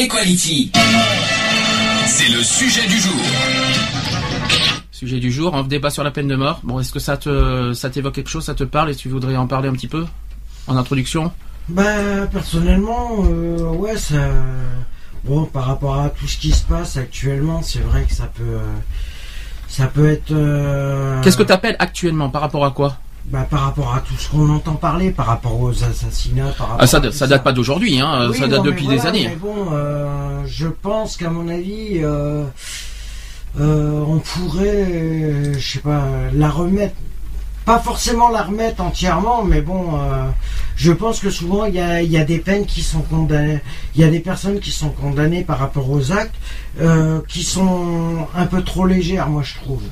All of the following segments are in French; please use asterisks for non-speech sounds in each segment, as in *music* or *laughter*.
Equality. C'est le sujet du jour. Sujet du jour, un débat sur la peine de mort. Bon, est-ce que ça te, ça t'évoque quelque chose, ça te parle et tu voudrais en parler un petit peu en introduction? Bah personnellement, euh, ouais, ça. Bon, par rapport à tout ce qui se passe actuellement, c'est vrai que ça peut, euh, ça peut être. euh, Qu'est-ce que tu appelles actuellement? Par rapport à quoi? Bah par rapport à tout ce qu'on entend parler, par rapport aux assassinats, par rapport ah, ça, à date- ça date pas d'aujourd'hui, hein, Oui, ça date non, depuis voilà, des années. Mais bon, euh, je pense qu'à mon avis, euh, euh, on pourrait, je sais pas, la remettre. Pas forcément la remettre entièrement, mais bon, je pense que souvent il y a, il y a des peines qui sont condamnées, il y a des personnes qui sont condamnées par rapport aux actes qui sont un peu trop légères, moi je trouve.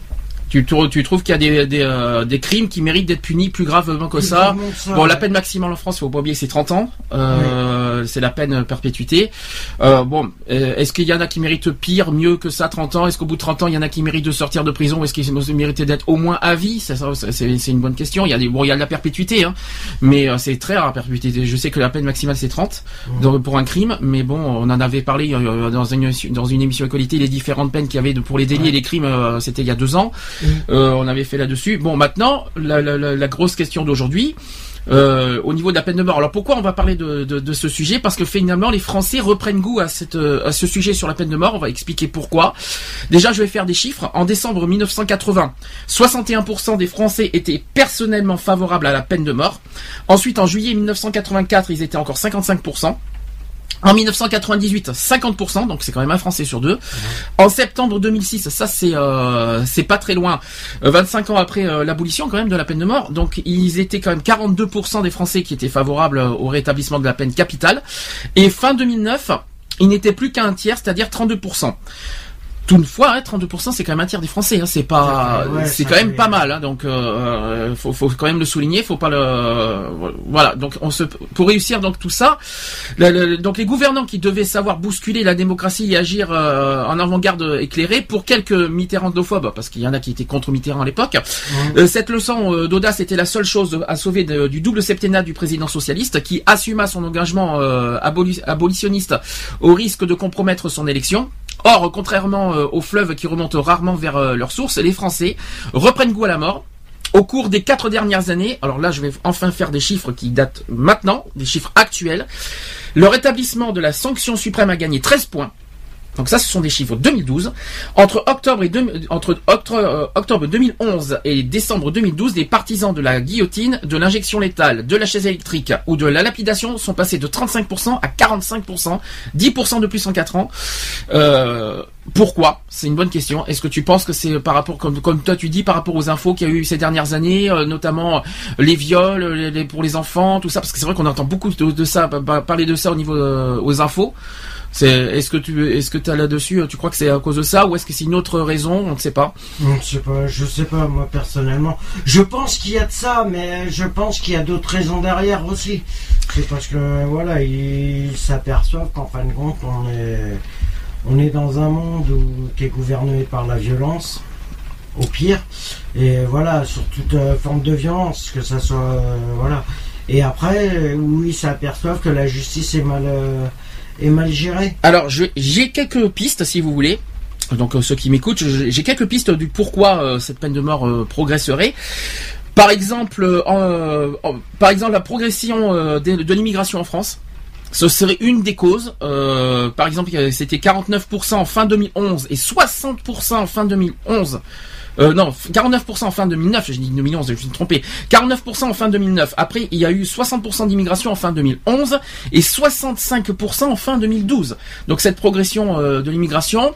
Tu, tu trouves qu'il y a des, des, euh, des crimes qui méritent d'être punis plus gravement que ça Bon, la ouais. peine maximale en France, faut pas oublier, c'est 30 ans. Euh, C'est la peine perpétuité. Euh, bon, euh, est-ce qu'il y en a qui méritent pire, mieux que ça, 30 ans? Est-ce qu'au bout de 30 ans, il y en a qui méritent de sortir de prison Est-ce qu'ils méritaient d'être au moins à vie? C'est une bonne question. Il y a des, bon, il y a de la perpétuité, hein, mais euh, c'est très rare la perpétuité. Je sais que la peine maximale c'est 30 donc, pour un crime, mais bon, on en avait parlé euh, dans une dans une émission Équalité, les différentes peines qu'il y avait de- pour les délits et les crimes. C'était il y a deux ans. Euh, on avait fait là-dessus. Bon, maintenant, la, grosse question d'aujourd'hui. euh, au niveau de la peine de mort. Alors pourquoi on va parler de, ce sujet? Parce que finalement les Français reprennent goût à, euh, à ce sujet sur la peine de mort. On va expliquer pourquoi. Déjà je vais faire des chiffres. En décembre 1980, 61% des Français étaient personnellement favorables à la peine de mort. Ensuite en juillet 1984 ils étaient encore 55%. En 1998, 50%, donc c'est quand même un Français sur deux. En septembre 2006, ça c'est euh, c'est pas très loin, euh, 25 ans après euh, l'abolition quand même de la peine de mort, donc ils étaient quand même 42% des Français qui étaient favorables euh, au rétablissement de la peine capitale. Et fin 2009, il n'était plus qu'un tiers, c'est-à-dire 32%. Toutefois, hein, 32% c'est quand même un tiers des Français, hein, c'est pas, ouais, c'est quand même pas mal, hein, donc euh, faut, faut quand même le souligner, faut pas le, voilà, donc on se, pour réussir donc tout ça, le- le- donc les gouvernants qui devaient savoir bousculer la démocratie et agir euh, en avant-garde éclairée pour quelques mitterrandophobes, parce qu'il y en a qui étaient contre Mitterrand à l'époque. Euh, cette leçon euh, d'audace était la seule chose à sauver de- du double septennat du président socialiste, qui assuma son engagement euh, aboli- abolitionniste au risque de compromettre son élection. Or, contrairement euh, aux fleuves qui remontent rarement vers euh, leur source, les Français reprennent goût à la mort. Au cours des quatre dernières années, alors là je vais enfin faire des chiffres qui datent maintenant, des chiffres actuels, le rétablissement de la sanction suprême a gagné 13 points. Donc ça, ce sont des chiffres 2012. Entre octobre et entre euh, octobre 2011 et décembre 2012, les partisans de la guillotine, de l'injection létale, de la chaise électrique ou de la lapidation sont passés de 35% à 45%, 10% de plus en 4 ans. Euh, pourquoi? C'est une bonne question. Est-ce que tu penses que c'est par rapport, comme, comme toi tu dis, par rapport aux infos qu'il y a eu ces dernières années, euh, notamment les viols les- les- pour les enfants, tout ça, parce que c'est vrai qu'on entend beaucoup de, ça, pa- pa- parler de ça au niveau euh, aux infos. Est-ce que tu, est-ce que t'as là-dessus, euh, tu crois que c'est à cause de ça, ou est-ce que c'est une autre raison On ne sait pas. Je sais pas, je sais pas moi personnellement. Je pense qu'il y a de ça, mais je pense qu'il y a d'autres raisons derrière aussi. C'est parce que voilà, ils s'aperçoivent qu'en fin de compte, on est, on est dans un monde où, qui est gouverné par la violence, au pire. Et voilà, sur toute euh, forme de violence, que ça soit euh, voilà. Et après, où ils s'aperçoivent que la justice est mal, mal gérée. Alors, j'ai quelques pistes, si vous voulez. Donc, euh, ceux qui m'écoutent, j'ai quelques pistes du pourquoi euh, cette peine de mort euh, progresserait. Par exemple, par exemple, la progression de, de l'immigration en France. Ce serait une des causes. Par exemple, c'était 49% en fin 2011 et 60% en fin 2011. Euh, non, 49% en fin 2009, j'ai dit 2011, je me suis trompé. 49% en fin 2009. Après, il y a eu 60% d'immigration en fin 2011 et 65% en fin 2012. Donc cette progression euh, de l'immigration,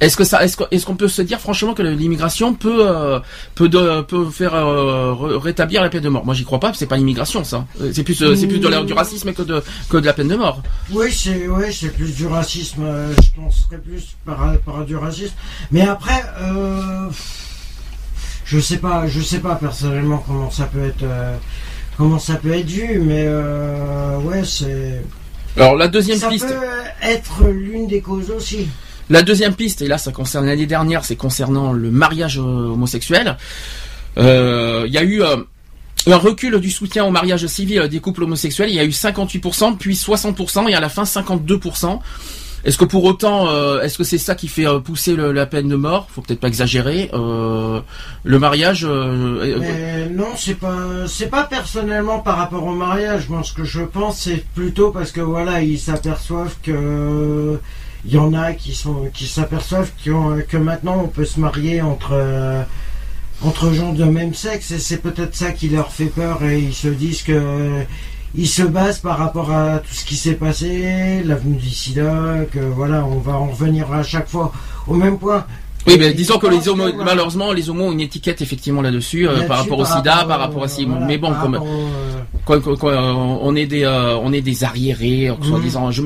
Est-ce que ça, est-ce qu'on est qu'on peut se dire franchement que l'immigration peut euh, peut de, peut faire euh, rétablir la peine de mort? Moi, j'y crois pas. C'est pas l'immigration, ça. C'est plus euh, c'est plus de la, du racisme que de que de la peine de mort. Oui, c'est oui, c'est plus du racisme. je penserais plus par, par du racisme. Mais après, je sais pas, je sais pas personnellement comment ça peut être comment ça peut être vu, mais ouais, c'est. Alors la deuxième piste. Ça peut être l'une des causes aussi. La deuxième piste, et là ça concerne l'année dernière, c'est concernant le mariage euh, homosexuel. Euh, il y a eu euh, un recul du soutien au mariage civil des couples homosexuels. Il y a eu 58%, puis 60%, et à la fin 52%. Est-ce que pour autant, est-ce que c'est ça qui fait pousser la peine de mort? Faut peut-être pas exagérer. le mariage. non, c'est pas, c'est pas personnellement par rapport au mariage. Moi, ce que je pense, c'est plutôt parce que voilà, ils s'aperçoivent que il y en a qui sont qui s'aperçoivent que maintenant on peut se marier entre euh, entre gens de même sexe et c'est peut-être ça qui leur fait peur et ils se disent que ils se basent par rapport à tout ce qui s'est passé, l'avenue du sida, que voilà, on va en revenir à chaque fois au même point. Oui, mais disons que les homos, malheureusement, les homos ont une étiquette effectivement là-dessus euh, par rapport au SIDA, par rapport à si, mais bon, comme quoi, on est des, euh, on est des arriérés, mmh. soi-disant. Je,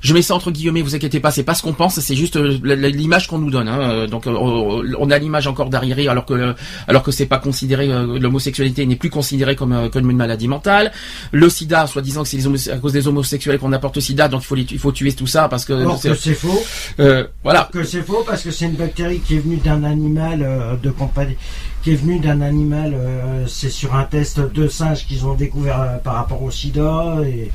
je mets ça entre guillemets, vous inquiétez pas, c'est pas ce qu'on pense, c'est juste euh, l'image qu'on nous donne. Hein, donc, on a l'image encore d'arriéré, alors que, alors que c'est pas considéré, l'homosexualité n'est plus considérée comme, comme une maladie mentale. Le SIDA, soi-disant que c'est à cause des homosexuels qu'on apporte le SIDA, donc il faut, il faut tuer tout ça parce que. c'est faux. voilà. que c'est faux parce que c'est une bactérie qui est venue d'un animal euh, de compagnie, qui est venue d'un animal, euh, c'est sur un test de singe qu'ils ont découvert euh, par rapport au sida et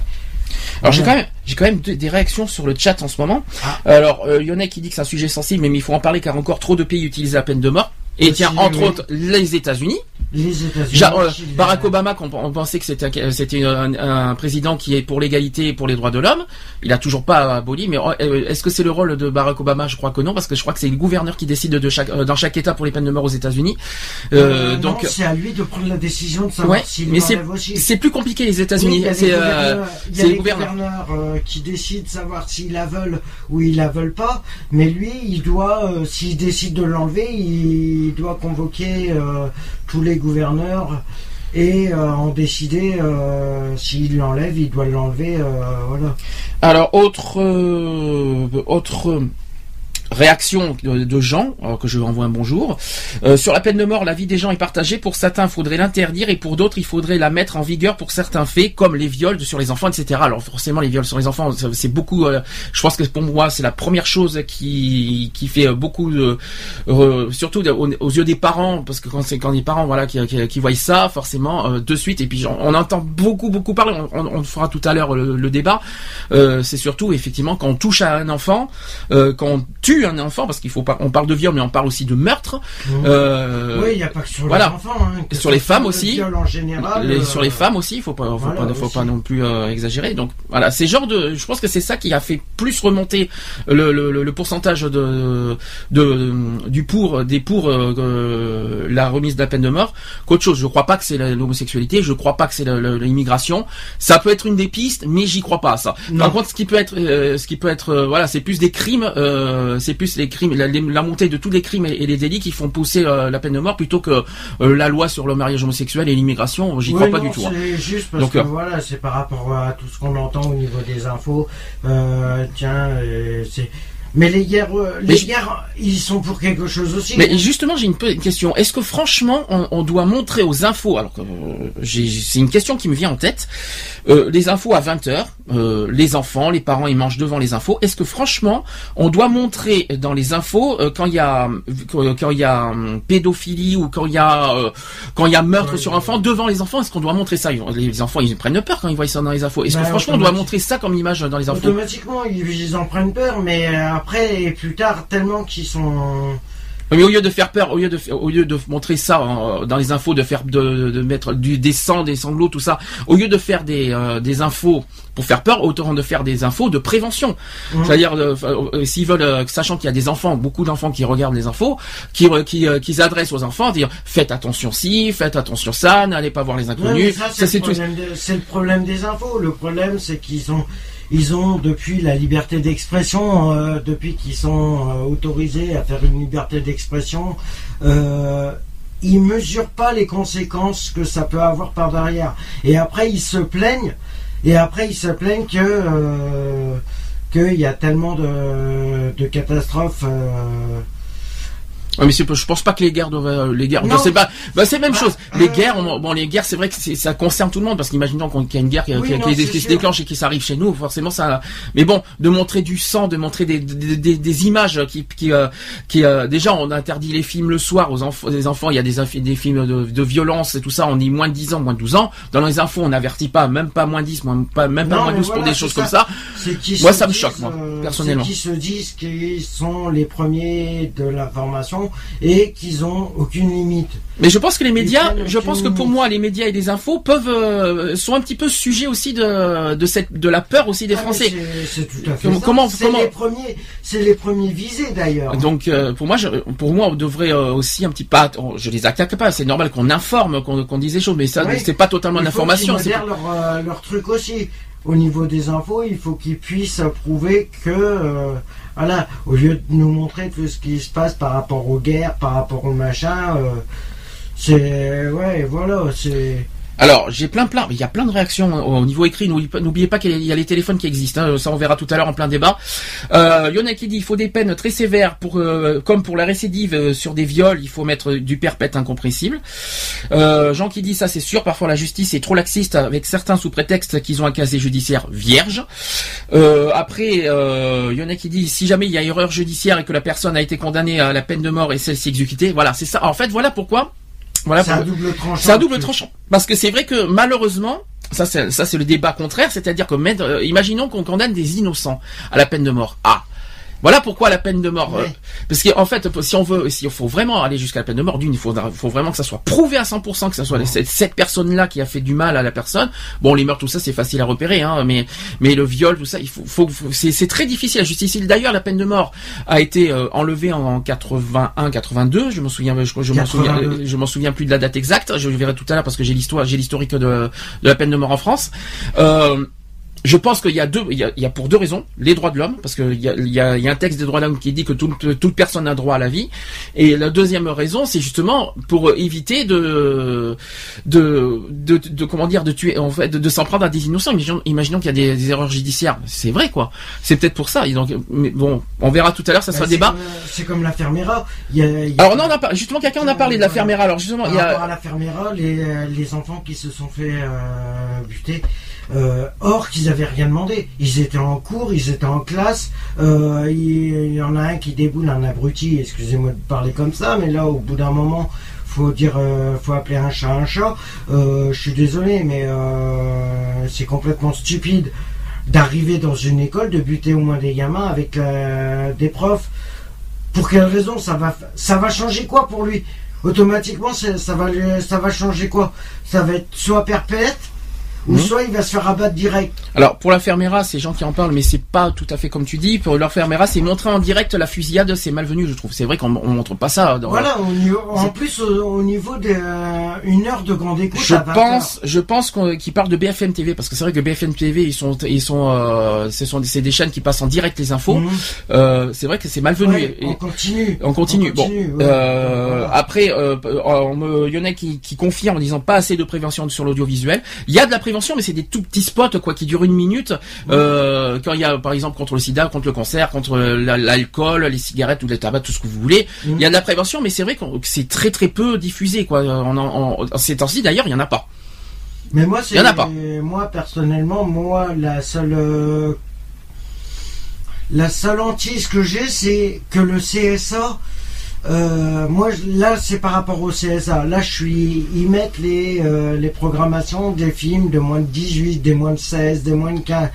alors j'ai quand même j'ai quand même des réactions sur le chat en ce moment. Ah. Alors il y en a qui dit que c'est un sujet sensible, mais il faut en parler car encore trop de pays utilisent la peine de mort. Et tiens, entre autres, les États-Unis. Les États-Unis. Euh, Barack Obama, on, pensait que c'était c'était un, président qui est pour l'égalité et pour les droits de l'homme. Il a toujours pas aboli, mais euh, est-ce que c'est le rôle de Barack Obama? Je crois que non, parce que je crois que c'est le gouverneur qui décide de chaque euh, dans chaque État pour les peines de mort aux États-Unis. Euh, donc c'est à lui de prendre la décision de savoir ouais, s'il mais c'est plus compliqué les États-Unis. c'est les gouverneurs, qui décident de savoir s'ils la veulent ou ils la veulent pas. Mais lui, il doit, s'il décide de l'enlever, il il doit convoquer euh, tous les gouverneurs et euh, en décider euh, s'il l'enlève, il doit l'enlever. voilà. Alors autre autre réaction de, gens, que je envoie un bonjour. Euh, sur la peine de mort, la vie des gens est partagée. Pour certains, il faudrait l'interdire et pour d'autres, il faudrait la mettre en vigueur pour certains faits, comme les viols sur les enfants, etc. Alors forcément, les viols sur les enfants, c'est beaucoup. Euh, je pense que pour moi, c'est la première chose qui qui fait beaucoup, de, euh, surtout aux, yeux des parents, parce que quand c'est quand les parents, voilà, qui, qui, voient ça, forcément, de suite. Et puis on, entend beaucoup beaucoup parler. On, fera tout à l'heure le, le, débat. c'est surtout effectivement quand on touche à un enfant, quand on tue un enfant, parce qu'il faut pas, on parle de viol, mais on parle aussi de meurtre. Mmh. Euh, oui, il n'y a pas que sur les enfants. Hein, sur les femmes aussi. En général, Sur les euh, femmes aussi, il faut pas, faut pas, faut pas non plus euh, exagérer. Donc voilà, c'est genre de, je pense que c'est ça qui a fait plus remonter le, le, le pourcentage de, de, du pour, des pour la remise de la peine de mort qu'autre chose. Je crois pas que c'est l'homosexualité, je crois pas que c'est l'immigration. Ça peut être une des pistes, mais j'y crois pas ça. Par contre, ce qui peut être, ce qui peut être, voilà, c'est plus des crimes, c'est plus les crimes, la, montée de tous les crimes et, les délits qui font pousser euh, la peine de mort plutôt que euh, la loi sur le mariage homosexuel et l'immigration. J'y crois pas du tout. Hein. C'est juste parce que euh, voilà, c'est par rapport à tout ce qu'on entend au niveau des infos. tiens, c'est mais les guerres, les guerres, ils sont pour quelque chose aussi. Mais justement, j'ai une, question. Est-ce que franchement, on, doit montrer aux infos, alors que c'est une question qui me vient en tête, les infos à 20 h euh, les enfants, les parents, ils mangent devant les infos. Est-ce que franchement, on doit montrer dans les infos euh, quand il y a quand il y a hum, pédophilie ou quand il y a euh, quand il y a meurtre sur enfant devant les enfants Est-ce qu'on doit montrer ça? Les enfants, ils prennent peur quand ils voient ça dans les infos. Est-ce que ben, franchement, on doit montrer ça comme image dans les infos? Automatiquement, ils en prennent peur, mais après et plus tard, tellement qu'ils sont mais au lieu de faire peur, au lieu de au lieu de montrer ça hein, dans les infos, de faire de, de mettre du des sangs, des sanglots, tout ça, au lieu de faire des euh, des infos pour faire peur, autant de faire des infos de prévention. Mmh. C'est-à-dire euh, euh, s'ils veulent, sachant qu'il y a des enfants, beaucoup d'enfants qui regardent les infos, qui qui, qui s'adressent aux enfants, dire faites attention si, faites attention ça, n'allez pas voir les inconnus. ça, c'est le, le, problème des infos. Le problème c'est qu'ils ont ils ont depuis la liberté d'expression, euh, depuis qu'ils sont euh, autorisés à faire une liberté d'expression, euh, ils mesurent pas les conséquences que ça peut avoir par derrière. Et après ils se plaignent. Et après ils se plaignent que euh, qu'il y a tellement de, de catastrophes. Ouais, mais je pense pas que les guerres doivent, euh, les guerres, Non. c'est pas, bah, c'est même Bah, chose. Les guerres, on- bon, les guerres, c'est vrai que ça concerne tout le monde parce qu'imaginons qu'il y a une guerre qui, Oui, qui- non, qui- se déclenche et qui s'arrive chez nous, forcément ça. Mais bon, de montrer du sang, de montrer des, des, des- des images qui, qui, euh, qui euh, déjà, on interdit les films le soir aux enfants. Les enfants, il y a des, des films de, de violence et tout ça. On dit moins de 10 ans, moins de 12 ans. Dans les infos, on n'avertit pas, même pas moins 10, moins, pas, même pas Non, moins mais 12 pour des choses ça. comme ça. Moi, ça me disent, choque, moi, euh, personnellement. qui se disent qu'ils sont les premiers de l'information et qu'ils ont aucune limite. Mais je pense que les médias, je pense que pour moi, les médias et les infos peuvent euh, sont un petit peu sujets aussi de de cette de la peur aussi des Ah, Français. c'est- tout à fait Comment- ça. comment- c'est comment- les premiers, c'est les premiers visés d'ailleurs. Donc euh, pour moi, je, pour moi, on devrait euh, aussi un petit pas. on- Je les attaque pas. C'est normal qu'on informe, qu'on dise des choses, mais ça, Oui. c'est pas totalement l'information. c'est leur, leur truc aussi. Au niveau des infos, il faut qu'ils puissent prouver que, voilà, au lieu de nous montrer tout ce qui se passe par rapport aux guerres, par rapport au machin, euh, c'est, ouais, voilà, c'est. Alors, j'ai plein plein, il y a plein de réactions au au niveau écrit. N'oubliez pas, qu'il y a les téléphones qui existent. hein, ça, on verra tout à l'heure en plein débat. Euh, Yona qui dit, il faut des peines très sévères pour, euh, comme pour la récidive euh, sur des viols, il faut mettre du perpète incompressible. Euh, Jean qui dit ça, c'est sûr. Parfois, la justice est trop laxiste avec certains sous prétexte qu'ils ont un casier judiciaire vierge. Euh, après, euh, Yona qui dit, si jamais il y a erreur judiciaire et que la personne a été condamnée à la peine de mort et celle-ci exécutée, voilà, c'est ça. En fait, voilà pourquoi. Voilà C'est un double tranchant. c'est un double tranchant. Parce que c'est vrai que malheureusement, ça c'est ça c'est le débat contraire, c'est-à-dire que mettre- euh, imaginons qu'on condamne des innocents à la peine de mort. Ah. Voilà pourquoi la peine de mort. euh, Ouais. parce qu'en fait, si on veut, si il faut vraiment aller jusqu'à la peine de mort, d'une, il faut vraiment que ça soit prouvé à 100% que ça soit cette, cette personne-là qui a fait du mal à la personne. Bon, les meurtres, tout ça, c'est facile à repérer, hein, mais mais le viol, tout ça, il faut, faut, faut- c'est très difficile à justifier. D'ailleurs, la peine de mort a été euh, enlevée en 81, 82. Je m'en souviens, je, je m'en souviens, 82. je m'en souviens plus de la date exacte. Je le verrai tout à l'heure parce que j'ai l'histoire, j'ai l'historique de, de la peine de mort en France. Euh, je pense qu'il y a deux, il y a, il y a pour deux raisons les droits de l'homme, parce qu'il y a, il y, a, il y a un texte des droits de l'homme qui dit que toute, toute personne a droit à la vie, et la deuxième raison, c'est justement pour éviter de, de, de, de, comment dire, de tuer, en fait, de, de s'en prendre à des innocents. Imaginons, imaginons qu'il y a des, des erreurs judiciaires, c'est vrai quoi. C'est peut-être pour ça. Et donc, mais bon, on verra tout à l'heure, ça Bah, sera c'est débat. comme, euh, C'est comme la fermiera. Il y a- il y a- Alors non, on a pas, justement, quelqu'un en a parlé de la fermière. Alors justement, Par il y rapport a, à la fermiera, les, euh, les enfants qui se sont fait euh, buter, euh, or qu'ils avaient rien demandé. Ils étaient en cours, ils étaient en classe. euh, il, y en a un qui déboule, un abruti. Excusez-moi de parler comme ça, mais là, au bout d'un moment, faut dire, euh, faut appeler un chat un chat. Je suis désolé, mais c'est complètement stupide d'arriver dans une école, de buter au moins des gamins avec des profs. Pour quelle raison ça va, changer quoi pour lui? Automatiquement, ça va, ça va changer quoi? Ça va être soit perpète, ou Mhm. soit il va se faire abattre direct. Alors pour la fermera, c'est gens qui en parlent, mais c'est pas tout à fait comme tu dis. Pour leur fermera, c'est montrer en direct la fusillade, c'est malvenu, je trouve. C'est vrai qu'on on montre pas ça. Dans, Voilà, au niveau- en plus au, au niveau d'une heure de grande écoute, Je à 20 pense, je pense qu'ils parlent de BFM TV parce que c'est vrai que BFM TV ils sont, ils sont, euh, ce sont, c'est des chaînes qui passent en direct les infos. heures. Mhm. Euh, c'est vrai que c'est malvenu. Ouais, on continue. on continue. On continue, bon, ouais. euh, après, euh, on me, il y en a qui, qui confient en disant pas assez de prévention sur l'audiovisuel. Il y a de la prévention, mais c'est des tout petits spots quoi qui durent une minute. Euh, quand il y a par exemple contre le SIDA, contre le cancer, contre la- l'alcool, les cigarettes ou les tabacs, tout ce que vous voulez. Mhm. Il y a de la prévention, mais c'est vrai que c'est très très peu diffusé quoi. En, en, en- ces temps-ci d'ailleurs, il y en a pas. Mais moi, c'est Y en a pas. moi personnellement, moi la seule euh, la seule hantise que j'ai, c'est que le CSA. Euh, moi, là, c'est par rapport au CSA. Là, je suis, ils mettent les euh, les programmations des films de moins de 18, des moins de 16, des moins de 15,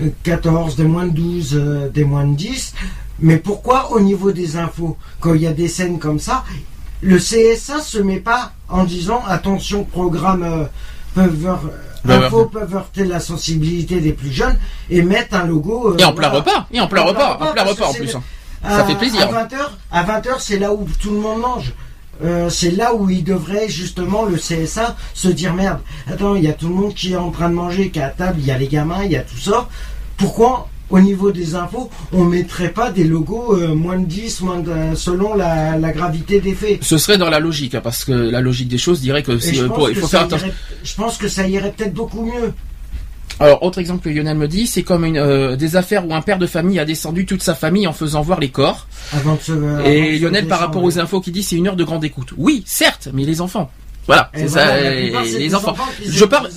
euh, 14, des moins de 12, euh, des moins de 10. Mais pourquoi au niveau des infos, quand il y a des scènes comme ça, le CSA se met pas en disant attention, programme euh, peuvent infos peuvent heurter la sensibilité des plus jeunes et mettre un logo. euh, Et en plein voilà. repas, et en plein En plein repas, en plein repas en plus. le- Ça fait plaisir. À 20h, à 20h c'est là où tout le monde mange. Euh, c'est là où il devrait justement le CSA se dire merde. Attends, il y a tout le monde qui est en train de manger, qui est à table, il y a les gamins, il y a tout ça. pourquoi au niveau des infos, on mettrait pas des logos euh, moins de 10, moins de, selon la, la gravité des faits? Ce serait dans la logique, hein, parce que la logique des choses dirait que c'est euh, Je pense que ça irait peut-être beaucoup mieux. Alors, autre exemple que Lionel me dit, c'est comme une, euh, des affaires où un père de famille a descendu toute sa famille en faisant voir les corps. Avant de se, Et Lionel, par rapport aux infos qui dit, c'est une heure de grande écoute. Oui, certes, mais les enfants. Voilà, c'est voilà, ça, les, plupart, enfants. Je parle,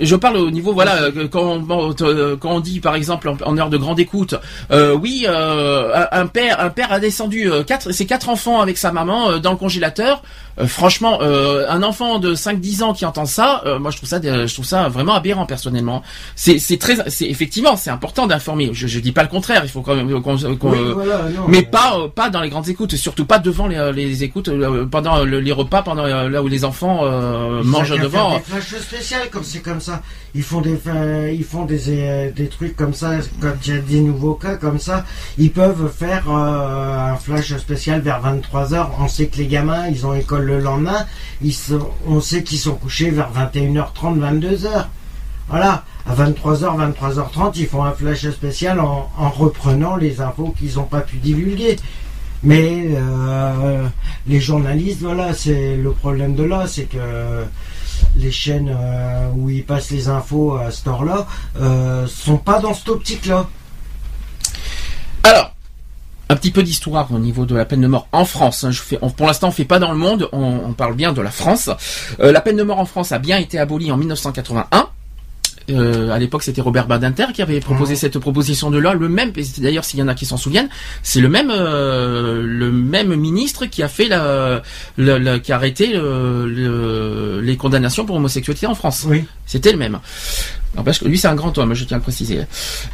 je parle au niveau, voilà, euh, quand on, euh, quand on dit, par exemple, en, en heure de grande écoute, euh, oui, euh, un père, un père a descendu euh, quatre, ses quatre enfants avec sa maman dans le congélateur. Euh, franchement, un enfant de 5-10 ans qui entend ça, moi je trouve ça, je trouve ça vraiment aberrant personnellement. C'est, c'est très, c'est effectivement, c'est important d'informer. Je, je dis pas le contraire. Il faut quand même qu'on, qu'on- Oui, voilà, non, mais pas pas dans les grandes écoutes, surtout pas devant les, les écoutes pendant le- les repas, pendant là où les enfants euh, Ils mangent devant. Des flashs spéciales quand c'est comme ça. Ils font des, ils font des, euh, des trucs comme ça. Quand il y a des nouveaux cas comme ça, ils peuvent faire euh, un flash spécial vers 23 h On sait que les gamins, ils ont école le lendemain. Ils sont, on sait qu'ils sont couchés vers 21h30, 22h. Voilà. À 23h, 23h30, ils font un flash spécial en, en reprenant les infos qu'ils n'ont pas pu divulguer. Mais euh, les journalistes, voilà, c'est le problème de là, c'est que les chaînes euh, où ils passent les infos à cette heure-là euh, sont pas dans cette optique-là. Alors, un petit peu d'histoire au niveau de la peine de mort en France. hein. Je fais, pour l'instant, on fait pas dans le monde. On, on parle bien de la France. Euh, la peine de mort en France a bien été abolie en 1981. Euh, à l'époque, c'était Robert Badinter qui avait proposé Mhm. cette proposition de loi. Le même, d'ailleurs, s'il y en a qui s'en souviennent, c'est le même, euh, le même ministre qui a fait la, la- la- qui a arrêté le- le- les condamnations pour homosexualité en France. Oui. C'était le même. N'empêche que lui, c'est un grand homme, je tiens à le préciser.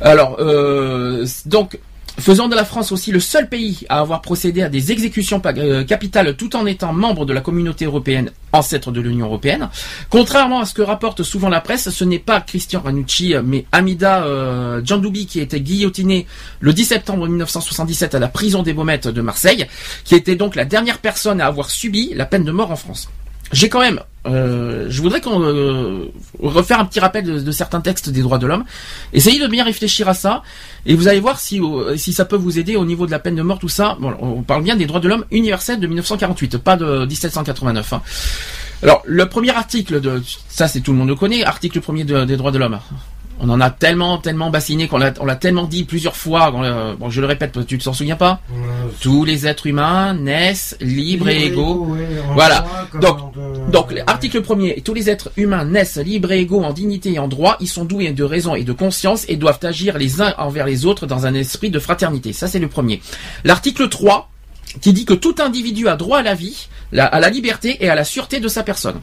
Alors, euh, donc, faisant de la France aussi le seul pays à avoir procédé à des exécutions euh, capitales tout en étant membre de la communauté européenne, ancêtre de l'Union européenne. Contrairement à ce que rapporte souvent la presse, ce n'est pas Christian Ranucci, mais Amida euh, Djandoubi qui a été guillotiné le 10 septembre 1977 à la prison des Baumettes de Marseille, qui était donc la dernière personne à avoir subi la peine de mort en France. J'ai quand même, euh, je voudrais qu'on euh, refaire un petit rappel de, certains textes des droits de l'homme. Essayez de bien réfléchir à ça et vous allez voir si euh, si ça peut vous aider au niveau de la peine de mort tout ça. Bon, on parle bien des droits de l'homme universels de 1948, pas de 1789. hein. Alors le premier article de ça c'est tout le monde le connaît, article premier de- des droits de l'homme. On en a tellement tellement bassiné qu'on l'a on l'a tellement dit plusieurs fois. bon, je le répète, tu t'en souviens pas Tous les êtres humains naissent libres et égaux. Voilà. Donc- Donc, article premier, tous les êtres humains naissent libres et égaux en dignité et en droit, ils sont doués de raison et de conscience et doivent agir les uns envers les autres dans un esprit de fraternité. Ça, c'est le premier. L'article 3, qui dit que tout individu a droit à la vie, à la liberté et à la sûreté de sa personne.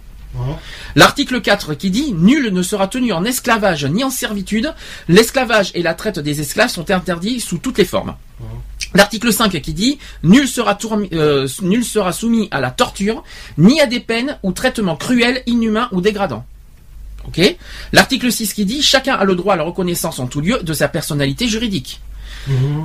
L'article 4 qui dit nul ne sera tenu en esclavage ni en servitude. L'esclavage et la traite des esclaves sont interdits sous toutes les formes. L'article 5 qui dit nul sera, tourmi- euh, nul sera soumis à la torture, ni à des peines ou traitements cruels, inhumains ou dégradants. L'article 6 qui dit chacun a le droit à la reconnaissance en tout lieu de sa personnalité juridique.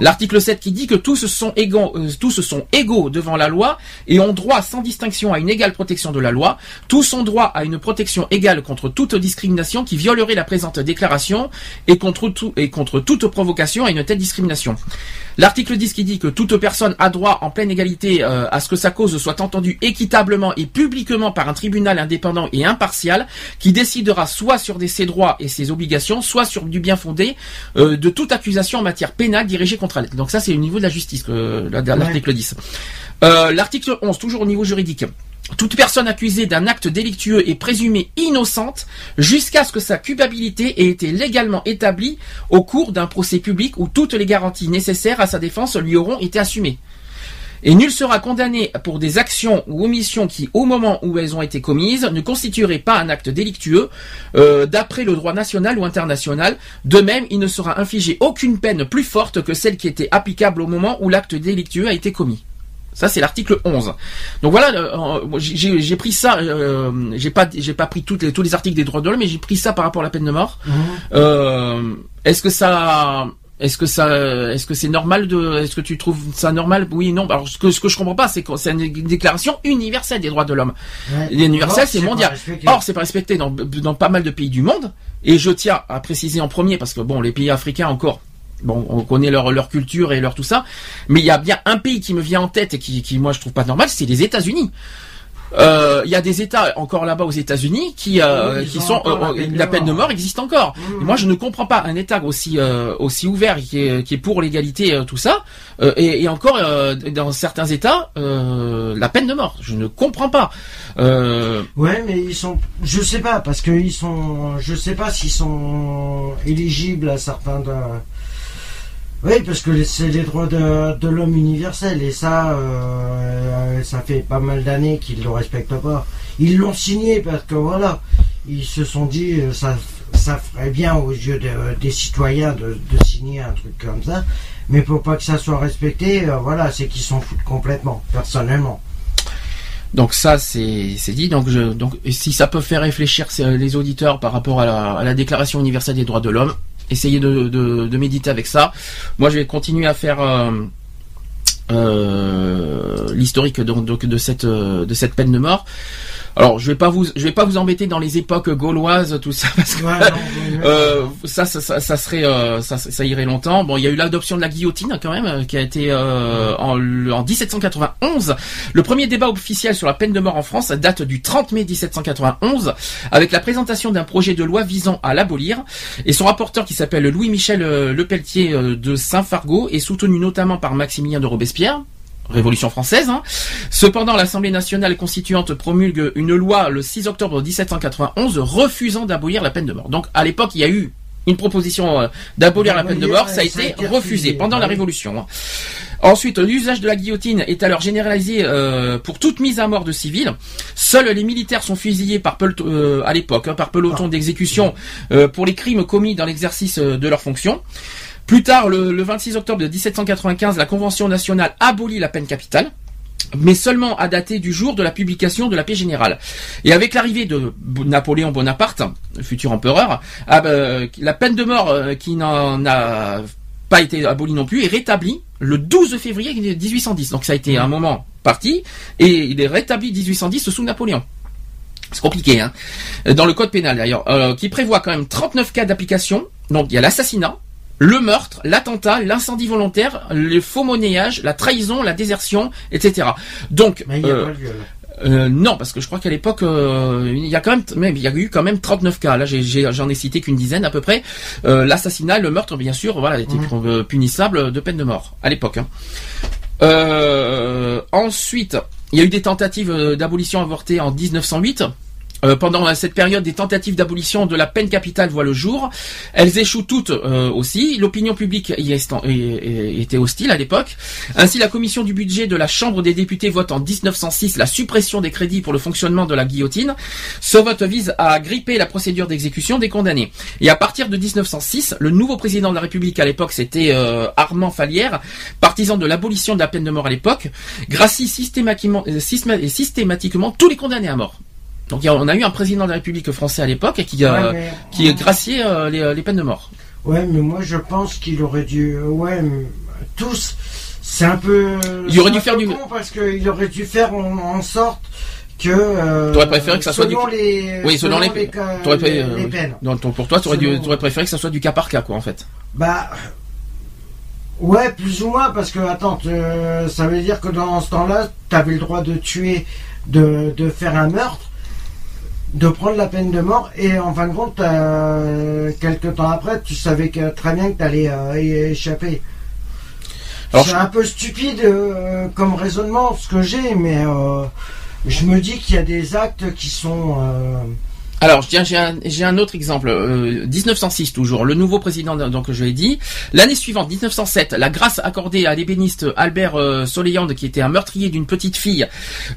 L'article 7 qui dit que tous sont égaux, euh, sont égaux devant la loi et ont droit sans distinction à une égale protection de la loi. Tous ont droit à une protection égale contre toute discrimination qui violerait la présente déclaration et contre, tout, et contre toute provocation à une telle discrimination. L'article 10 qui dit que toute personne a droit en pleine égalité euh, à ce que sa cause soit entendue équitablement et publiquement par un tribunal indépendant et impartial qui décidera soit sur ses droits et ses obligations, soit sur du bien fondé euh, de toute accusation en matière pénale dirigée contre elle. Donc ça c'est au niveau de la justice, euh, la- l'article 10. Euh, l'article 11, toujours au niveau juridique. Toute personne accusée d'un acte délictueux est présumée innocente jusqu'à ce que sa culpabilité ait été légalement établie au cours d'un procès public où toutes les garanties nécessaires à sa défense lui auront été assumées. Et nul sera condamné pour des actions ou omissions qui, au moment où elles ont été commises, ne constitueraient pas un acte délictueux euh, d'après le droit national ou international. De même, il ne sera infligé aucune peine plus forte que celle qui était applicable au moment où l'acte délictueux a été commis. Ça c'est l'article 11. Donc voilà, euh, j'ai pris ça, euh, j'ai pas j'ai pas pris toutes les, tous les articles des droits de l'homme, mais j'ai pris ça par rapport à la peine de mort. Mhm. Euh, Est-ce que ça Est-ce que ça, est-ce que c'est normal de, est-ce que tu trouves ça normal? Oui, non. Alors ce que ce que je comprends pas, c'est que c'est une déclaration universelle des droits de l'homme. Ouais. L'universel, c'est mondial. Or, c'est pas respecté dans, dans pas mal de pays du monde. Et je tiens à préciser en premier, parce que bon, les pays africains encore, bon, on connaît leur, leur culture et leur tout ça, mais il y a bien un pays qui me vient en tête et qui, qui moi, je trouve pas normal, c'est les États-Unis. Euh, Il y a des États encore là-bas aux États-Unis qui, euh, Oui, qui ont sont encore la euh, peine de la peine de mort. existe encore. Et Moi, je ne comprends pas un État aussi euh, aussi ouvert qui est, qui est pour l'égalité euh, tout ça, euh, et, et encore euh, dans certains États euh, la peine de mort. Je ne comprends pas. Euh, Ouais, mais ils sont. Je sais pas, parce que ils sont. Je sais pas s'ils sont éligibles à certains de. Oui, parce que c'est les droits de, l'homme universel, et ça, euh, ça fait pas mal d'années qu'ils le respectent pas. Ils l'ont signé parce que voilà, ils se sont dit, euh, ça, ça ferait bien aux yeux de- des citoyens de, signer un truc comme ça, mais pour pas que ça soit respecté, euh, voilà, c'est qu'ils s'en foutent complètement, personnellement. Donc ça c'est dit. Donc je donc si ça peut faire réfléchir les auditeurs par rapport à la Déclaration universelle des droits de l'homme, essayez de, méditer avec ça. Moi je vais continuer à faire euh, euh, l'historique euh, de cette peine de mort. Alors je vais pas vous je vais pas vous embêter dans les époques gauloises tout ça *laughs* parce que Ouais, non, mais- euh, ça, ça, ça, ça serait, euh, ça, ça irait longtemps. Bon, il y a eu l'adoption de la guillotine quand même, euh, qui a été euh, en, en 1791. Le premier débat officiel sur la peine de mort en France date du 30 mai 1791, avec la présentation d'un projet de loi visant à l'abolir. Et son rapporteur, qui s'appelle Louis-Michel Lepelletier de Saint-Fargeau, est soutenu notamment par Maximilien de Robespierre. Révolution française. hein. Cependant, l'Assemblée nationale constituante promulgue une loi le 6 octobre 1791 refusant d'abolir la peine de mort. Donc, à l'époque, il y a eu une proposition euh, d'abolir la peine de mort, ça a été refusé pendant la. Révolution. hein. Ensuite, l'usage de la guillotine est alors généralisé euh, pour toute mise à mort de civils. Seuls les militaires sont fusillés par peloton, euh, à l'époque, hein, par peloton d'exécution euh, pour les crimes commis dans l'exercice euh, de leurs fonctions. Plus tard, le, le 26 octobre de 1795, la Convention nationale abolit la peine capitale mais seulement à dater du jour de la publication de la paix générale. Et avec l'arrivée de Napoléon Bonaparte, futur empereur, ah ben, la peine de mort euh, qui n'en a pas été abolie non plus est rétablie le 12 février 1810. Donc ça a été un moment parti et il est rétabli 1810 sous Napoléon. C'est compliqué, hein. Dans le code pénal d'ailleurs, euh, qui prévoit quand même 39 cas d'application. Donc il y a l'assassinat, le meurtre, l'attentat, l'incendie volontaire, le faux monnayage, la trahison, la désertion, etc. Donc, Mais il n'y a euh, pas euh, non, parce que je crois qu'à l'époque, euh, il y a quand même, même, il y a eu quand même 39 cas. Là, j'en ai, cité qu'une dizaine à peu près. L'assassinat, le meurtre, bien sûr, voilà, était Mhm. punissable de peine de mort à l'époque. hein. Euh, ensuite, il y a eu des tentatives d'abolition avortées en 1908. Euh, pendant cette période, des tentatives d'abolition de la peine capitale voient le jour. Elles échouent toutes euh, aussi. L'opinion publique y était hostile à l'époque. Ainsi, la commission du budget de la Chambre des députés vote en 1906 la suppression des crédits pour le fonctionnement de la guillotine. Ce vote vise à gripper la procédure d'exécution des condamnés. Et à partir de 1906, le nouveau président de la République à l'époque, c'était euh, Armand Falière, partisan de l'abolition de la peine de mort à l'époque, gracie systématiquement, systéma- systématiquement tous les condamnés à mort. Donc a- on a eu un président de la République français à l'époque qui, euh, Ouais, mais- qui graciait euh, les, les peines de mort. Ouais, mais moi je pense qu'il aurait dû. Ouais, mais tous. C'est un peu. Il aurait dû faire du- parce qu'il aurait dû faire en, en sorte que. Euh, T'aurais préféré que ça soit du- Les, Oui, selon les- cas- T'aurais pré- les, euh, les peines. Donc pour toi, tu aurais, Selon- préféré que ça soit du cas par cas, quoi, en fait. Bah. Ouais, plus ou moins, parce que, attends, euh, ça veut dire que dans ce temps-là, t'avais le droit de tuer, de, de faire un meurtre, de prendre la peine de mort, et en fin de compte, euh, quelques temps après, tu savais que, très bien que t'allais euh, y échapper. C'est je- un peu stupide euh, comme raisonnement, ce que j'ai, mais euh, je me dis qu'il y a des actes qui sont... Alors, j'ai un, un autre exemple. Euh, 1906 toujours, le nouveau président, donc je l'ai dit. L'année suivante, 1907, la grâce accordée à l'ébéniste Albert euh, Soleilande, qui était un meurtrier d'une petite fille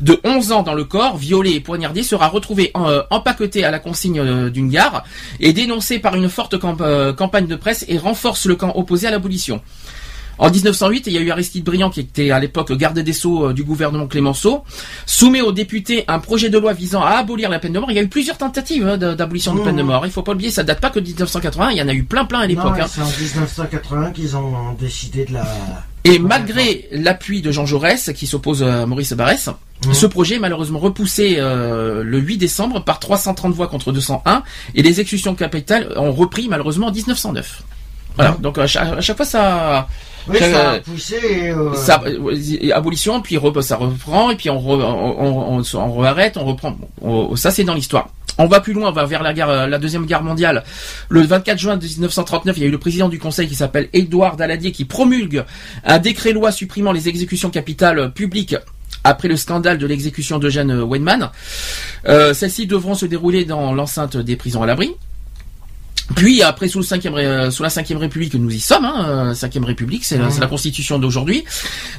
de 11 ans dans le corps, violée et poignardée, sera retrouvé euh, empaqueté à la consigne euh, d'une gare et dénoncé par une forte euh, campagne de presse et renforce le camp opposé à l'abolition. En 1908, il y a eu Aristide Briand, qui était à l'époque garde des Sceaux euh, du gouvernement Clémenceau, soumet aux députés un projet de loi visant à abolir la peine de mort. Il y a eu plusieurs tentatives hein, d'abolition de Mmh. peine de mort. Il faut pas oublier, ça date pas que de 1980, il y en a eu plein plein à l'époque. hein. c'est en 1980 qu'ils ont décidé de la. Et malgré l'appui de Jean Jaurès, qui s'oppose à Maurice Barrès, Mhm. ce projet est malheureusement repoussé euh, le 8 décembre par 330 voix contre 201, et les exécutions capitales ont repris malheureusement en 1909. Voilà, Mhm. donc à chaque, à chaque fois ça... Oui, Ça- ça a poussé. et, euh, ça euh, abolition, puis ça reprend, et puis on, re- on, on, on, on rearrête, on reprend. Bon, on- ça c'est dans l'histoire. On va plus loin, on va vers la guerre, euh, la deuxième guerre mondiale. Le 24 juin 1939, il y a eu le président du Conseil qui s'appelle Édouard Daladier qui promulgue un décret-loi supprimant les exécutions capitales publiques après le scandale de l'exécution d'Eugène Weinmann. Euh, Celles-ci devront se dérouler dans l'enceinte des prisons à l'abri. Puis après sous le cinquième sous la cinquième République nous y sommes hein, euh, cinquième République c'est la- c'est la constitution d'aujourd'hui.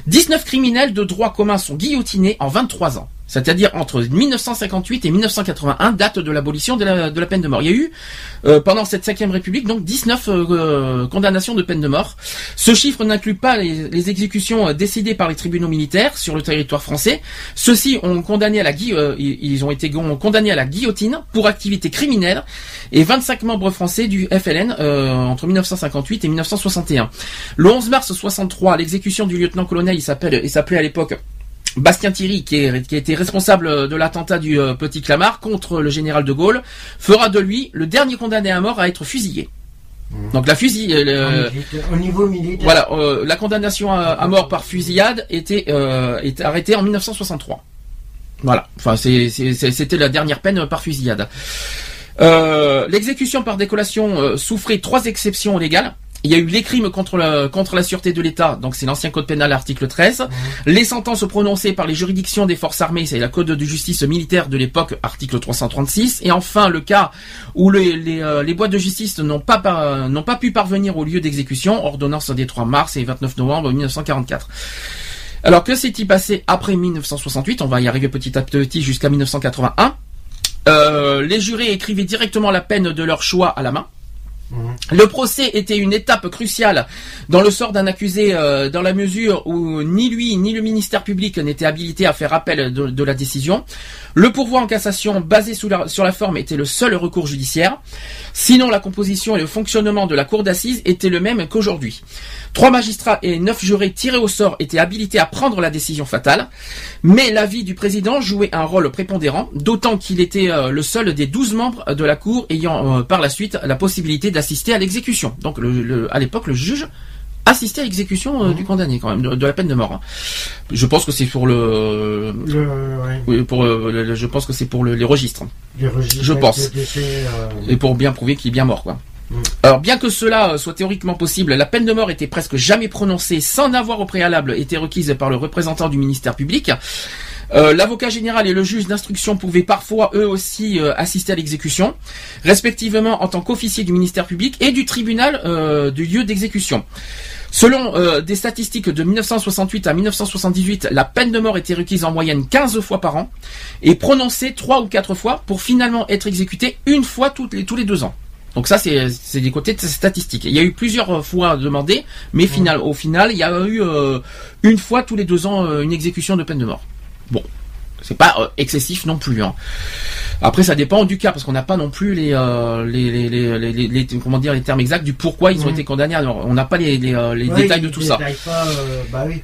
19 criminels de droit commun sont guillotinés en 23 ans c'est-à-dire entre 1958 et 1981 date de l'abolition de la, de la peine de mort. Il y a eu euh, pendant cette cinquième République donc 19 euh, euh, condamnations de peine de mort. Ce chiffre n'inclut pas les, les exécutions euh, décidées par les tribunaux militaires sur le territoire français. Ceux-ci ont condamné à la euh, ils ont été condamnés à la guillotine pour activité criminelle et 25 membres français du FLN euh, entre 1958 et 1961. Le 11 mars 63, l'exécution du lieutenant-colonel, il s'appelait à l'époque Bastien Thierry, qui, est, qui responsable de l'attentat du euh, Petit Clamart contre le général de Gaulle, fera de lui le dernier condamné à mort à être fusillé. Donc la fusil, euh, au niveau militaire. voilà, euh, la condamnation à, à mort par fusillade était, euh, était arrêtée en 1963. Voilà, enfin c'était la dernière peine par fusillade. Euh, L'exécution par décollation euh, souffrait trois exceptions légales. Il y a eu les crimes contre la, contre la sûreté de l'État, donc c'est l'ancien code pénal article 13. Les sentences prononcées par les juridictions des forces armées, c'est la code de justice militaire de l'époque, article 336. Et enfin, le cas où les, les, euh, les boîtes de justice n'ont pas, par- n'ont pas pu parvenir au lieu d'exécution, ordonnance des 3 mars et 29 novembre 1944. Alors que s'est-il passé après 1968 On va y arriver petit à petit jusqu'à 1981. Euh, les jurés écrivaient directement la peine de leur choix à la main. Le procès était une étape cruciale dans le sort d'un accusé euh, dans la mesure où ni lui ni le ministère public n'étaient habilités à faire appel de, la décision. Le pourvoi en cassation basé sur la forme était le seul recours judiciaire. Sinon, la composition et le fonctionnement de la cour d'assises étaient le même qu'aujourd'hui. Trois magistrats et neuf jurés tirés au sort étaient habilités à prendre la décision fatale, mais l'avis du président jouait un rôle prépondérant, d'autant qu'il était euh, le seul des douze membres de la cour ayant euh, par la suite la possibilité d'assister à l'exécution. Donc, le- le- à l'époque, le juge assistait à l'exécution euh, du condamné, quand même, de, de la peine de mort. hein. Je pense que c'est pour le, Le, ouais, oui, pour euh, le- je pense que c'est pour le- les registres les registres Je pense. euh, et pour bien prouver qu'il est bien mort, quoi. Mm. Alors, bien que cela soit théoriquement possible, la peine de mort était presque jamais prononcée sans n'avoir au préalable été requise par le représentant du ministère public. Euh, L'avocat général et le juge d'instruction pouvaient parfois eux aussi euh, assister à l'exécution, respectivement en tant qu'officier du ministère public et du tribunal euh, du lieu d'exécution. Selon euh, des statistiques de 1968 à 1978, la peine de mort était requise en moyenne 15 fois par an et prononcée 3 ou 4 fois pour finalement être exécutée une fois toutes les, tous les deux ans. Donc ça, c'est des côtés de statistiques. Il y a eu plusieurs fois demandé, mais final, au final, il y a eu euh, une fois tous les deux ans euh, une exécution de peine de mort. Bon, c'est pas euh, excessif non plus. Hein. Après, ça dépend du cas parce qu'on n'a pas non plus les, euh, les, les, les, les- les- les- comment dire les termes exacts du pourquoi ils ont Mhm. été condamnés. Alors, on n'a pas les, les, euh, détails de tout ça. Pas, euh, bah oui.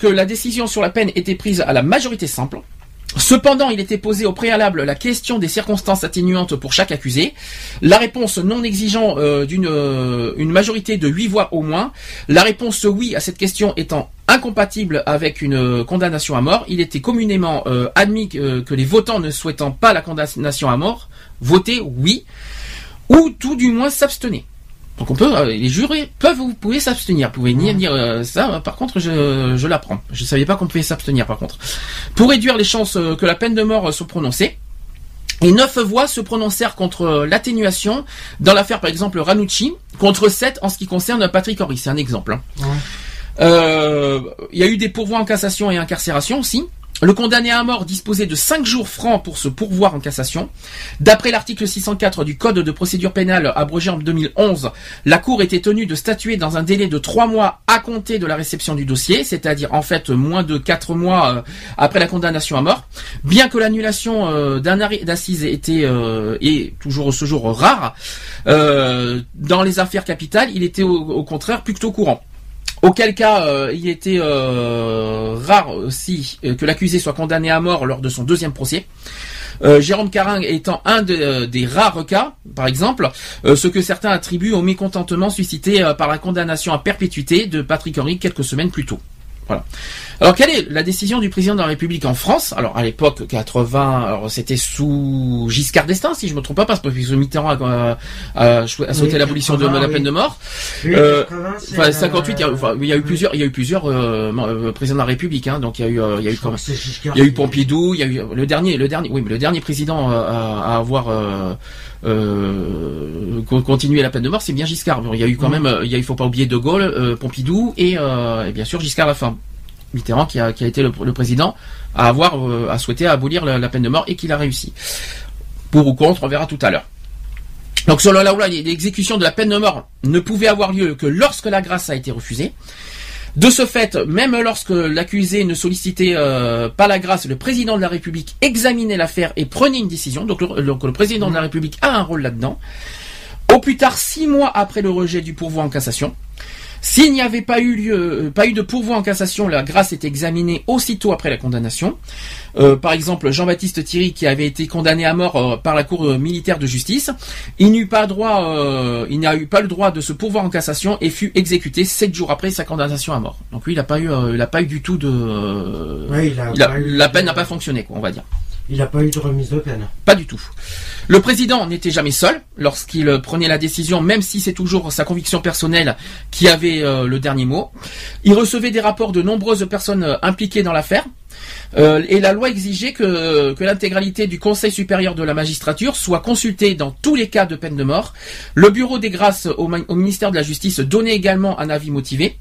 Que la décision sur la peine était prise à la majorité simple. Cependant, il était posé au préalable la question des circonstances atténuantes pour chaque accusé. La réponse non exigeant euh, d'une euh, une majorité de 8 voix au moins. La réponse oui à cette question étant incompatible avec une euh, condamnation à mort, il était communément admis que, que les votants ne souhaitant pas la condamnation à mort votaient oui ou tout du moins s'abstenaient. Donc on peut, euh, les jurés peuvent, vous pouvez s'abstenir. Vous pouvez ni dire euh, ça. euh, Par contre, je, je l'apprends. Je savais pas qu'on pouvait s'abstenir. Par contre, pour réduire les chances euh, que la peine de mort soit prononcée. Et neuf voix se prononcèrent contre l'atténuation dans l'affaire, par exemple, Ranucci, contre sept en ce qui concerne Patrick Horry. C'est un exemple. hein. Ouais. Euh, Il y a eu des pourvois en cassation et incarcération aussi. Le condamné à mort disposait de 5 jours francs pour se pourvoir en cassation. D'après l'article 604 du Code de procédure pénale abrogé en 2011, la Cour était tenue de statuer dans un délai de 3 mois à compter de la réception du dossier, c'est-à-dire en fait moins de 4 mois euh, après la condamnation à mort. Bien que l'annulation euh, d'un arrêt d'assises était euh, et toujours ce jour rare, dans les affaires capitales, il était au contraire plutôt courant. Auquel cas, euh, il était euh, rare aussi euh, que l'accusé soit condamné à mort lors de son deuxième procès. Jérôme Carin étant un des rares cas, par exemple, ce que certains attribuent au mécontentement suscité par la condamnation à perpétuité de Patrick Henry quelques semaines plus tôt. Voilà. Alors quelle est la décision du président de la République en France? Alors à l'époque 80, c'était sous Giscard d'Estaing si je me trompe pas parce que Mitterrand a, a, sauté l'abolition de la peine de mort. euh, 58, il y, a, il y a eu plusieurs, il y a eu plusieurs euh, euh, présidents de la République, hein, donc il y a eu, euh, il y a eu, il y a eu Pompidou, il y a eu le dernier, le dernier, oui, mais le dernier président à, à avoir euh, continué la peine de mort, c'est bien Giscard. il y a eu quand même, il, y a, il faut pas oublier De Gaulle, Pompidou et, et, bien sûr Giscard la fin. Mitterrand qui a, été le, président à avoir à souhaiter abolir la, peine de mort et qu'il a réussi. Pour ou contre, on verra tout à l'heure. Donc selon la loi, l'exécution de la peine de mort ne pouvait avoir lieu que lorsque la grâce a été refusée. De ce fait, même lorsque l'accusé ne sollicitait euh, pas la grâce, le président de la République examinait l'affaire et prenait une décision. Donc le président de la République a un rôle là-dedans. Au plus tard, six mois après le rejet du pourvoi en cassation, s'il n'y avait pas eu lieu, euh, pas eu de pourvoi en cassation, la grâce est examinée aussitôt après la condamnation. Euh, par exemple, Jean-Baptiste Thierry, qui avait été condamné à mort euh, par la Cour militaire de justice, il n'eut pas droit, il n'a eu pas le droit de se pourvoir en cassation et fut exécuté sept jours après sa condamnation à mort. Donc lui, il n'a pas eu, il n'a pas eu du tout de, la peine n'a pas fonctionné, quoi, on va dire. Il n'a pas eu de remise de peine. Pas du tout. Le président n'était jamais seul lorsqu'il prenait la décision, même si c'est toujours sa conviction personnelle qui avait euh, le dernier mot. Il recevait des rapports de nombreuses personnes euh, impliquées dans l'affaire. Euh, et la loi exigeait que l'intégralité du Conseil supérieur de la magistrature soit consultée dans tous les cas de peine de mort. Le bureau des grâces au ministère de la Justice donnait également un avis motivé.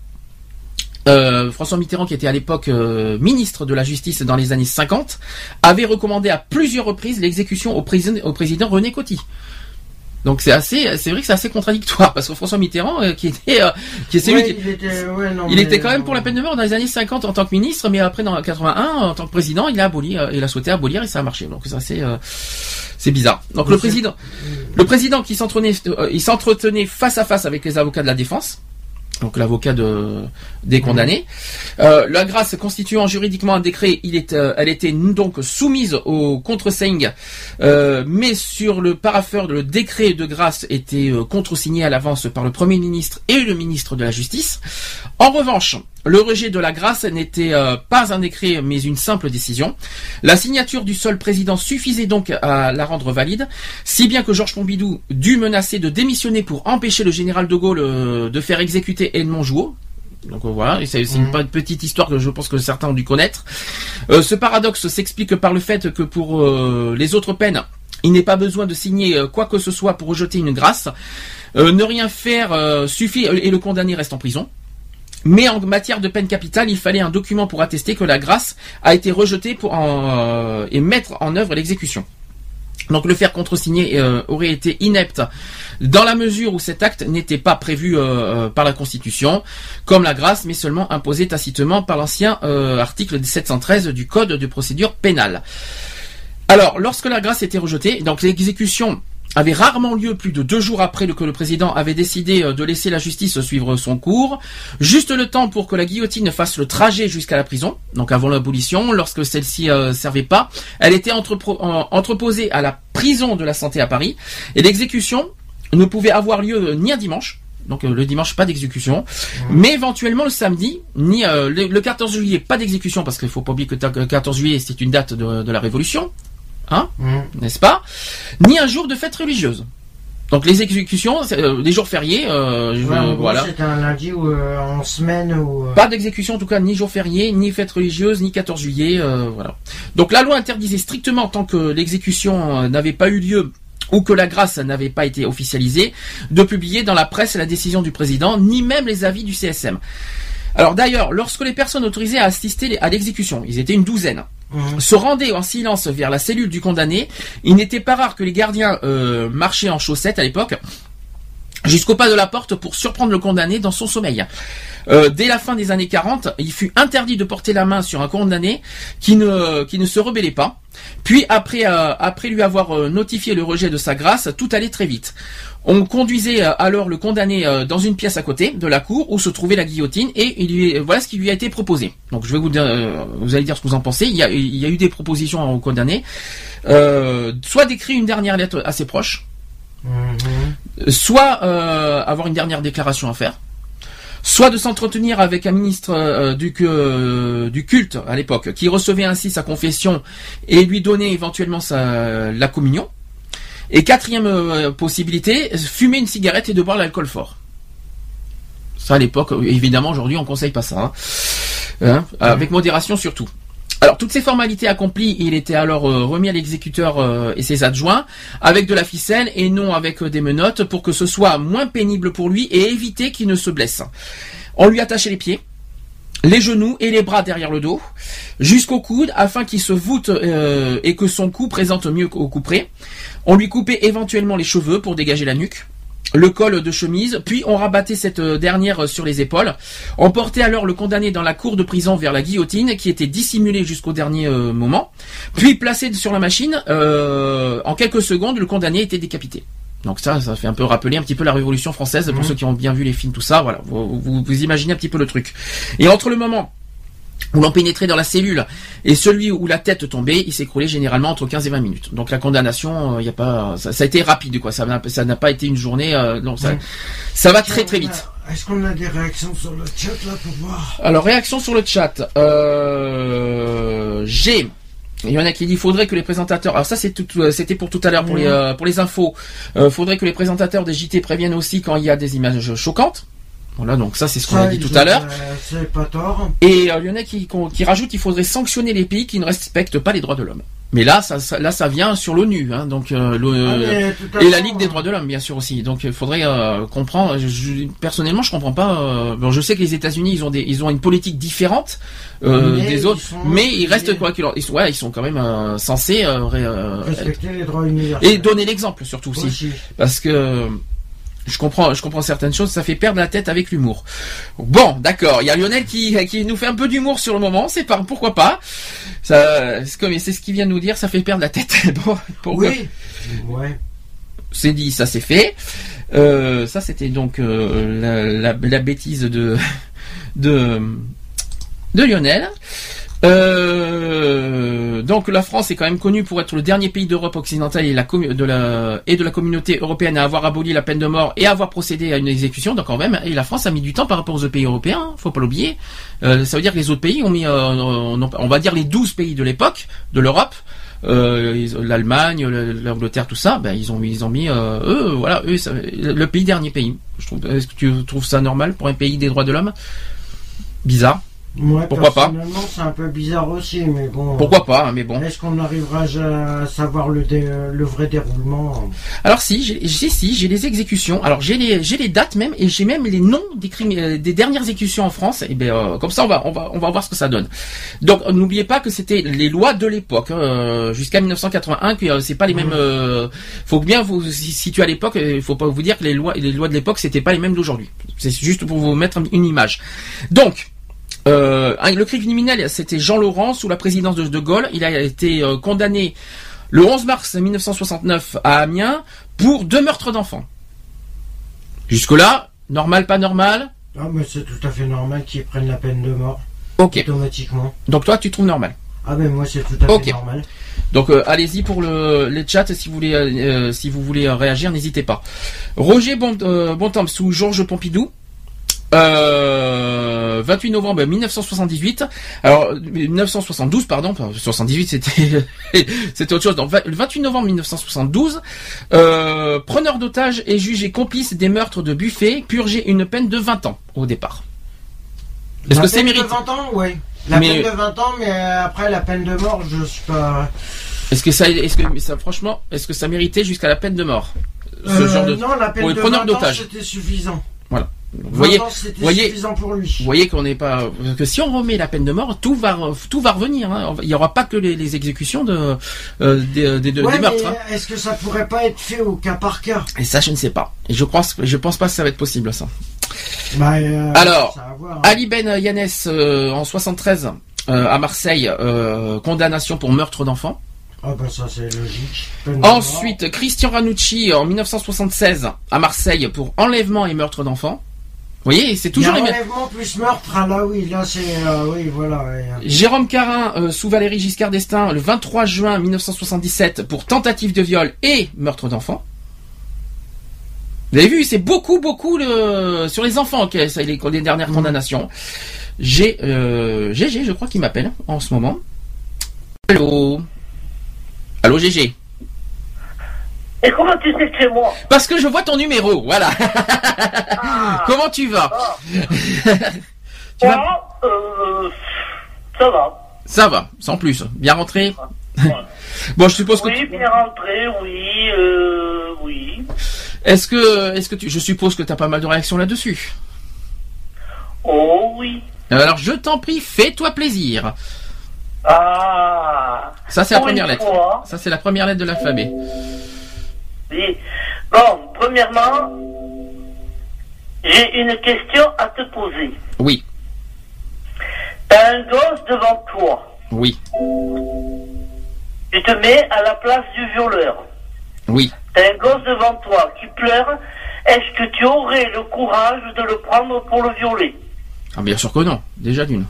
Euh, François Mitterrand, qui était à l'époque euh, ministre de la Justice dans les années 50, avait recommandé à plusieurs reprises l'exécution au, président, au président René Coty. Donc c'est assez, c'est vrai que c'est assez contradictoire parce que François Mitterrand, euh, qui était, qui est celui il, était, ouais, non, il était, quand même pour la peine de mort dans les années 50 en tant que ministre, mais après dans 81 en tant que président, il a aboli, il a souhaité abolir et ça a marché. Donc c'est assez, c'est bizarre. Donc le président, le président qui s'entretenait, il s'entretenait face à face avec les avocats de la défense donc l'avocat de, des condamnés. Euh, la grâce constituant juridiquement un décret, euh, elle était donc soumise au contre-seigne, euh, mais sur le parapheur, le décret de grâce était contresigné à l'avance par le Premier ministre et le ministre de la Justice. En revanche, le rejet de la grâce n'était pas un décret mais une simple décision. La signature du seul président suffisait donc à la rendre valide, si bien que Georges Pompidou dut menacer de démissionner pour empêcher le général de Gaulle de faire exécuter Edmond Jouot, donc voilà, et c'est une mhm. petite histoire que je pense que certains ont dû connaître. Euh, ce paradoxe s'explique par le fait que pour euh, les autres peines, il n'est pas besoin de signer euh, quoi que ce soit pour rejeter une grâce. ne rien faire suffit et le condamné reste en prison. Mais en matière de peine capitale, il fallait un document pour attester que la grâce a été rejetée pour et mettre en œuvre l'exécution. Donc le faire contresigner euh, aurait été inepte dans la mesure où cet acte n'était pas prévu euh, euh, par la Constitution comme la grâce, mais seulement imposé tacitement par l'ancien article 713 du Code de procédure pénale. Alors, lorsque la grâce était rejetée, donc l'exécution avait rarement lieu plus de deux jours après que le président avait décidé euh, de laisser la justice suivre son cours, juste le temps pour que la guillotine fasse le trajet jusqu'à la prison, donc avant l'abolition, lorsque celle-ci euh, servait pas, elle était entreposée à la prison de la santé à Paris, et l'exécution ne pouvait avoir lieu ni un dimanche, donc euh, le dimanche pas d'exécution, mais éventuellement le samedi, ni le, 14 juillet pas d'exécution parce qu'il faut pas oublier que le 14 juillet c'est une date de la Révolution, hein, mm. n'est-ce pas? Ni un jour de fête religieuse. Donc les exécutions, euh, les jours fériés, euh, voilà. C'est un lundi ou euh, en semaine ou. Pas d'exécution en tout cas, ni jour férié, ni fête religieuse, ni 14 juillet, voilà. Donc la loi interdisait strictement tant que l'exécution n'avait pas eu lieu ou que la grâce n'avait pas été officialisée, de publier dans la presse la décision du président, ni même les avis du CSM. Alors d'ailleurs, lorsque les personnes autorisées à assister à l'exécution, ils étaient une douzaine, Mhm. se rendaient en silence vers la cellule du condamné. Il n'était pas rare que les gardiens euh, marchaient en chaussettes à l'époque jusqu'au pas de la porte pour surprendre le condamné dans son sommeil. Euh, dès la fin des années 40, il fut interdit de porter la main sur un condamné qui ne, qui ne se rebellait pas. Puis après, euh, après lui avoir euh, notifié le rejet de sa grâce, tout allait très vite. On conduisait alors le condamné dans une pièce à côté de la cour où se trouvait la guillotine et il lui, voilà ce qui lui a été proposé. Donc je vais vous dire, vous allez dire ce que vous en pensez. Il y a, eu des propositions au condamné, soit d'écrire une dernière lettre à ses proches, Mhm. soit euh, avoir une dernière déclaration à faire, soit de s'entretenir avec un ministre euh, du, que- du culte à l'époque, qui recevait ainsi sa confession et lui donnait éventuellement la communion. Et quatrième euh, possibilité, fumer une cigarette et de boire l'alcool fort. Ça à l'époque, euh, évidemment aujourd'hui on conseille pas ça, hein. Hein, avec modération surtout. Alors toutes ces formalités accomplies, il était alors euh, remis à l'exécuteur euh, et ses adjoints avec de la ficelle et non avec euh, des menottes pour que ce soit moins pénible pour lui et éviter qu'il ne se blesse. On lui attachait les pieds, les genoux et les bras derrière le dos, jusqu'au coude afin qu'il se voûte et que son cou présente mieux au coup près. On lui coupait éventuellement les cheveux pour dégager la nuque le col de chemise, puis on rabattait cette euh, dernière sur les épaules. On portait alors le condamné dans la cour de prison vers la guillotine, qui était dissimulée jusqu'au dernier euh, moment. Puis placé sur la machine, euh, en quelques secondes, le condamné était décapité. Donc ça, ça fait un peu rappeler un petit peu la Révolution française pour Mhm. ceux qui ont bien vu les films, tout ça. Voilà, vous, vous, vous imaginez un petit peu le truc. Et entre le moment où l'on pénétrait dans la cellule et celui où la tête tombait, il s'écroulait généralement entre 15 et 20 minutes. Donc la condamnation, il y a pas, ça, ça a été rapide quoi. Ça n'a ça n'a pas été une journée. euh, non, ça, ça va très très vite. Est-ce qu'on a des réactions sur le chat là pour voir? Alors réaction sur le chat. Euh, J'ai il y en a qui dit il faudrait que les présentateurs. Alors ça c'est tout, euh, c'était pour tout à l'heure pour les euh, pour les infos. Euh, faudrait que les présentateurs des JT préviennent aussi quand il y a des images choquantes. Voilà donc ça c'est ce qu'on a dit tout à l'heure. euh, C'est pas tort. Et euh, il y en a qui, qui rajoutent qu'il faudrait sanctionner les pays qui ne respectent pas les droits de l'homme. Mais là, ça, ça- là, ça vient sur l'ONU, hein, donc euh, Ah, et la Ligue des euh, droits de l'homme, bien sûr aussi. Donc il faudrait euh, comprendre. je- je- personnellement, je comprends pas. euh, bon, je sais que les États-Unis, ils ont des, ils ont une politique différente des autres, sont mais ils restent quoi qu'il en- ils sont, ouais, ils sont quand même censés Respecter les droits universels. et donner l'exemple surtout aussi Aussi. parce que je comprends, je comprends certaines choses, ça fait perdre la tête avec l'humour. Bon, d'accord, il y a Lionel qui, qui nous fait un peu d'humour sur le moment, c'est pas, pourquoi pas. Ça, c'est comme, c'est ce qu'il vient de nous dire, ça fait perdre la tête. *laughs* bon, pourquoi Oui. Ouais. C'est dit, ça c'est fait. Euh, ça c'était donc euh, la, la, la bêtise de, de, de Lionel. Euh, donc la France est quand même connue pour être le dernier pays d'Europe occidentale et, de la, communauté européenne à avoir aboli la peine de mort et à avoir procédé à une exécution. Donc quand même, et la France a mis du temps par rapport aux autres pays européens, hein, faut pas l'oublier. Euh, ça veut dire que les autres pays ont mis, euh, on, va dire les 12 pays de l'époque, de l'Europe, euh, l'Allemagne, le- l'Angleterre, tout ça, ben ils ont ils ont mis euh, eux, voilà, eux, le pays dernier pays. Est-ce que tu trouves ça normal pour un pays des droits de l'homme? Bizarre. Moi, Pourquoi pas c'est un peu bizarre aussi, mais bon. Pourquoi pas hein, Mais bon. Est-ce qu'on arrivera à savoir le, dé- le vrai déroulement? Alors si, j'ai si, j'ai les exécutions. Alors j'ai les j'ai les dates même et j'ai même les noms des crimes, euh, des dernières exécutions en France. Et ben euh, comme ça on va on va on va voir ce que ça donne. Donc euh, n'oubliez pas que c'était les lois de l'époque hein, euh, jusqu'à 1981 que euh, c'est pas les mêmes. euh, faut bien vous si- situer à l'époque. Il faut pas vous dire que les lois les lois de l'époque c'était pas les mêmes d'aujourd'hui. C'est juste pour vous mettre une image. Donc euh, un- le crime criminel, c'était Jean Laurent sous la présidence de De Gaulle. Il a été euh, condamné le 11 mars 1969 à Amiens pour deux meurtres d'enfants. Jusque-là, normal, pas normal? Ah, mais c'est tout à fait normal qu'ils prennent la peine de mort Ok. automatiquement. Donc toi, tu trouves normal? Ah, mais moi, c'est tout à fait normal. Donc euh, allez-y pour le les chats si vous voulez euh, si vous voulez euh, réagir, n'hésitez pas. Roger bon, Bontemps sous Georges Pompidou. Euh, 28 novembre 1978. Alors 1972 pardon, enfin, 78 c'était *laughs* c'était autre chose. Donc le 28 novembre 1972, euh, preneur d'otage et jugé complice des meurtres de Buffet, purgé une peine de 20 ans au départ. Est-ce que c'est mérité de 20 ans, oui. La Mais- peine de 20 ans, mais après la peine de mort, je suis pas. Est-ce que ça est-ce que ça franchement, est-ce que ça méritait jusqu'à la peine de mort Ce Euh, genre de Non, la peine pour de preneurs 20 ans, d'otages? c'était suffisant. Vous voyez, voyez- pour lui. voyez qu'on n'est pas que si on remet la peine de mort, tout va tout va revenir. hein. Il y aura pas que les, les exécutions de euh, des, des, des Ouais, meurtres. hein. est-ce que ça pourrait pas être fait au cas par cas? Et ça, je ne sais pas. Et je pense je pense pas que ça va être possible ça. Bah, euh, Alors, ça voir, hein. Ali Ben Yannès euh, en 73 euh, à Marseille, euh, condamnation pour meurtre d'enfant. Ah bah ça c'est logique. Ensuite, Christian Ranucci en 1976 à Marseille pour enlèvement et meurtre d'enfant. Vous voyez, c'est toujours les a mêmes. enlèvement plus meurtre, ah là oui, là c'est... euh, oui, voilà. Jérôme Carin euh, sous Valérie Giscard d'Estaing le 23 juin 1977 pour tentative de viol et meurtre d'enfant. Vous avez vu, c'est beaucoup, beaucoup le... sur les enfants que ça, les, les dernières condamnations. J'ai euh, GG, je crois qu'il m'appelle en ce moment. Allô? Allô GG Et comment tu sais que c'est moi Parce que je vois ton numéro, voilà. *laughs* Comment tu vas *laughs* Tu vas Moi, euh, ça va. Ça va, sans plus. Bien rentré *laughs* Bon, je suppose que Oui, tu... bien rentré, oui, euh, oui. Est-ce que, est-ce que tu, je suppose que tu as pas mal de réactions là-dessus. Oh oui. Alors, je t'en prie, fais-toi plaisir. Ah. Ça, c'est la première lettre. fois. Ça, c'est la première lettre de l'alphabet. Oui. Bon, premièrement, j'ai une question à te poser. Oui, T'as un gosse devant toi. oui, Tu te mets à la place du violeur. oui. T'as un gosse devant toi qui pleure. Est-ce que tu aurais le courage de le prendre pour le violer? Ah, bien sûr que non. Déjà d'une.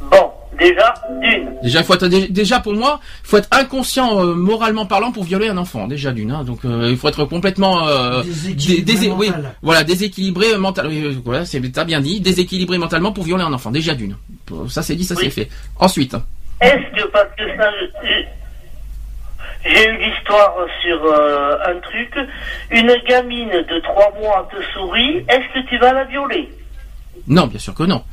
Bon, déjà, d'une. Déjà, faut être, dé- déjà pour moi, il faut être inconscient euh, moralement parlant pour violer un enfant. Déjà d'une. hein. Donc, euh, il faut être complètement euh, Déséquilibré dé- désé- oui, voilà, déséquilibré euh, mental. oui, Voilà, c'est t'as bien dit, déséquilibré mentalement pour violer un enfant. Déjà d'une. Ça c'est dit, ça Oui. c'est fait. Ensuite, Est-ce que, parce que ça, j'ai- eu l'histoire sur euh, un truc, une gamine de trois mois te sourit, est-ce que tu vas la violer? Non, bien sûr que non.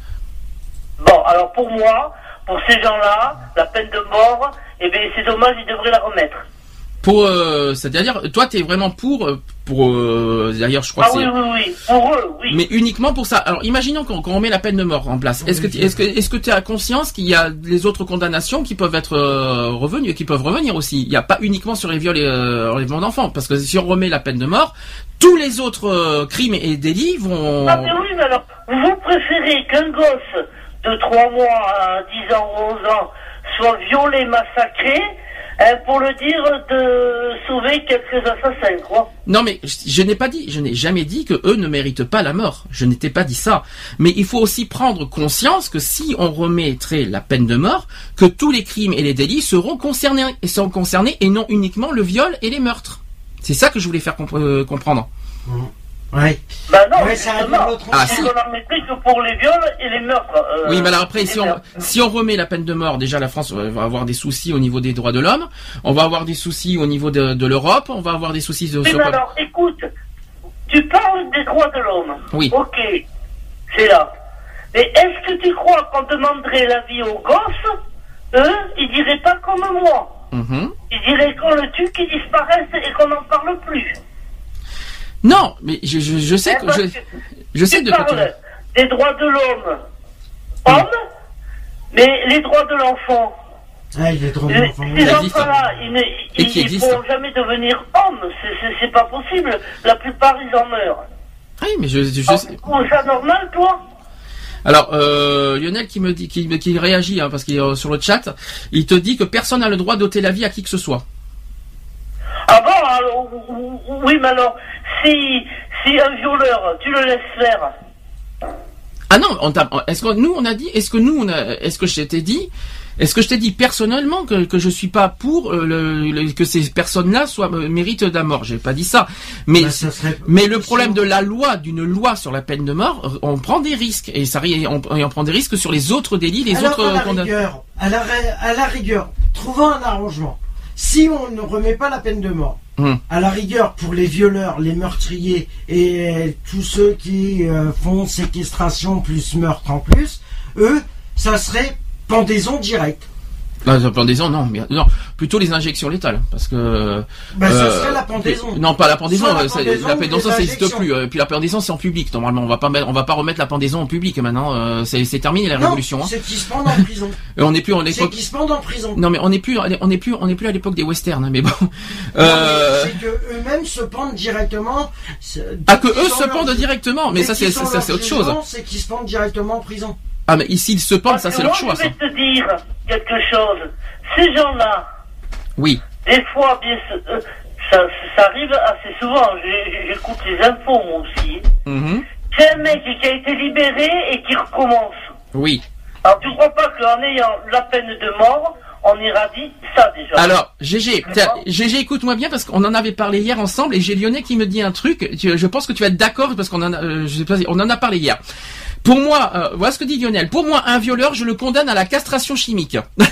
Bon, alors pour moi, pour ces gens-là, la peine de mort, eh bien c'est dommage, ils devraient la remettre. Pour, euh, c'est-à-dire, toi, t'es vraiment pour, euh, pour. euh, D'ailleurs, je crois Ah que oui, oui, oui, pour eux, oui. Mais uniquement pour ça. Alors, imaginons qu'on qu'on met la peine de mort en place. Est-ce que, tu- est-ce que, est-ce que tu as conscience qu'il y a les autres condamnations qui peuvent être euh, revenues, qui peuvent revenir aussi? Il n'y a pas uniquement sur les viols et euh, enlèvements d'enfants, parce que si on remet la peine de mort, tous les autres euh, crimes et délits vont. Ah mais oui, mais alors, vous préférez qu'un gosse de 3 mois à 10 ans ou 11 ans soit violé, massacré, hein, pour le dire de sauver quelques assassins, quoi. Non, mais je, je n'ai pas dit, je n'ai jamais dit que eux ne méritent pas la mort. Je n'étais pas dit ça. Mais il faut aussi prendre conscience que si on remettrait la peine de mort, que tous les crimes et les délits seront concernés et seront concernés et non uniquement le viol et les meurtres. C'est ça que je voulais faire comp- euh, comprendre. Ouais. Bah non, Ouais, ça l'autre Ah, c'est si. qu'on en mettrait que pour les viols et les meurtres. euh, Oui, mais alors après, si on, meurtres. si on remet la peine de mort, déjà la France euh, va avoir des soucis au niveau des droits de l'homme, on va avoir des soucis au niveau de, de l'Europe, on va avoir des soucis de, sur- mais alors, écoute, tu parles des droits de l'homme. Oui. Ok, c'est là. Mais est-ce que tu crois qu'on demanderait l'avis aux gosses Eux, ils diraient pas comme moi. Mhm. Ils diraient qu'on le tue, qu'il disparaisse et qu'on n'en parle plus. Non, mais je, je, je sais que je, sais tu de quoi tu parles des droits de l'homme, homme, mais les droits de l'enfant. Ah, il est trop Les- bon. Ces Ça existe, enfants-là, ils ne pourront jamais devenir hommes. C'est- pas possible. La plupart, ils en meurent. Oui, mais je, je, Tu sais. trouves ça normal, toi? Alors, euh, Lionel qui me dit, qui, qui réagit, hein, parce qu'il est euh, sur le chat, il te dit que personne n'a le droit d'ôter la vie à qui que ce soit. Oui, mais alors, si, si un violeur, tu le laisses faire, Ah non, on t'a- est-ce que nous on a dit, est-ce que nous on a, est-ce que je t'ai dit, est-ce que je t'ai dit personnellement que, que je suis pas pour euh, le, le- que ces personnes-là soient euh, méritent la mort? J'ai pas dit ça, mais Bah, ça mais le problème de la loi, d'une loi sur la peine de mort, euh, on prend des risques. Et ça on, et on prend des risques sur les autres délits, les Alors, autres à la, rigueur, à, la, à la rigueur, trouvons un arrangement. Si on ne remet pas la peine de mort, Hum. à la rigueur, pour les violeurs, les meurtriers et tous ceux qui euh, font séquestration plus meurtre en plus, eux, ça serait pendaison directe. La, la pendaison, non, bien- non, plutôt les injections létales, parce que. Bah, ça euh, serait la pendaison. Non, pas la pendaison. Soit la euh, ça- pendaison ça n'existe plus. euh, Puis la pendaison, c'est en public. Normalement, on va pas mettre, on va pas remettre la pendaison en public maintenant. euh, c'est c'est terminé la Non, révolution. Hein. c'est qu'ils se pendent en prison. *laughs* Et on n'est plus en c'est l'époque. qu'ils se pendent en prison. Non, mais on n'est plus, on n'est plus, on n'est plus à l'époque des westerns. hein, mais bon. Mais Euh, C'est que eux-mêmes se pendent directement. ah que eux se pendent directement. Mais ça, c'est ça, c'est autre chose. C'est qu'ils se pendent directement en prison. Ah, mais ici, ils se pendent, ça, c'est leur choix. je vais te dire quelque chose. Ces gens-là, Oui. des fois, bien, euh, ça, ça arrive assez souvent. J'écoute les infos, moi aussi. Mhm. C'est un mec qui a été libéré et qui recommence. Oui. Alors, tu crois pas qu'en ayant la peine de mort, on irradie ça déjà Alors, GG, écoute-moi bien parce qu'on en avait parlé hier ensemble et j'ai Lyonnais qui me dit un truc. Je pense que tu vas être d'accord parce qu'on en a, euh, je sais pas, on en a parlé hier. Pour moi, euh, voilà ce que dit Lionel. Pour moi, un violeur, je le condamne à la castration chimique. *laughs*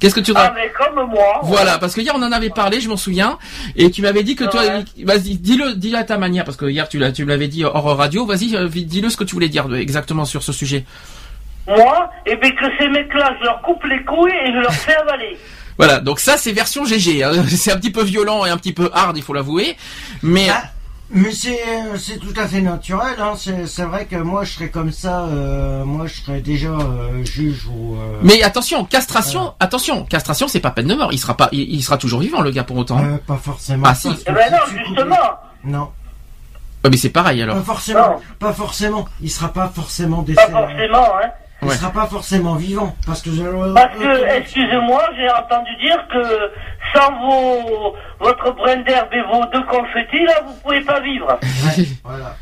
Qu'est-ce que tu Ah, mais comme moi. Voilà, parce que hier on en avait parlé, je m'en souviens, et tu m'avais dit que toi, Ouais. vas-y, dis-le, dis-le à ta manière, parce que hier tu l'as, tu me l'avais dit hors radio. Vas-y, euh, dis-le ce que tu voulais dire euh, exactement sur ce sujet. Moi, et bien que ces mecs-là, je leur coupe les couilles et je leur fais avaler. *laughs* Voilà, donc ça c'est version GG. hein. *laughs* C'est un petit peu violent et un petit peu hard, il faut l'avouer, mais Ah, mais c'est euh, c'est tout à fait naturel. Hein. C'est c'est vrai que moi je serais comme ça. euh, moi je serais déjà euh, juge ou. euh, Mais attention, castration, attention, castration, c'est pas peine de mort. Il sera pas, il, il sera toujours vivant, le gars, pour autant. euh, pas forcément. Ah, si. Eh ben non, justement. Non, Ouais, mais c'est pareil alors. pas forcément. Non. Pas forcément. Il sera pas forcément Pas décédé. forcément, hein. Il Ouais. sera pas forcément vivant parce que. Parce que, excusez-moi, j'ai entendu dire que sans vos, votre brin d'herbe et vos deux confettis, là, vous pouvez pas vivre. Ouais, *laughs* voilà.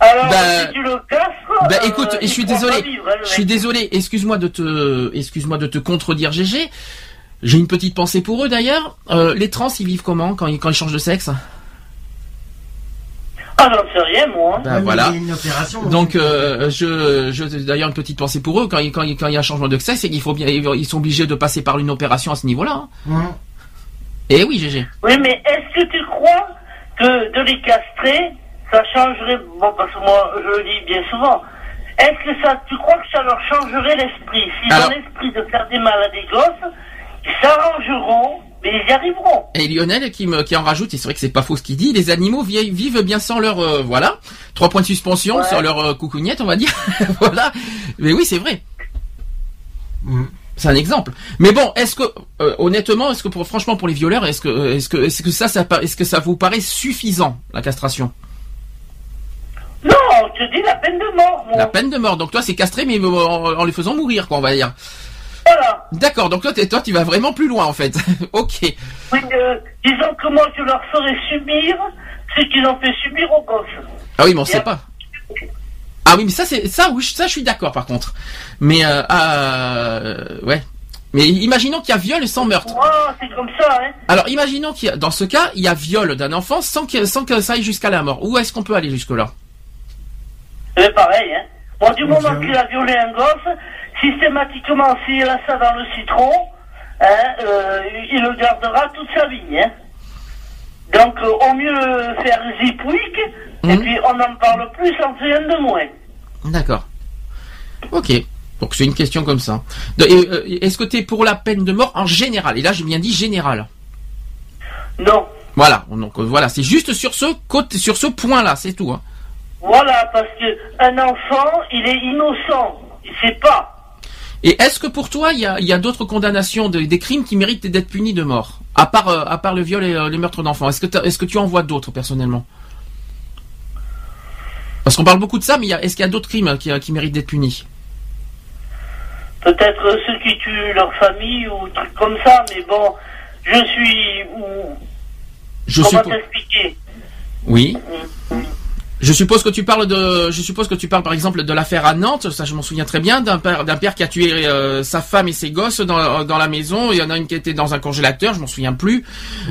Alors, Bah, si tu le casses, Bah euh, écoute, je suis désolé, pas vivre, hein, je suis désolé, excuse-moi de te, excuse-moi de te contredire, GG. J'ai une petite pensée pour eux d'ailleurs. Euh, les trans, ils vivent comment quand ils, quand ils changent de sexe? Ah, j'en sais rien, moi. hein. Ouais, mais voilà. une opération. Donc, euh, je, je, d'ailleurs une petite pensée pour eux quand il, quand il, quand il y a un changement de sexe, c'est qu'il faut bien, ils sont obligés de passer par une opération à ce niveau-là. Hein. Hum. Eh oui, GG. Oui, mais est-ce que tu crois que de les castrer, ça changerait, bon, parce que moi, je le dis bien souvent, est-ce que ça, tu crois que ça leur changerait l'esprit? S'ils Alors- ont l'esprit de faire des mal à des gosses, ils s'arrangeront, mais ils y arriveront. Et Lionel qui me qui en rajoute, et c'est vrai que c'est pas faux ce qu'il dit, les animaux vi- vivent bien sans leur euh, voilà trois points de suspension Ouais. sur leur euh, coucougnette, on va dire. *laughs* voilà. Mais oui, c'est vrai. Hum. C'est un exemple. Mais bon, est-ce que euh, honnêtement, est-ce que pour franchement pour les violeurs, est-ce que euh, est-ce que est-ce que ça ça pa- est-ce que ça vous paraît suffisant la castration? Non, je dis la peine de mort, moi. La peine de mort. Donc toi c'est castré mais en, en les faisant mourir quoi, on va dire. Voilà. D'accord. Donc toi toi tu vas vraiment plus loin en fait. *laughs* OK. Oui, euh, disons que moi, je leur ferai subir ce qu'ils ont fait subir aux gosses. Ah oui, mais on sait Bien. pas. Ah oui, mais ça c'est ça oui, ça je suis d'accord par contre. Mais euh, euh, ouais. Mais imaginons qu'il y a viol sans meurtre. Moi, c'est comme ça, hein. Alors imaginons qu'il y a dans ce cas, il y a viol d'un enfant sans que sans que ça aille jusqu'à la mort. Où est-ce qu'on peut aller jusque là C'est pareil, hein. Moi, du moment qu'il a violé un gosse, systématiquement, s'il a ça dans le citron, hein, euh, il le gardera toute sa vie, hein. Donc, euh, au mieux faire zipouic, et Mhm. puis on n'en parle plus sans rien de moins. D'accord. OK. Donc c'est une question comme ça. Euh, Est-ce que tu es pour la peine de mort en général? Et là j'ai bien dit général. Non. Voilà. Donc voilà, c'est juste sur ce côté, sur ce point-là, c'est tout. hein. Voilà, parce que un enfant, il est innocent. Il sait pas. Et est-ce que pour toi, il y a, il y a d'autres condamnations de- des crimes qui méritent d'être punis de mort À part, euh, à part le viol et euh, les meurtres d'enfants? Est-ce que, est-ce que tu en vois d'autres personnellement? Parce qu'on parle beaucoup de ça, mais est-ce qu'il y a d'autres crimes qui, qui méritent d'être punis? Peut-être euh, ceux qui tuent leur famille ou trucs comme ça, mais bon, je suis... ou- Je Comment suppo- t'expliquer? Oui. Je suppose que tu parles de, je suppose que tu parles par exemple de l'affaire à Nantes, ça je m'en souviens très bien, d'un père, d'un père qui a tué euh, sa femme et ses gosses dans, dans la maison. Il y en a une qui était dans un congélateur, je m'en souviens plus.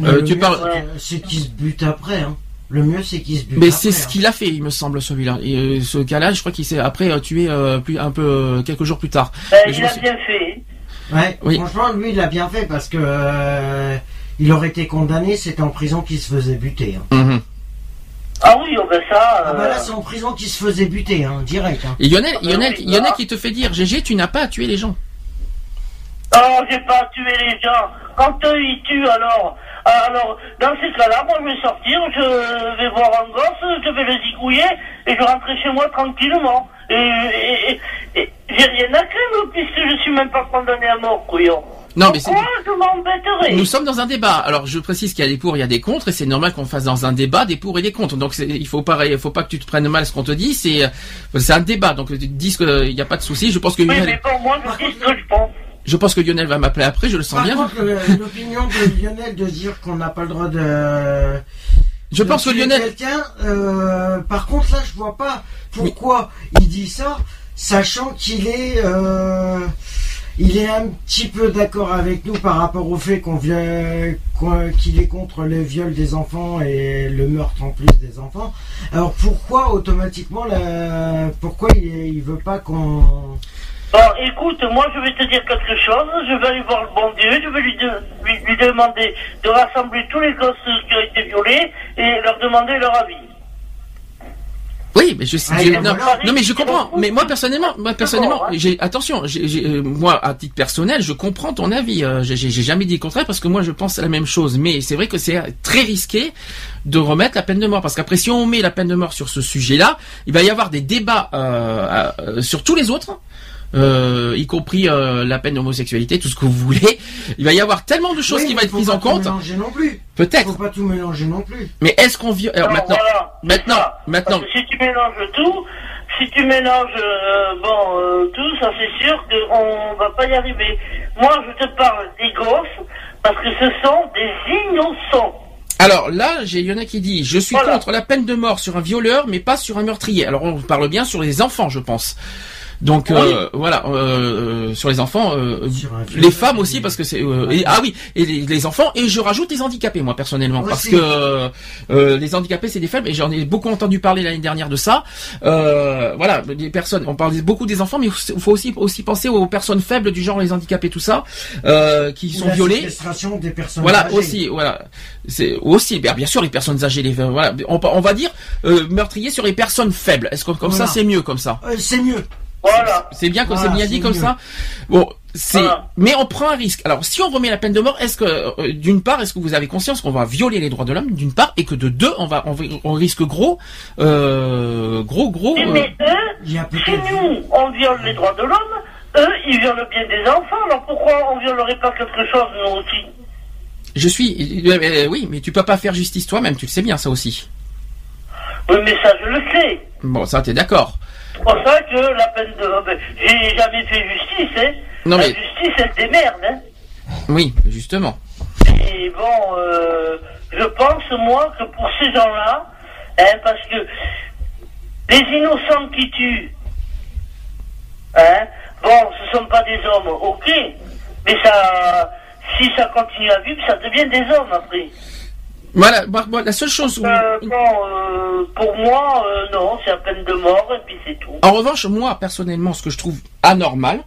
Euh, le tu mieux, parles- c'est qu'il se bute après. Hein. Le mieux, c'est qu'il se bute Mais après. c'est ce hein. qu'il a fait, il me semble, celui-là. Et euh, ce cas-là, je crois qu'il s'est après euh, tué euh, plus, un peu euh, quelques jours plus tard. Ben, il me a suis- bien fait. Ouais, Oui. franchement, lui, il a bien fait parce que euh, il aurait été condamné, c'était en prison qu'il se faisait buter. hein. Mhm. Ah oui, oh ben ça... Ah bah euh, là, c'est en prison qu'il se faisait buter, hein, direct. Hein. Et Lionel, Ah bah Lionel, oui, Lionel bah. qui te fait dire, GG, tu n'as pas à tuer les gens. Oh, j'ai pas tué les gens. Quand eux, ils tuent, alors... Alors, dans ces cas-là, moi, je vais sortir, je vais voir un gosse, je vais le zigouiller, et je rentrer chez moi tranquillement. Et, et- et- et j'ai rien à craindre, puisque je suis même pas condamné à mort, couillon. Non, mais c'est- Nous sommes dans un débat. Alors, je précise qu'il y a des pour, il y a des contre, et c'est normal qu'on fasse dans un débat des pour et des contre. Donc, il faut pas, il faut pas que tu te prennes mal ce qu'on te dit. C'est, euh, c'est un débat. Donc, dis qu'il n'y a pas de souci. Je pense que Oui, mais Lionel, bon, moi, je dis ce que je pense. je pense que Lionel va m'appeler après. Je le sens Par bien. contre, le- l'opinion de Lionel de dire qu'on n'a pas le droit de. Je de pense que Lionel, Quelqu'un, euh, par contre, là, je vois pas pourquoi il dit ça, sachant qu'il est. euh, il est un petit peu d'accord avec nous par rapport au fait qu'on qu'il est contre le viol des enfants et le meurtre en plus des enfants. Alors pourquoi automatiquement pourquoi il, il veut pas qu'on Bon, écoute, moi je vais te dire quelque chose, je vais aller voir le bon Dieu, je vais lui, lui demander de rassembler tous les gosses qui ont été violés et leur demander leur avis. Oui, mais je. Ah, je- non, mais je comprends. Mais moi personnellement, moi personnellement, j'ai attention. euh, moi, à titre personnel, je comprends ton avis. euh, j'ai jamais dit le contraire parce que moi, je pense la même chose. Mais c'est vrai que c'est très risqué de remettre la peine de mort parce qu'après, si on met la peine de mort sur ce sujet-là, il va y avoir des débats euh, euh, sur tous les autres. Euh, y compris euh, la peine d'homosexualité, tout ce que vous voulez. Il va y avoir tellement de choses Oui, qui vont être faut prises pas en tout compte. mélanger non plus. Peut-être. Faut pas tout mélanger non plus. Mais est-ce qu'on vit alors Alors, maintenant, voilà, maintenant, ça. maintenant, Parce que si tu mélanges tout, si tu mélanges euh, bon euh, tout, ça c'est sûr qu'on va pas y arriver. Moi je te parle des gosses parce que ce sont des innocents. Alors là, j'ai Yona qui dit Je suis Voilà. contre la peine de mort sur un violeur, mais pas sur un meurtrier. Alors on parle bien sur les enfants, je pense. Donc euh, voilà, euh, sur les enfants, euh, Sur les femmes aussi parce que c'est euh, et- ah oui et les, les enfants et je rajoute les handicapés moi personnellement parce que euh, euh, les handicapés c'est des faibles et j'en ai beaucoup entendu parler l'année dernière de ça. Euh, voilà, des personnes, on parle beaucoup des enfants, mais il faut aussi aussi penser aux personnes faibles du genre les handicapés tout ça euh, qui Ou sont la violées. séquestration des personnes Voilà âgées. aussi, voilà. C'est aussi, bien, bien sûr, les personnes âgées, les, voilà. On, on va dire euh, meurtrier sur les personnes faibles. Est-ce que comme Voilà. ça c'est mieux comme ça? Euh, c'est mieux. Voilà. C'est bien que Voilà, c'est bien dit comme mieux. ça. Bon, c'est, Voilà. mais on prend un risque. Alors, si on remet la peine de mort, est-ce que, euh, d'une part, est-ce que vous avez conscience qu'on va violer les droits de l'homme, d'une part, et que de deux, on va, on, risque gros, euh, gros, gros. Oui, euh, mais eux, Il y a chez peut-être. nous, on viole les droits de l'homme, eux, ils violent bien des enfants, alors pourquoi on violerait pas quelque chose, nous aussi? Je suis, euh, euh, oui, mais tu peux pas faire justice toi-même, tu le sais bien, ça aussi. Oui, mais ça, je le sais. Bon, ça, t'es d'accord. C'est pour ça que la peine de... ben, J'ai jamais fait justice, hein. Non, la mais- justice, elle démerde, hein. Oui, justement. Et bon, euh, je pense, moi, que pour ces gens-là, hein, parce que les innocents qui tuent, hein, bon, ce sont pas des hommes, ok, mais ça, si ça continue à vivre, ça devient des hommes après. Voilà, moi, moi, la seule chose. où- Euh, bon, euh, pour moi, euh, non, c'est à peine de mort, et puis c'est tout. En revanche, moi personnellement, ce que je trouve anormal,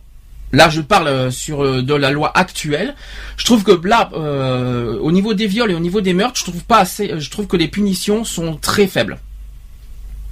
là je parle euh, sur euh, de la loi actuelle, je trouve que là, euh, au niveau des viols et au niveau des meurtres, je trouve pas assez, je trouve que les punitions sont très faibles.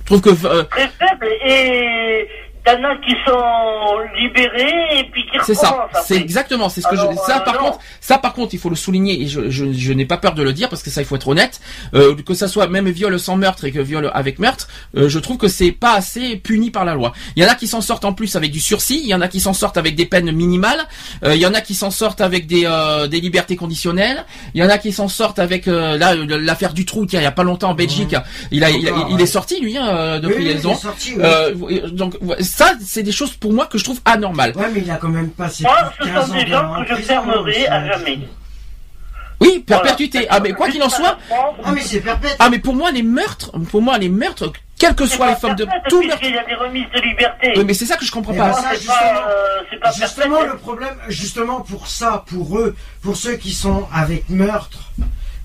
Je trouve que euh, Très faible, et t'en as qui sont libérés, et puis qui c'est ça, c'est exactement, c'est ce que Alors, je, ça euh, par non. contre, ça par contre, il faut le souligner et je, je, je n'ai pas peur de le dire parce que ça il faut être honnête, euh, que ça soit même viol sans meurtre et que viol avec meurtre, euh, je trouve que c'est pas assez puni par la loi. Il y en a qui s'en sortent en plus avec du sursis, il y en a qui s'en sortent avec des peines minimales, euh, il y en a qui s'en sortent avec des euh, des libertés conditionnelles, il y en a qui s'en sortent avec euh, là l'affaire du trou tiens il y a pas longtemps en Belgique, il a il, il ouais. est sorti lui hein, euh, de Oui, oui, il est sorti, oui. Euh, donc ouais, ça c'est des choses pour moi que je trouve anormales. Ouais, mais il a quand même passé Moi, plus ce de 15 sont ans des dans gens que je fermerai à jamais. Oui, perpétuité. Ah mais quoi qu'il en soit, Ah, mais c'est perpète. ah mais pour moi les meurtres, pour moi les meurtres, quelles que soient les formes de tout meurtre. Il y a des remises de liberté. Oui, mais c'est ça que je comprends Eh pas. ben, ça, justement, pas, euh, Justement, perpète. le problème, justement pour ça, pour eux, pour ceux qui sont avec meurtre,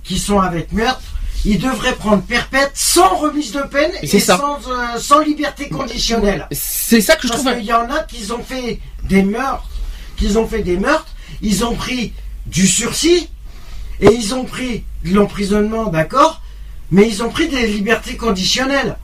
qui sont avec meurtre, ils devraient prendre perpète sans remise de peine Et ça. sans, euh, sans liberté conditionnelle. C'est ça que je Parce trouve. qu'il y en a qui ont fait des meurtres, qui ont fait des meurtres, ils ont pris du sursis et ils ont pris de l'emprisonnement, d'accord, mais ils ont pris des libertés conditionnelles.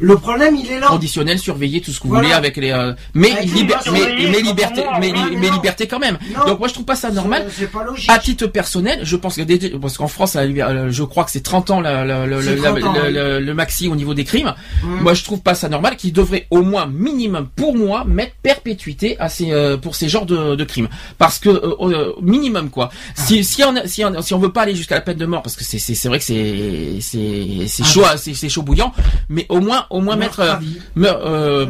Le problème, il est là. conditionnel, surveillé, tout ce que vous Voilà. voulez avec les. euh, mais, Avec liber- les mais, mais liberté, moi, mais, mais liberté quand même. Non. Donc moi je trouve pas ça normal. C'est- C'est pas logique. À titre personnel, je pense que des- parce qu'en France, euh, je crois que c'est 30 ans la- la- la- C'est la- 30 ans, le, oui. le- le maxi au niveau des crimes. Mm. Moi, je trouve pas ça normal. Qu'il devrait au moins minimum, pour moi, mettre perpétuité à ces euh, pour ces genres de, de crimes. Parce que euh, euh, minimum quoi. Si si on si on, si on veut pas aller jusqu'à la peine de mort, parce que c'est c'est c'est vrai que c'est c'est c'est Ah, chaud, c'est chaud bouillant, mais au moins au moins mettre à euh, vie. me- euh,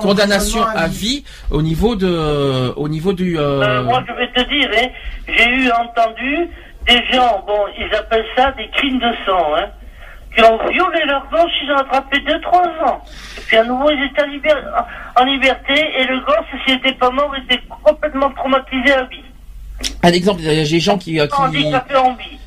condamnation à vie au niveau de au niveau du euh, Euh, moi, je vais te dire, hein, j'ai eu entendu des gens, bon, ils appellent ça des crimes de sang, hein, qui ont violé leur gosse, ils ont attrapé 2-3 ans. Et puis à nouveau, ils étaient en liberté, et le gosse, s'il n'était pas mort, était complètement traumatisé à vie. Un exemple. J'ai des gens qui euh, qui.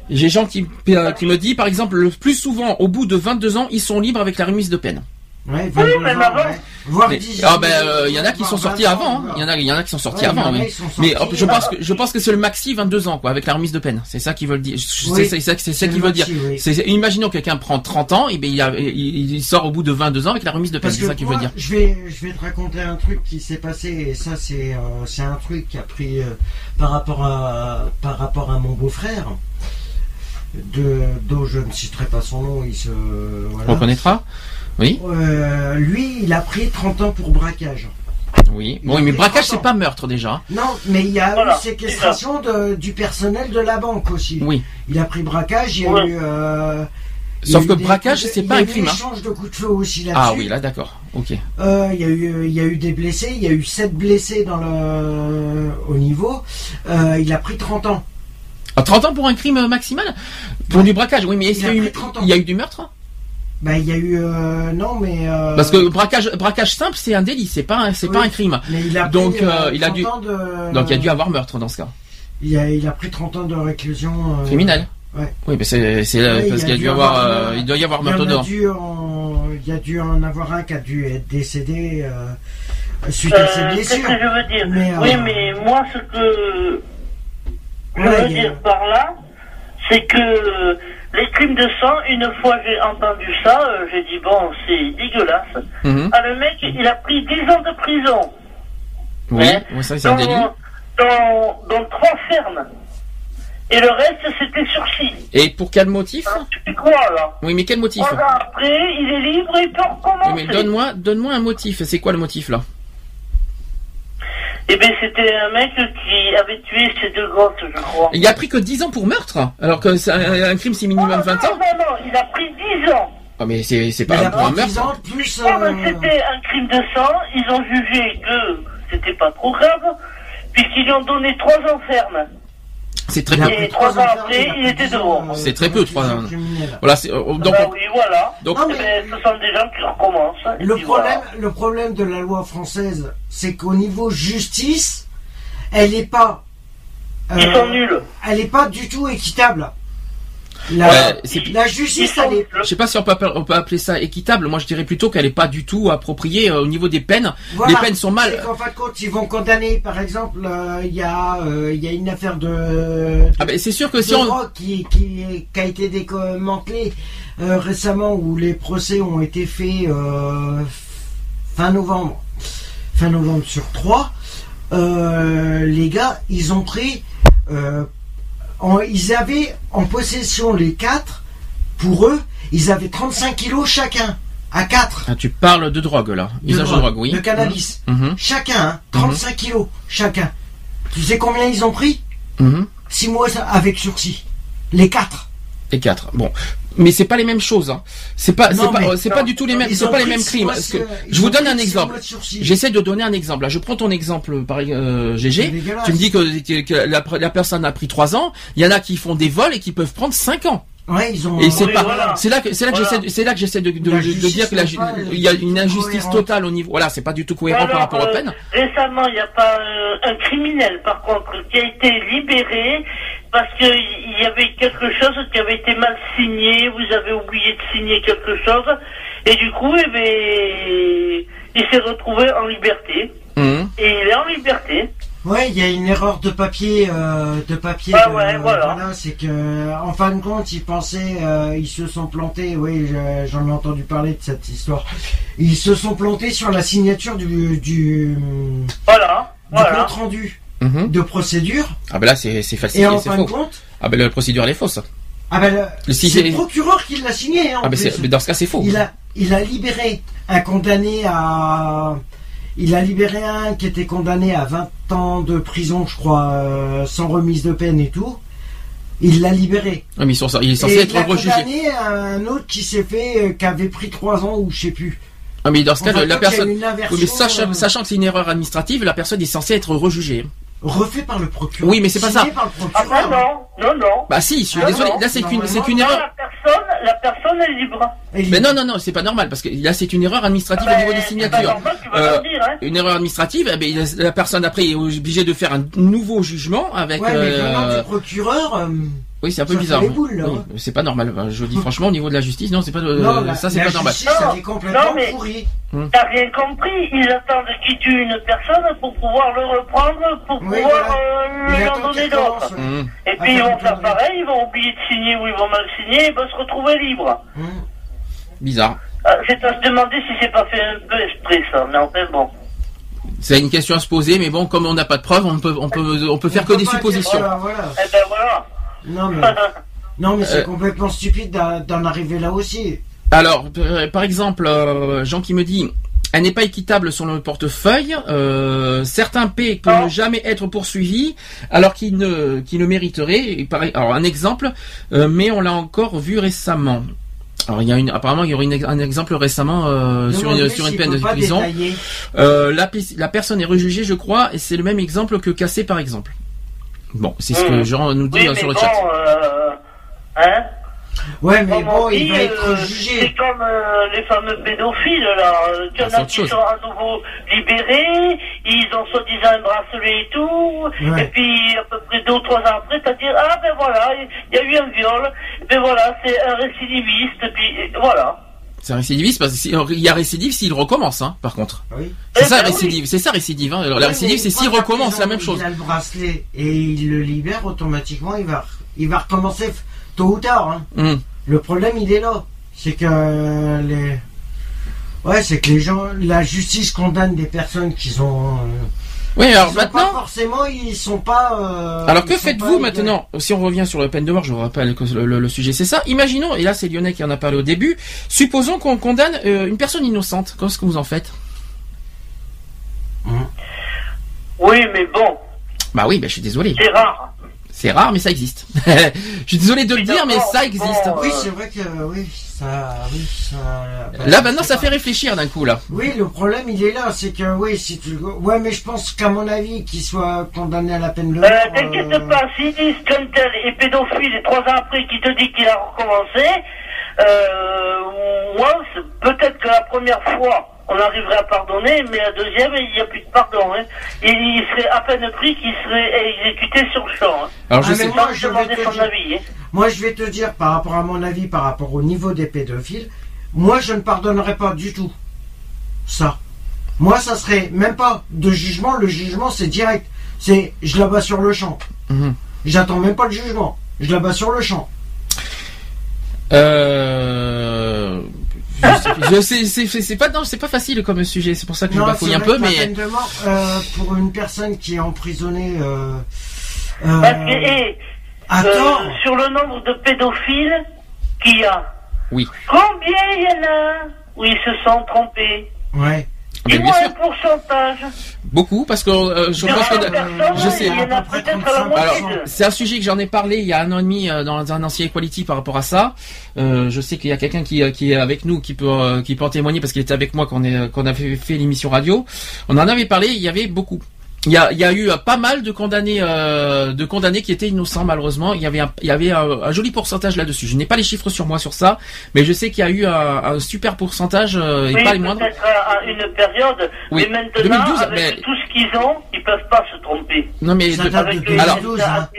J'ai qui, euh, qui me disent, par exemple, le plus souvent, au bout de 22 ans, ils sont libres avec la remise de peine. Ouais, 22 même ans, avant. ouais. Voire Mais- 10 ah ans, ben, euh, il y en a qui sont sortis 20 avant. hein. Il y en a, il y en a qui sont sortis Ouais, avant. oui. Mais hop, je euh, pense que je pense que c'est le maxi 22 ans, quoi, avec la remise de peine. C'est ça qu'ils veulent dire. Oui, c'est ça, c'est qu'ils veulent dire. oui. C'est- imaginons que quelqu'un prend 30 ans, et ben il, a- il, il sort au bout de 22 ans avec la remise de peine. C'est ça qu'il moi, veut dire. Je vais, je vais te raconter un truc qui s'est passé et ça c'est, euh, c'est un truc qui a pris euh, par rapport à, par rapport à mon beau-frère, de, dont je ne citerai pas son nom, il se, On voilà. reconnaîtra. Oui, Euh, lui, il a pris 30 ans pour braquage. oui. Il Bon, mais braquage, 30 ans. c'est pas meurtre déjà. Non, mais il y a Voilà, eu séquestration de, du personnel de la banque aussi. Oui. Il a pris braquage, il y a Ouais. eu. euh, il Sauf que braquage, coups de- c'est il pas y a un eu crime, hein. échange de coups de feu aussi là-dessus. Ah oui, là, d'accord. Ok. Euh, il y a eu, il y a eu des blessés, il y a eu 7 blessés dans le, au niveau. Euh, il a pris 30 ans. Ah, 30 ans pour un crime maximal? Pour Ouais. du braquage, oui, mais est-ce Il qu'il a y, a pris eu- 30 ans. il y a eu du meurtre? Ben, il y a eu, euh, non, mais. euh, Parce que braquage, braquage simple, c'est un délit, c'est pas, un- c'est pas un crime. mais il a pris, donc, euh, euh, il a 30 dû- ans de- Donc il y a dû avoir meurtre dans ce cas. Il a, il a pris 30 ans de réclusion. euh, Criminel. ouais. Oui, mais c'est, parce il qu'il y a dû avoir, euh, il doit y avoir meurtre a dedans. dû en- il y a dû en avoir un qui a dû être décédé euh, suite à ses blessures. que je veux dire? Mais, Oui, euh, mais moi, ce que je Ouais, veux a- dire par là, c'est que les crimes de sang, une fois j'ai entendu ça, euh, j'ai dit, bon, c'est dégueulasse. Mhm. Ah, le mec, il a pris 10 ans de prison. Oui, oui, ça c'est un délit. Dans, dans, trois fermes. Et le reste, c'était sursis. Et pour quel motif Hein, tu là Oui, mais quel motif après, il est libre, il peut Oui, recommencer. mais donne-moi, donne-moi un motif. C'est quoi le motif là? Eh bien, c'était un mec qui avait tué ses deux gosses, je crois. Il a pris que 10 ans pour meurtre, alors que c'est un, un crime c'est minimum Oh, 20 non, ans. Non, non, il a pris 10 ans. Ah mais c'est, c'est pas a pour un pris 10 meurtre. ans plus. Oh, mais euh, c'était un crime de sang. Ils ont jugé que c'était pas trop grave, puisqu'ils lui ont donné 3 ans ferme. C'est très peu. Et trois ans ferme, après, a pris il était 10 ans, dehors. euh, C'est très peu, trois ans. Voilà, euh, donc, ben oui, voilà. donc, Non, mais- ce sont des gens qui recommencent. Le problème, voilà. le problème de la loi française, c'est qu'au niveau justice, elle n'est pas. euh, Ils sont nuls. Elle n'est pas du tout équitable. La, justice, elle est. je sais pas si on peut, appeler, on peut appeler ça équitable. Moi, je dirais plutôt qu'elle est pas du tout appropriée euh, au niveau des peines. Voilà. Les peines sont mal. C'est qu'en fin de compte, ils vont condamner, par exemple, euh, il y, a, euh, il y a une affaire de. de Ah ben, c'est sûr que si on, qui, qui, qui a été démantelée euh, récemment où les procès ont été faits euh, fin novembre. Fin novembre sur 3. les gars, ils ont pris. En- ils avaient en possession les quatre, pour eux, ils avaient 35 kilos chacun. À 4. Ah, tu parles de drogue là, usage de drogue, oui. De cannabis. Mhm, Chacun, hein, 35 kilos chacun. Tu sais combien ils ont pris? Mhm. 6 mois avec sursis. Les quatre. Et quatre. Bon, mais c'est pas les mêmes choses. Hein. C'est pas, c'est pas, c'est pas du tout les mêmes, c'est pas les mêmes crimes. Parce que je vous donne un exemple. J'essaie de donner un exemple. Là, je prends ton exemple, par euh, GG. Tu me dis que, que- que la, la personne a pris 3 ans. Il y en a qui font des vols et qui peuvent prendre 5 ans. Ouais, ils ont. Et c'est pas, voilà. c'est là que, c'est là que Voilà. j'essaie, de- c'est là que j'essaie de, dire que la, euh, il y a une injustice totale au niveau. Voilà, c'est pas du tout cohérent Alors, par rapport aux euh, peines. Récemment, il n'y a pas euh, un criminel, par contre, qui a été libéré parce qu'il y avait quelque chose qui avait été mal signé, vous avez oublié de signer quelque chose, et du coup, eh ben, il s'est retrouvé en liberté. Mhm. Et il est en liberté. Ouais, il y a une erreur de papier, euh, de papier. Ah de- ouais, voilà. c'est que, en fin de compte, ils pensaient, euh, ils se sont plantés. Oui, je- j'en ai entendu parler de cette histoire. Ils se sont plantés sur la signature du du, Voilà, du voilà. compte rendu Mhm. de procédure. Ah ben là c'est c'est Et en fin de compte, Ah ben la procédure elle est fausse. ah ben, le- si- c'est le procureur qui l'a signé. Hein, Ah ben mais dans ce cas c'est faux. Il a, il a libéré un condamné à. Il a libéré un qui était condamné à 20 ans de prison, je crois, euh, sans remise de peine et tout. Il l'a libéré. Ah, mais ils sont, il est censé et être il a rejugé. condamné un autre qui s'est fait, euh, qui avait pris 3 ans ou je sais plus. Ah mais dans ce cas Enfin, la personne. Oui, mais sachant, euh, sachant que c'est une erreur administrative, la personne est censée être rejugée. Refait par le procureur. Oui, mais c'est pas ça. par le Ah ben non, non, non. Bah si, je suis Ah, désolé. non, Là c'est qu'une c'est qu'une erreur. la personne, la personne est libre. Mais non non non, c'est pas normal parce que là c'est une erreur administrative Ah au niveau ben, des signatures. normal, tu vas Euh, dire, hein. Une erreur administrative, eh ben, il- la personne après est obligée de faire un nouveau jugement avec. Ouais, mais euh, du procureur. euh, Oui, c'est un peu ça bizarre. Oui, hein. c'est pas normal. Je dis franchement au niveau de la justice, non, c'est pas euh, non, la- ça, c'est pas normal. justice, Non, elle est complètement non, mais- pourrie. T'as rien compris, ils attendent qu'il tue une personne pour pouvoir le reprendre, pour Oui, pouvoir voilà. euh, donner d'autres. Hum. Et Ah, puis ils vont faire pareil, ils vont oublier de signer ou ils vont mal signer, ils vont se retrouver libres. Hum. Bizarre. C'est à se demander si c'est pas fait un peu exprès ça, mais enfin bon. C'est une question à se poser, mais bon, comme on n'a pas de preuves, on peut, on peut, on peut faire On que peut des dire- suppositions. Voilà, voilà. Eh ben voilà. Non, mais, *laughs* non, mais c'est Euh. complètement stupide d'en arriver là aussi. Alors, par- par exemple, euh, Jean qui me dit, elle n'est pas équitable sur le portefeuille. euh, certains paient pour ne jamais être poursuivis, alors qu'ils ne, qu'ils ne mériteraient. Alors, un exemple, euh, mais on l'a encore vu récemment. Alors, il y a une, apparemment, il y aurait une- un exemple récemment euh, sur, une, sur peine de prison. Euh, la, la personne est rejugée, je crois, et c'est le même exemple que Cassé, par exemple. Bon, c'est ce que Mhm. Jean nous dit Oui, mais sur le bon, chat. euh, hein Ouais, mais Comme bon, on il dit, va être euh, jugé. C'est comme euh, les fameux pédophiles, là. Il y en Ah, a qui chose. sont à nouveau libérés, ils ont soi-disant un bracelet et tout, Ouais. et puis à peu près deux ou trois ans après, t'as dire ah ben voilà, il y a eu un viol, ben voilà, c'est un récidiviste, et puis voilà. C'est un récidiviste parce qu'il y a récidive s'il recommence, hein, par contre. Oui. C'est Eh ça ben oui. récidive, c'est ça récidive. Hein. Alors, la récidive, c'est s'il recommence la même chose. Il a le bracelet et il le libère automatiquement, il va, il va recommencer tôt ou tard. hein. Hum. Le problème, il est là. C'est que les. Ouais, c'est que les gens, la justice condamne des personnes qui sont. euh, Oui, alors ils sont pas maintenant. forcément, ils sont pas. euh, Alors que faites-vous maintenant Si on revient sur la peine de mort, je vous rappelle que le, le- le sujet c'est ça. Imaginons, et là c'est Lionel qui en a parlé au début, supposons qu'on condamne euh, une personne innocente. Qu'est-ce que vous en faites Oui, mais bon, Bah oui, bah, je suis désolé. c'est rare. C'est rare, mais ça existe. *laughs* je suis désolé de le dire, mais ça existe. Bon, Oui, c'est vrai que oui, ça, oui, ça. bah, Là maintenant, ça pas- fait réfléchir d'un coup là. Oui, le problème il est là, c'est que oui, si tu. Ouais, mais je pense qu'à mon avis, qu'il soit condamné à la peine de mort. Euh, T'inquiète euh, pas, s'ils disent qu'un tel est pédophile et trois ans après qu'il te dit qu'il a recommencé, euh, moi, c'est- peut-être que la première fois, on arriverait à pardonner, mais la deuxième, il n'y a plus de pardon. Hein. Il serait à peine pris qu'il serait exécuté sur le champ. Hein. Alors je Ah, sais. moi, Sans je vais demander te son dire- avis. Hein. Moi, je vais te dire par rapport à mon avis, par rapport au niveau des pédophiles, moi, je ne pardonnerai pas du tout ça. Moi, ça serait même pas de jugement. Le jugement, c'est direct. C'est je la bats sur le champ. Mhm. J'attends même pas le jugement. Je la bats sur le champ. Euh... Je sais, je c'est, pas non, c'est pas facile comme sujet. C'est pour ça que je Non, bafouille c'est un peu, mais peine de mort euh, pour une personne qui est emprisonnée euh, euh, Parce que, euh, tort. sur le nombre de pédophiles qu'il y a, oui. combien il y en a où ils se sont trompés? Ouais. Mais Dis-moi bien un sûr, pourcentage. beaucoup parce que euh, je pense 100 que je sais. il y en a À peu près peut-être la 35%. moitié. Alors, c'est un sujet que j'en ai parlé il y a un an et demi euh, dans un ancien Equality par rapport à ça. Euh, je sais qu'il y a quelqu'un qui, qui est avec nous qui peut euh, qui peut en témoigner parce qu'il était avec moi quand on qu'on avait fait l'émission radio. On en avait parlé. Il y avait beaucoup. Il y a, il y a eu euh, pas mal de condamnés euh, de condamnés qui étaient innocents malheureusement. Il y avait un, il y avait un, un joli pourcentage là-dessus. Je n'ai pas les chiffres sur moi sur ça, mais je sais qu'il y a eu un, un super pourcentage euh, et Oui, pas les moindres. peut-être à, à une période, Oui. mais maintenant, 2012, avec mais- tout ce qu'ils ont, ils peuvent pas se tromper. Non mais de- Avec Alors- 2012. hein.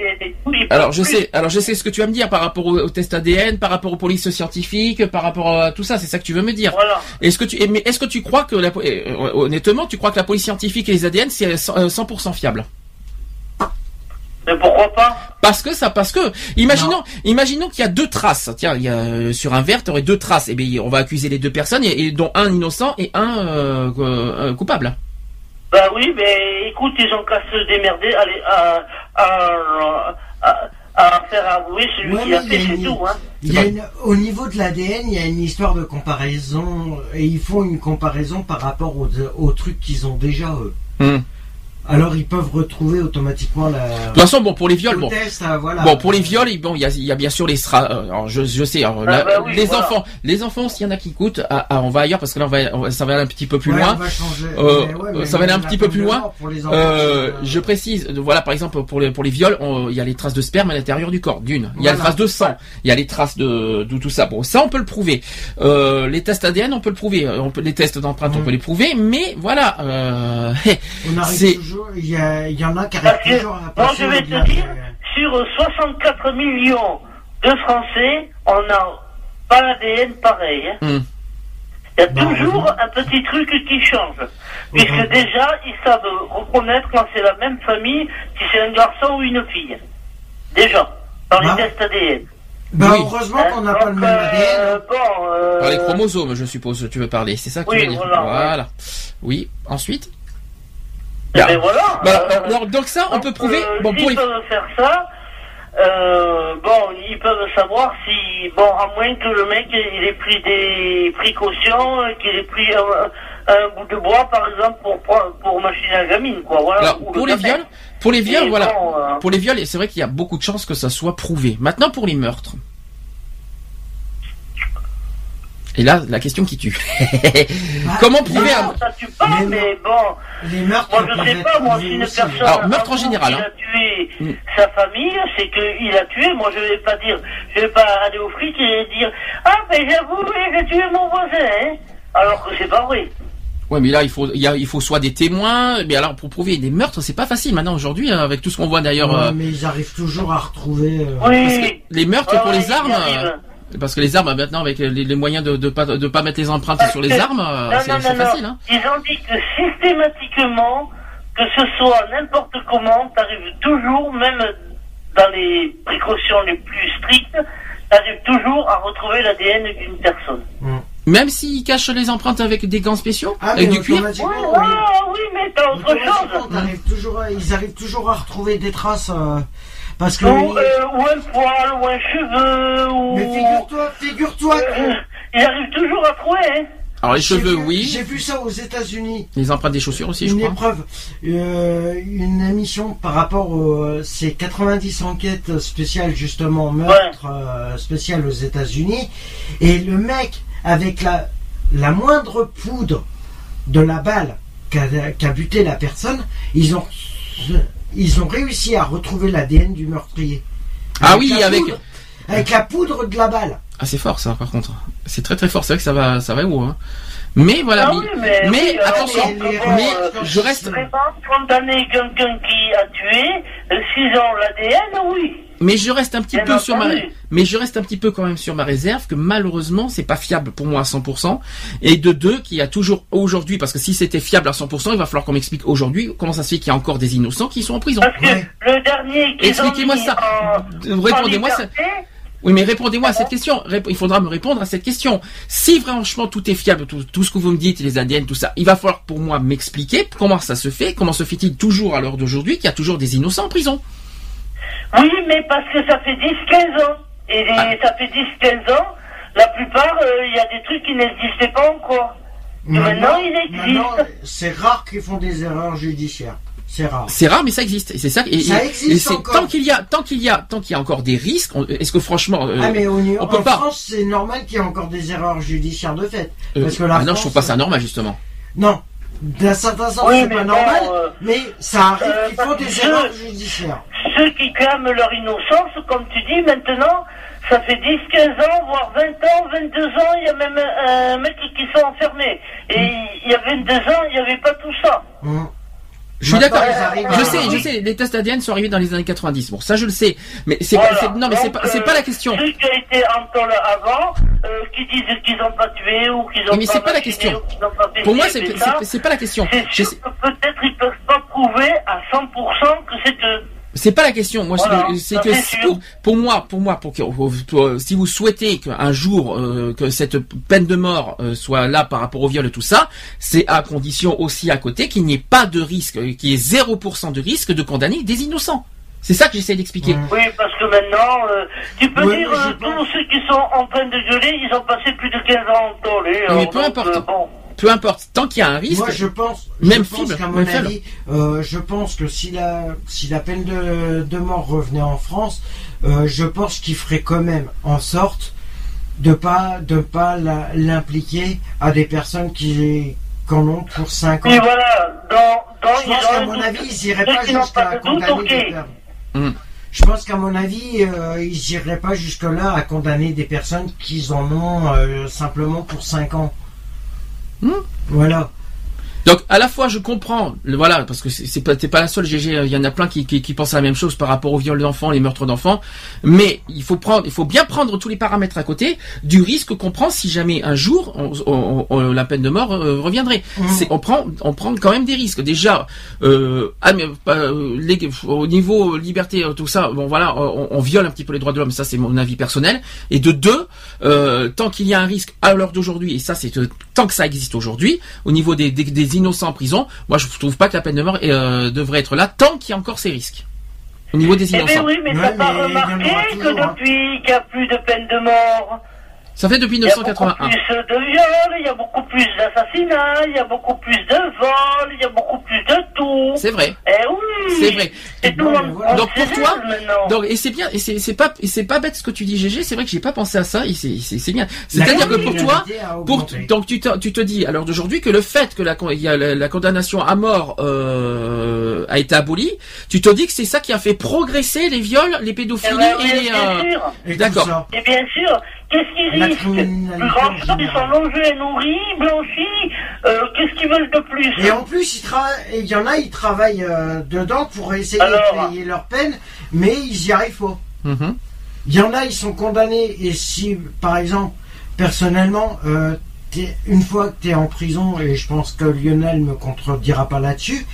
Alors je sais, alors je sais ce que tu vas me dire par rapport au, au test ADN, par rapport aux polices scientifiques, par rapport à tout ça, c'est ça que tu veux me dire. Voilà. Est-ce que tu, eh, mais est-ce que tu crois que la, eh, honnêtement, tu crois que la police scientifique et les ADN c'est 100% 100% fiable Mais pourquoi pas Parce que ça, parce que, imaginons, imaginons qu'il y a deux traces. Tiens, il y a, euh, sur un verre, tu aurais deux traces. Et bien, on va accuser les deux personnes, et, et dont un innocent et un euh, euh, coupable. Bah oui, mais écoute, ils ont qu'à se démerder, allez, à, à, à, à faire avouer celui Ouais, qui a mais fait, c'est tout, hein. Il y a une- au niveau de l'ADN, il y a une histoire de comparaison et ils font une comparaison par rapport aux, aux trucs qu'ils ont déjà eux. Hmm. Alors ils peuvent retrouver automatiquement la. De toute façon, bon, pour les viols, bon. test, euh, voilà. Bon, pour les viols, il- bon, il y a, il y a bien sûr les stra. euh, Alors, je, je sais. alors, Ah bah oui, les voilà. enfants, les enfants, s'il y en a qui coûtent, ah, ah, on va ailleurs parce que là, on va, on va- ça va aller un petit peu plus Ouais, loin. Euh, Mais ouais, mais ça va aller un la petit peu plus loin. enfants, Euh, je précise, voilà, par exemple, pour les, pour les viols, on- il y a les traces de sperme à l'intérieur du corps, d'une. Il y a les traces de sang, il y a les traces de, de tout ça. Bon, ça, on peut le prouver. Euh, les tests ADN, on peut le prouver. On peut, les tests d'empreinte, on Mhm. peut les prouver. Mais voilà, euh, *laughs* On arrive c'est- toujours. Il y, a- il y en a qui Parce arrivent que, toujours à moi, passer je vais te dire, des- sur 64 millions de Français, on n'a pas l'ADN pareil. hein. Hmm. Il y a Bah, toujours un petit truc qui change. Puisque déjà, ils savent reconnaître quand c'est la même famille, si c'est un garçon ou une fille. Déjà, par Bah. les tests ADN. Bah, Oui. heureusement qu'on n'a pas le même euh, ADN. bon, euh, par les chromosomes, je suppose, tu veux parler. C'est ça que oui, tu veux dire. voilà, Oui. Ensuite. Bien. ben voilà. Bah, euh, alors, donc ça, on donc, peut prouver. euh, Bon, pour les. peuvent faire ça, euh, bon, ils peuvent savoir si, bon, à moins que le mec il ait pris des précautions, qu'il ait pris un, un bout de bois, par exemple, pour pour, machiner la gamine, quoi. Voilà. Alors, ou pour le les viols, pour les viols, Et voilà. bon, euh, Pour les viols, c'est vrai qu'il y a beaucoup de chances que ça soit prouvé. Maintenant, pour les meurtres. Et là, la question qui tue. *laughs* Comment prouver un... ça tue pas, Mais mais bon, Les meurtres. moi je sais pas, moi si une aussi. personne Alors, meurtre en général, qu'il hein. a tué Mm. sa famille, c'est qu'il a tué. Moi je vais pas dire, je vais pas aller au fric et dire ah mais j'avoue, j'ai tué mon voisin, hein. alors que c'est pas vrai. Ouais, mais là, il faut, il, y a, il faut soit des témoins. Mais alors, pour prouver des meurtres, c'est pas facile maintenant aujourd'hui, hein, avec tout ce qu'on voit d'ailleurs. Ouais, euh, mais ils arrivent toujours à retrouver. euh, parce que Oui. les meurtres pour ouais, les armes. Euh, Parce que les armes, maintenant, avec les, les moyens de, de pas, de pas mettre les empreintes Parce sur les que- armes, euh, c'est facile. non. Hein. Ils ont dit que systématiquement, que ce soit n'importe comment, t'arrives toujours, même dans les précautions les plus strictes, t'arrives toujours à retrouver l'ADN d'une personne. Même s'ils cachent les empreintes avec des gants spéciaux, Ah, avec du cuir. Oui, oui. ah, oui, mais t'as autre chose. t'arrives toujours ils arrivent toujours à retrouver des traces. euh, parce que. Ou, euh, ou un poil, ou un cheveu, ou... Mais figure-toi, figure-toi que. Euh, Ils arrivent toujours à trouver, hein. Alors les cheveux, vu- oui. J'ai vu ça aux États-Unis. Les empreintes des chaussures aussi, je une crois. épreuve, euh, une émission par rapport aux ces 90 enquêtes spéciales justement meurtre euh, spécial aux États-Unis et le mec avec la la moindre poudre de la balle qu'a qu'a buté la personne, ils ont ils ont réussi à retrouver l'ADN du meurtrier. Ah oui, la avec- poudre- avec la poudre de la balle. Ah, c'est fort ça, par contre. C'est très très fort. C'est vrai que ça va, ça va haut. Hein? Mais voilà. Ah mais- oui, mais, mais oui, alors, attention, mais, mais euh, je reste- Vraiment, condamner quelqu'un qui a tué, euh, s'ils ont l'ADN, oui. Mais je reste un petit peu sur ma, mais je reste un petit peu quand même sur ma réserve que malheureusement c'est pas fiable pour moi à 100% et de deux qu'il y a toujours aujourd'hui parce que si c'était fiable à 100% il va falloir qu'on m'explique aujourd'hui comment ça se fait qu'il y a encore des innocents qui sont en prison. Parce que Ouais. le dernier Expliquez-moi ça. Répondez-moi ça. Oui mais répondez-moi à cette question. Il faudra me répondre à cette question. Si franchement tout est fiable, tout, tout ce que vous me dites, les ADN, tout ça, il va falloir pour moi m'expliquer comment ça se fait, comment se fait-il toujours à l'heure d'aujourd'hui qu'il y a toujours des innocents en prison. Oui, mais parce que ça fait 10-15 ans. Et les- Ah. ça fait 10-15 ans, la plupart, euh, il y a des trucs qui n'existaient pas encore. maintenant, il existe. maintenant, c'est rare qu'ils font des erreurs judiciaires. C'est rare. C'est rare, mais ça existe. Et c'est ça. Et, Ça existe et c'est encore. tant qu'il y a, tant qu'il y a, tant qu'il y a encore des risques. on- Est-ce que franchement, euh, ah mais au niveau, on peut en pas. France, c'est normal qu'il y ait encore des erreurs judiciaires de fait. euh, parce que la ah non, je France- trouve pas ça normal justement. Non, d'un certain sens, Oui, c'est pas normal, euh, mais ça arrive euh, qu'ils font des que- erreurs judiciaires. Ceux qui clament leur innocence, comme tu dis, maintenant, ça fait 10-15 ans, voire 20 ans, 22 ans, il y a même un, un mec qui sont enfermés. Et il y a 22 ans, il n'y avait pas tout ça. Hum. Je suis d'accord. Je sais, je sais. Les tests ADN sont arrivés dans les années 90. Bon, ça je le sais. Mais c'est Voilà. pas, non, mais c'est Donc, pas, c'est euh, pas la question. Ceux qui ont été en tôle avant, euh, qui disent qu'ils n'ont pas tué ou qu'ils ont Oui, mais pas c'est pas la question. pas Pour moi, c'est, pas la question. Peut-être ils peuvent pas prouver à 100% que c'est eux. C'est pas la question. Moi, Voilà, c'est que pour, pour moi, pour moi, pour que si vous souhaitez qu'un jour euh, que cette peine de mort euh, soit là par rapport au viol et tout ça, c'est à condition aussi à côté qu'il n'y ait pas de risque, euh, qu'il y ait 0% de risque de condamner des innocents. C'est ça que j'essaie d'expliquer. Oui, parce que maintenant, euh, tu peux Ouais, dire, mais euh, tous ceux qui sont en train de gueuler, ils ont passé plus de 15 ans en tôle. mais alors, peu donc, importe. euh, bon. Peu importe, tant qu'il y a un risque. Moi, je pense, Même je pense qu'à mon avis, euh, je pense que si la, si la peine de, de mort revenait en France, euh, je pense qu'il ferait quand même en sorte de pas, de pas la- l'impliquer à des personnes qui, qui en ont pour 5 ans. Et voilà, dans, dans, Je pense ils ont qu'à mon avis, ils iraient Ceux pas jusqu'à condamner des personnes. Hmm. Je pense qu'à mon avis, euh, ils iraient pas jusque-là à condamner des personnes qui en ont euh, simplement pour 5 ans. Hmm? Voilà. Donc à la fois je comprends, voilà, parce que c'est pas pas la seule GG, il y en a plein qui, qui, qui pensent la même chose par rapport au viol d'enfants, les meurtres d'enfants, mais il faut prendre, il faut bien prendre tous les paramètres à côté du risque qu'on prend si jamais un jour on- on- on- la peine de mort euh, reviendrait. C'est on prend on prend quand même des risques. Déjà euh, euh, les- au niveau liberté tout ça, bon voilà, on, on viole un petit peu les droits de l'homme, ça c'est mon avis personnel. Et de deux, euh, tant qu'il y a un risque à l'heure d'aujourd'hui, et ça c'est tant que ça existe aujourd'hui, au niveau des, des, des innocents en prison, moi je trouve pas que la peine de mort euh, devrait être là tant qu'il y a encore ces risques. Au niveau des Eh innocents. bien oui, mais Ouais, t'as pas remarqué que toujours, hein. depuis qu'il n'y a plus de peine de mort, Ça fait depuis il y a beaucoup 1981. plus de viols, il y a beaucoup plus d'assassinats, il y a beaucoup plus de vols, il y a beaucoup plus de tout. C'est vrai. Eh oui C'est vrai. Et tout le monde voilà. on Donc, pour toi, maintenant. Donc et c'est bien et c'est c'est pas et c'est pas bête ce que tu dis GG, c'est vrai que j'ai pas pensé à ça et c'est c'est c'est bien. C'est-à-dire que pour toi Pour, donc tu te, tu te dis à l'heure d'aujourd'hui que le fait que la, y a la, la condamnation à mort euh, a été abolie, tu te dis que c'est ça qui a fait progresser les viols, les Eh pédophilies ben oui, et les... euh. D'accord. Et bien sûr, qu'est-ce qu'ils La risquent chose, ils sont longés, nourris, blanchis. Euh, qu'est-ce qu'ils veulent de plus Et en plus, il y en a, ils travaillent euh, dedans pour essayer Alors de payer leur peine, mais ils y arrivent pas. mhm. Il y en a, ils sont condamnés, et si, par exemple, personnellement, euh, une fois que tu es en prison, et je pense que Lionel me contredira pas là-dessus,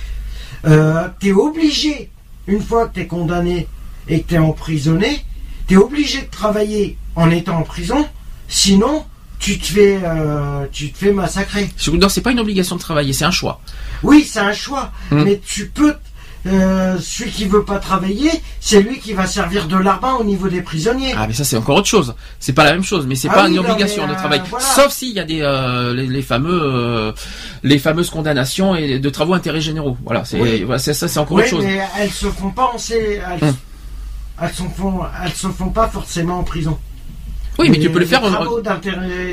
euh, tu es obligé, une fois que tu es condamné et que tu es emprisonné, tu es obligé de travailler en étant en prison, sinon tu te fais, euh, tu te fais massacrer. Non, c'est pas une obligation de travailler, c'est un choix. Oui, c'est un choix, Mm. mais tu peux. euh, celui qui veut pas travailler, c'est lui qui va servir de larbin au niveau des prisonniers. Ah mais ça c'est encore autre chose. C'est pas la même chose, mais c'est Ah pas oui, une obligation de euh, travail. voilà. Sauf s'il y a des euh, les, les fameux euh, les fameuses condamnations et de travaux intérêts généraux. Voilà, c'est Oui. voilà, c'est- ça c'est encore Oui, autre chose. mais elles se font pas en C- elles, Hum. elles se font, elles se font pas forcément en prison. Oui, mais tu Les- peux le faire. en-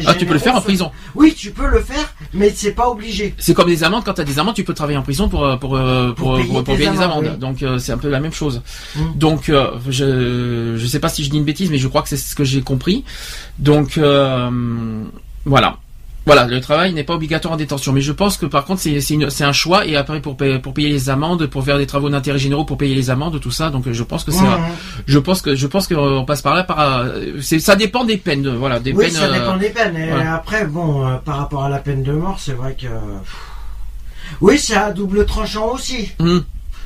Ah, tu peux le faire en prison. Oui, tu peux le faire, mais c'est pas obligé. C'est comme des amendes. Quand tu as des amendes, tu peux travailler en prison pour euh, pour euh, pour, Pour pour, payer pour payer les amendes, oui. Donc euh, c'est un peu la même chose. Mm. Donc euh, je je sais pas si je dis une bêtise, mais je crois que c'est ce que j'ai compris. Donc euh, voilà. Voilà, le travail n'est pas obligatoire en détention, mais je pense que par contre c'est un choix et après pour payer, pour payer les amendes, pour faire des travaux d'intérêt généraux, pour payer les amendes, tout ça. Donc euh, je pense que c'est je pense que je pense qu'on passe par là par euh, ça dépend des peines, voilà, des Oui, peines. ça euh, dépend des peines. Et voilà. après, bon, euh, par rapport à la peine de mort, c'est vrai que. Oui, c'est à double tranchant aussi. hum.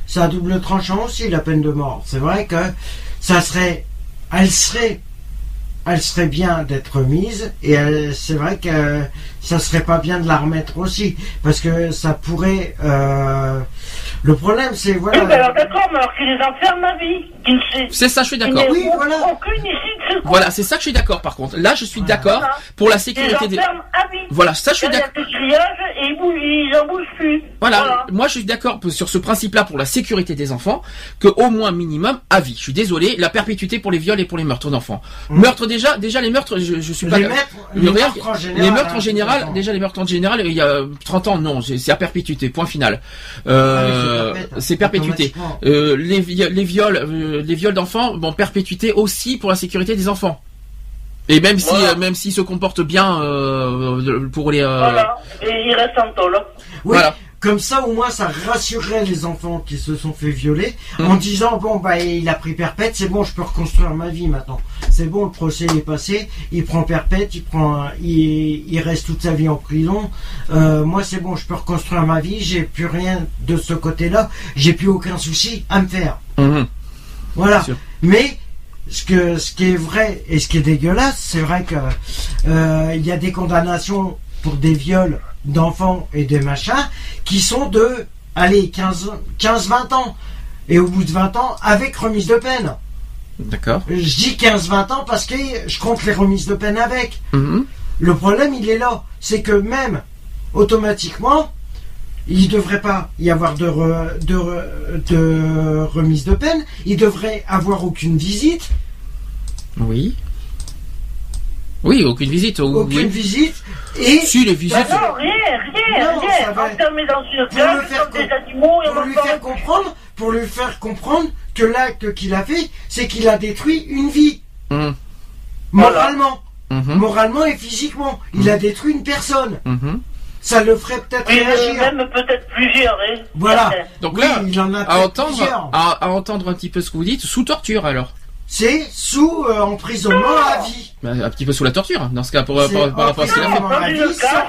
C'est à double tranchant aussi la peine de mort. C'est vrai que ça serait, elle serait, elle serait bien d'être mise et c'est vrai que ça serait pas bien de la remettre aussi parce que ça pourrait. euh, le problème, c'est Oui, voilà. alors d'accord, mais alors qu'ils les enferment à vie. C'est ça, je suis d'accord. Oui, voilà. Aucune issue de secours. Voilà, c'est ça que je suis d'accord. Par contre, là, je suis Voilà. d'accord Voilà. pour la Ils les sécurité des. à vie. Voilà, ça, je suis d'accord. ils ils en bougent plus. Voilà, moi je suis d'accord sur ce principe-là pour la sécurité des enfants, que au moins minimum à vie. Je suis désolé, la perpétuité pour les viols et pour les meurtres d'enfants. Mm. Meurtres déjà, déjà les meurtres, je, je suis pas. Les, meurtres, Le les réel- meurtres en général. les meurtres en hein, général, déjà les meurtres en général, il y a 30 ans, non, c'est à perpétuité, point final. Ah, Euh, mais c'est perpétuité. Euh, les, vi- les viols, euh, les viols d'enfants, bon, perpétuité aussi pour la sécurité des enfants. Et même si, Voilà. euh, même s'ils se comportent bien euh, pour les. euh, Voilà. Et ils restent en tôle. Oui, Voilà. Comme ça au moins ça rassurerait les enfants qui se sont fait violer Mm. en disant bon bah il a pris perpète, c'est bon je peux reconstruire ma vie maintenant. C'est bon le procès est passé, il prend perpète, il prend il, il reste toute sa vie en prison. Euh, moi c'est bon, je peux reconstruire ma vie, j'ai plus rien de ce côté-là, j'ai plus aucun souci à me faire. mhm. Voilà. Mais ce que ce qui est vrai et ce qui est dégueulasse, c'est vrai que euh, y a des condamnations pour des viols d'enfants et des machins qui sont de allez 15 15 20 ans et au bout de 20 ans avec remise de peine. D'accord. Je dis 15 20 ans parce que je compte les remises de peine avec. Mhm. Le problème, il est là. C'est que même automatiquement, il ne devrait pas y avoir de, re- de, re- de remise de peine. Il devrait avoir aucune visite. Oui. Oui, aucune visite. ou- Aucune oui. visite. Et Si, les visites. non, rien, rien, Non, ça rien. va. Enfermé dans une cage faire comme des com- animaux et on pour lui faire comprendre, pour lui faire comprendre que l'acte qu'il a fait, c'est qu'il a détruit une vie. Voilà. Moralement. Moralement et physiquement. Il a détruit une personne. Ça le ferait peut-être Oui, réagir. même peut-être plusieurs, hein. Voilà. Donc Oui, là, il en a à peut-être entendre, plusieurs. à, à entendre un petit peu ce que vous dites, sous torture alors. C'est sous euh, emprisonnement à vie. Bah, Un petit peu sous la torture, dans ce cas, pour, par, par rapport à ce qu'il a fait. dans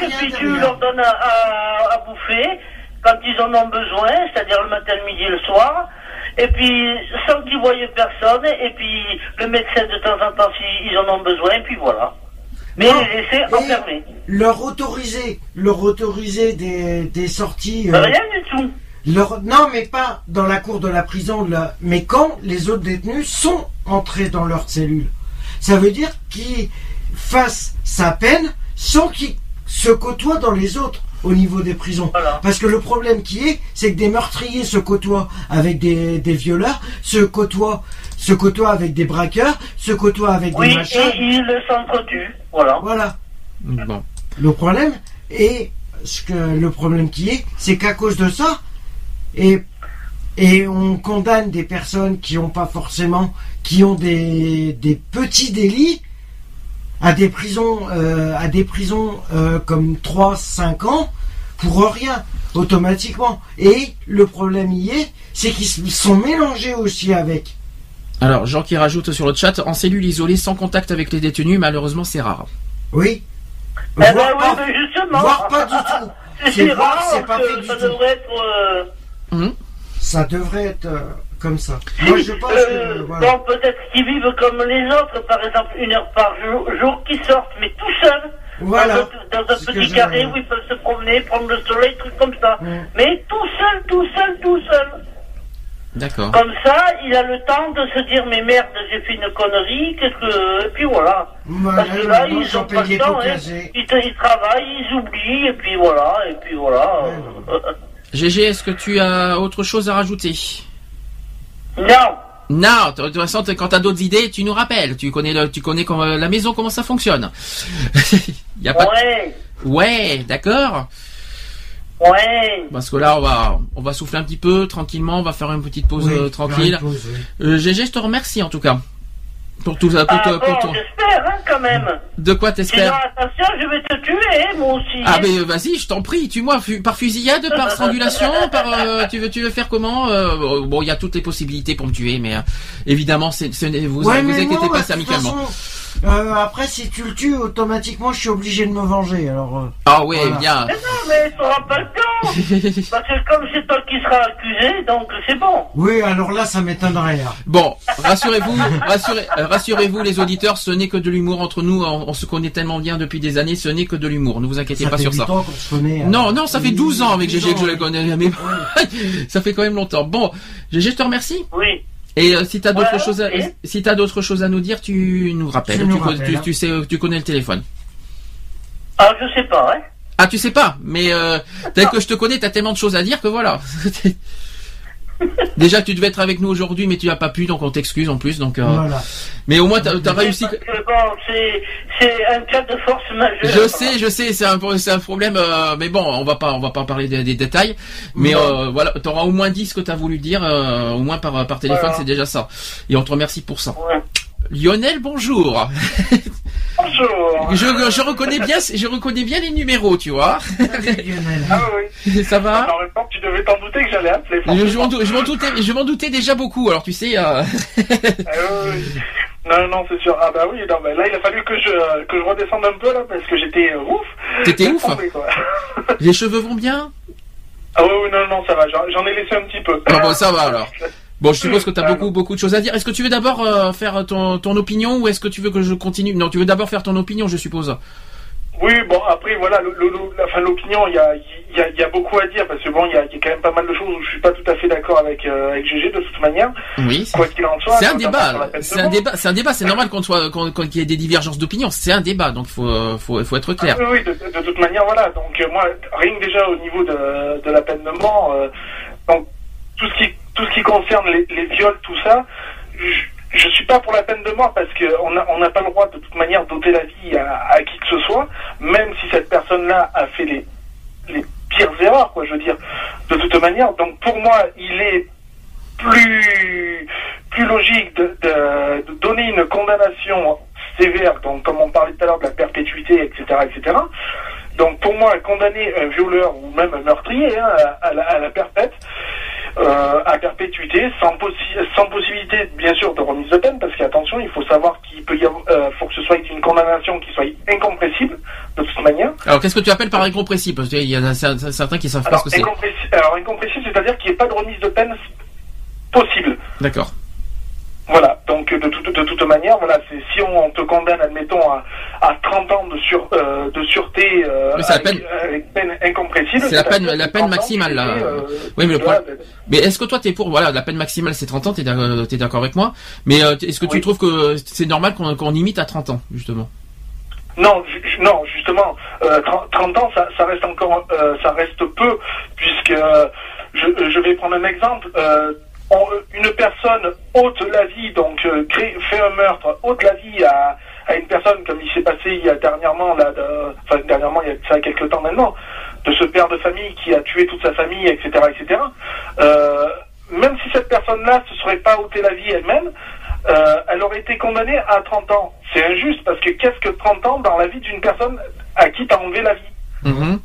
et rien puis tu leur donnes à, à- à bouffer quand ils en ont besoin, c'est-à-dire le matin, le midi et le soir. Et puis, sans qu'ils voient personne, et puis le médecin de temps en temps s'ils en ont besoin, et puis voilà. Mais Non, les laisser enfermés. Leur autoriser, leur autoriser des, des sorties. euh, Rien du tout. Leur- non, mais pas dans la cour de la prison, là, mais quand les autres détenus sont entrés dans leur cellule. Ça veut dire qu'ils fassent sa peine sans qu'ils se côtoient dans les autres au niveau des prisons. Voilà. Parce que le problème qui est, c'est que des meurtriers se côtoient avec des, des violeurs, se côtoient, se côtoient avec des braqueurs, se côtoient avec Oui, des et machins. ils s'entretuent. Voilà. Voilà. Bon. Le problème, et ce que le problème qui est, c'est qu'à cause de ça, et, et on condamne des personnes qui ont pas forcément, qui ont des, des petits délits à des prisons, euh, à des prisons euh, comme 3-5 ans pour rien, automatiquement. Et le problème y est, c'est qu'ils sont mélangés aussi avec. Alors, Jean qui rajoute sur le chat, en cellule isolée sans contact avec les détenus, malheureusement c'est rare. Oui. Eh ben Voire oui, pas, mais justement. voire pas du tout. *laughs* C'est rare c'est pas fait du ça tout. devrait être. euh, Ça devrait être euh, comme ça. Moi, je pense Euh, que. Voilà. Bon, peut-être qu'ils vivent comme les autres, par exemple une heure par jour, jour qui sortent, mais tout seuls, Voilà. dans un, dans petit carré où ils peuvent se promener, prendre le soleil, trucs comme ça. Mm. Mais tout seul, tout seul, tout seul. D'accord. Comme ça, il a le temps de se dire, mais merde, j'ai fait une connerie, qu'est-ce que... Et puis voilà. Parce que là, ils ont pas le temps, hein. ils, ils travaillent, ils oublient, et puis voilà, et puis voilà. Ouais, GG, est-ce que tu as autre chose à rajouter? Non, Non, de toute façon, quand t'as d'autres idées, tu nous rappelles. Tu connais, le, tu connais comment- la maison, comment ça fonctionne. *laughs* y a pas. de- ouais, Ouais, d'accord. ouais. Parce que là, on va, on va souffler un petit peu tranquillement. On va faire une petite pause Oui, euh, tranquille. pause, oui. Euh, GG, je te remercie en tout cas pour tout ça. Pour, Ah pour bon. J'espère, hein, quand même. De quoi Sinon, t'espères attention, je vais te tuer, hein, moi aussi. Ah mais euh, vas-y, je t'en prie, tue-moi par fusillade, par strangulation, *laughs* par euh, tu veux tu veux faire comment Euh, Bon, il y a toutes les possibilités pour me tuer, mais euh, évidemment, c'est ce vous Ouais, vous mais inquiétez moi, pas, c'est amicalement. façon, euh, après, si tu le tues, automatiquement, je suis obligé de me venger. Alors, euh, Ah ouais, Voilà. bien. Mais non, mais tu n'auras pas le temps. *laughs* Parce que comme c'est toi qui seras accusé, donc c'est bon. oui, alors là, ça m'étonnerait. hein. Bon, rassurez-vous, rassurez, rassurez-vous les auditeurs, ce n'est que de l'humour entre nous, on, on se connaît tellement bien depuis des années, ce n'est que de l'humour, ne vous inquiétez Ça pas fait sur 8 ça. ans qu'on se connaît. hein. Non, non, ça fait 12 ans avec 12 GG que je oui. connais, mais *laughs* ça fait quand même longtemps. Bon, GG, je te remercie. Oui. Et euh, si t'as d'autres Ouais, choses, à, si t'as d'autres choses à nous dire, tu nous rappelles. Tu Tu, nous co- rappelles, tu- hein. tu sais, tu connais le téléphone. Ah, je sais pas, hein. Ah, tu sais pas, mais euh, tel que je te connais, t'as tellement de choses à dire que voilà. *laughs* Déjà, tu devais être avec nous aujourd'hui, mais tu as pas pu, donc on t'excuse en plus. Donc, euh, Voilà. mais au moins, t'as as réussi. Parce que bon, c'est, c'est un cas de force majeure. Je sais, je sais, c'est un, un problème, euh, mais bon, on va pas, on va pas parler des, des détails, mais euh, voilà, t'auras au moins dit ce que t'as voulu dire, euh, au moins par par téléphone, Voilà. c'est déjà ça. Et on te remercie pour ça. Ouais. Lionel, bonjour. *laughs* Bonjour. Je, je reconnais bien, je reconnais bien les numéros, tu vois. Ah oui. Ça va En même temps, tu devais t'en douter que j'allais appeler. je, m'en dou- je m'en doutais, je m'en doutais déjà beaucoup. Alors tu sais, euh, Ah oui. Non, non, c'est sûr. Ah bah oui, non, mais là, il a fallu que je, que je redescende un peu, là, parce que j'étais euh, ouf. T'étais ouf quoi. les cheveux vont bien? Ah oui, oui, non, non, ça va. J'en j'en ai laissé un petit peu. Ah bon, ça va alors. *laughs* Bon, je suppose que tu as beaucoup beaucoup de choses à dire. Est-ce que tu veux d'abord euh, faire ton, ton opinion ou est-ce que tu veux que je continue? Non, tu veux d'abord faire ton opinion, je suppose. Oui, bon, après, voilà, l'opinion, il y a, il y, a, il y a beaucoup à dire, parce que bon, il y a, il y a quand même pas mal de choses où je suis pas tout à fait d'accord avec, euh, avec GG, de toute manière. Oui. c'est- un débat. C'est un débat. C'est un débat. C'est normal qu'on soit qu'on- qu'on- qu'il y ait des divergences d'opinion. C'est un débat, donc il faut faut faut être clair. Ah, oui, oui, de, de toute manière, voilà. Donc, euh, moi, rien que déjà au niveau de, de la peine de mort, euh, donc, tout ce qui, tout ce qui concerne les, viols, tout ça, je, je suis pas pour la peine de mort parce que on n'a on pas le droit de toute manière d'ôter la vie à, qui que ce soit, même si cette personne-là a fait les, les pires erreurs, quoi, je veux dire, de toute manière. Donc, pour moi, il est plus, plus logique de, donner une condamnation sévère, donc comme on parlait tout à l'heure de la perpétuité, etc., etc. Donc pour moi, condamner un violeur ou même un meurtrier hein, à la perpète, euh, à perpétuité, sans, possi- sans possibilité bien sûr de remise de peine, parce qu'attention, il faut savoir qu'il peut y avoir, euh, faut que ce soit une condamnation qui soit incompressible de toute manière. Alors qu'est-ce que tu appelles par incompressible? Parce qu'il y en a cer- certains qui savent pas ce que c'est. alors incompressible, c'est-à-dire qu'il n'y ait pas de remise de peine possible. D'accord. Voilà, donc de toute, de toute manière, voilà, c'est si on te condamne, admettons, à, à 30 ans de, sur, euh, de sûreté euh, la avec, peine incompressible. C'est la peine la peine 30 ans, maximale là. euh, oui, mais le problème. Mais est-ce que toi t'es pour voilà la peine maximale c'est 30 ans t'es d'ac- t'es d'accord avec moi Mais euh, est-ce que tu Oui. trouves que c'est normal qu'on qu'on limite à 30 ans justement? Non, ju- non, justement, euh, 30, 30 ans, ça, ça reste encore, euh, ça reste peu, puisque euh, je, je vais prendre un exemple. On- une personne ôte la vie, donc euh, crée, fait un meurtre, ôte la vie à, à une personne, comme il s'est passé il y a dernièrement, là, de- enfin dernièrement, il y a ça quelques temps maintenant, de ce père de famille qui a tué toute sa famille, etc., etc. Euh, même si cette personne-là ne se serait pas ôté la vie elle-même, euh, elle aurait été condamnée à 30 ans. C'est injuste parce que qu'est-ce que 30 ans dans la vie d'une personne à qui t'as enlevé la vie? Mhm.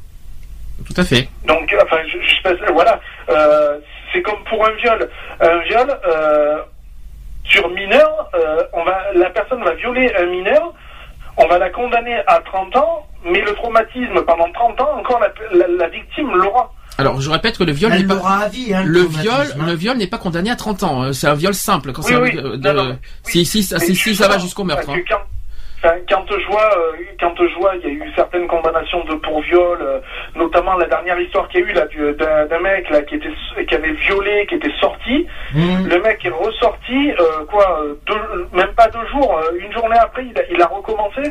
Tout à fait. Donc, enfin, je, je voilà, euh, c'est comme pour un viol. Un viol euh, sur mineur, euh, on va, la personne va violer un mineur, on va la condamner à 30 ans, mais le traumatisme pendant 30 ans, encore la, la- la victime l'aura. Alors je répète que le viol n'est pas l'aura à vie, hein, le viol hein. le viol n'est pas condamné à 30 ans. euh, C'est un viol simple quand Oui, c'est un- oui. de- Non, non, mais- si si ça Mais si, si ça va jusqu'au meurtre. hein. Quand, quand je vois, euh, quand je vois, il y a eu certaines condamnations de pour viol, euh, notamment la dernière histoire qu'il y a eu là du- d'un mec là qui était qui avait violé, qui était sorti. Mmh. Le mec est ressorti, euh, quoi, deux- même pas deux jours, euh, une journée après, il a, il a recommencé.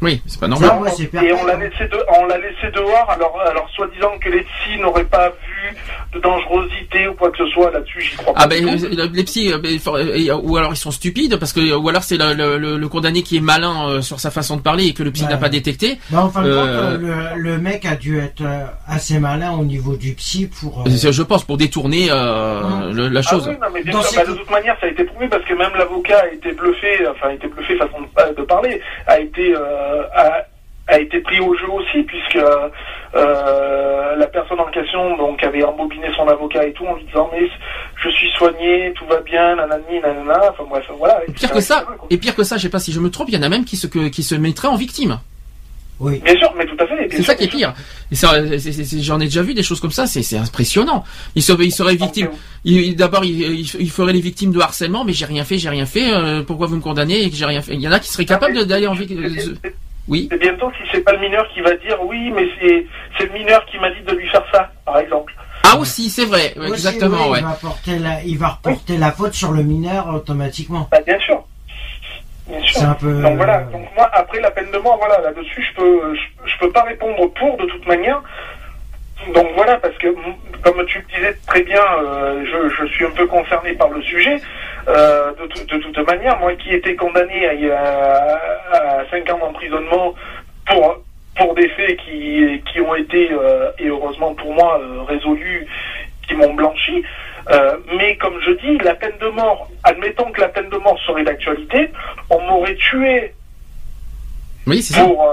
Oui, c'est pas normal. Non, ouais, c'est et on l'a laissé, de- on l'a laissé dehors. Alors, alors soi-disant que les psys n'auraient pas vu de dangerosité ou quoi que ce soit là-dessus, j'y crois pas. Ah ben euh, les psys euh, ben, euh, ou alors ils sont stupides parce que ou alors c'est le, le- le- le condamné qui est malin sur sa façon de parler et que le psy Ouais. n'a pas détecté. Bah, en fin de Euh, compte, euh, le, le mec a dû être assez malin au niveau du psy pour. euh, Je pense pour détourner euh, le- la Ah chose. oui, non, mais Dans sûr, bah, de toute manière, ça a été prouvé parce que même l'avocat a été bluffé, enfin, a été bluffé façon de, de parler, a été, euh, a, a été pris au jeu aussi, puisque euh, la personne en question donc avait embobiné son avocat et tout en lui disant mais je suis soigné, tout va bien, nanani, nanana, enfin bref, voilà. Et Pire que ça, et pire que ça, je sais pas si je me trompe, il y en a même qui se que- qui se mettraient en victime. Oui. Bien sûr, mais tout à fait. C'est ça qui est pire. Ça, J'en ai déjà vu des choses comme ça. C'est c'est impressionnant. Il serait, il serait victime. Donc, Il- D'abord, il, il, il ferait les victimes de harcèlement, mais j'ai rien fait, j'ai rien fait. euh, pourquoi vous me condamnez et que j'ai rien fait? Il y en a qui seraient capables de- d'aller en victime. Oui. C'est bientôt si c'est pas le mineur qui va dire oui, mais c'est c'est le mineur qui m'a dit de lui faire ça, par exemple. Ah aussi, c'est vrai. Aussi, Exactement, oui, ouais. Il va, porter la, il va reporter la faute sur le mineur automatiquement. Bah, bien sûr. Bien sûr. C'est un peu. Donc voilà, donc moi après la peine de mort, voilà, là-dessus je peux je, je peux pas répondre pour de toute manière. Donc voilà, parce que m- comme tu le disais très bien, euh, je, je suis un peu concerné par le sujet. Euh, de, tout- de toute manière, moi qui étais condamné à, à, 5 ans d'emprisonnement pour pour des faits qui qui ont été euh, et heureusement pour moi euh, résolus, qui m'ont blanchi. Mais comme je dis, la peine de mort, admettons que la peine de mort serait d'actualité, on m'aurait tué Oui, c'est ça. pour,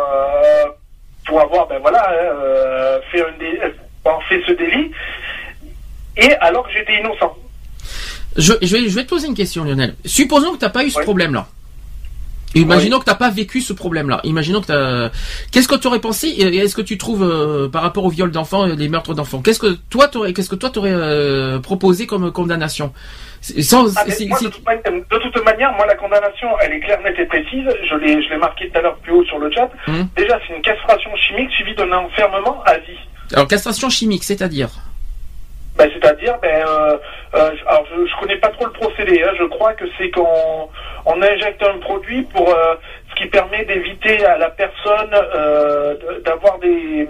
pour avoir, ben voilà, hein, fait, un dé- avoir fait ce délit, et alors que j'étais innocent. Je, je, vais, je vais te poser une question, Lionel. Supposons que t'as pas eu ce Ouais. problème-là. Imaginons que t'as pas vécu ce problème-là. Imaginons que. Qu'est-ce que tu aurais pensé Est-ce que tu trouves euh, par rapport au viol d'enfants, et les meurtres d'enfants, qu'est-ce que toi t'aurais, qu'est-ce que toi t'aurais euh, proposé comme condamnation? Sans, ah, moi, de, toute manière, de, toute manière, moi la condamnation, elle est claire, nette et précise. Je l'ai, je l'ai marqué tout à l'heure plus haut sur le chat. Hum. Déjà, c'est une castration chimique suivie d'un enfermement à vie. Alors castration chimique, c'est-à-dire? Ben, C'est-à-dire, ben, euh, euh, alors je, je connais pas trop le procédé. Hein. Je crois que c'est qu'on on injecte un produit pour euh, ce qui permet d'éviter à la personne euh, d'avoir des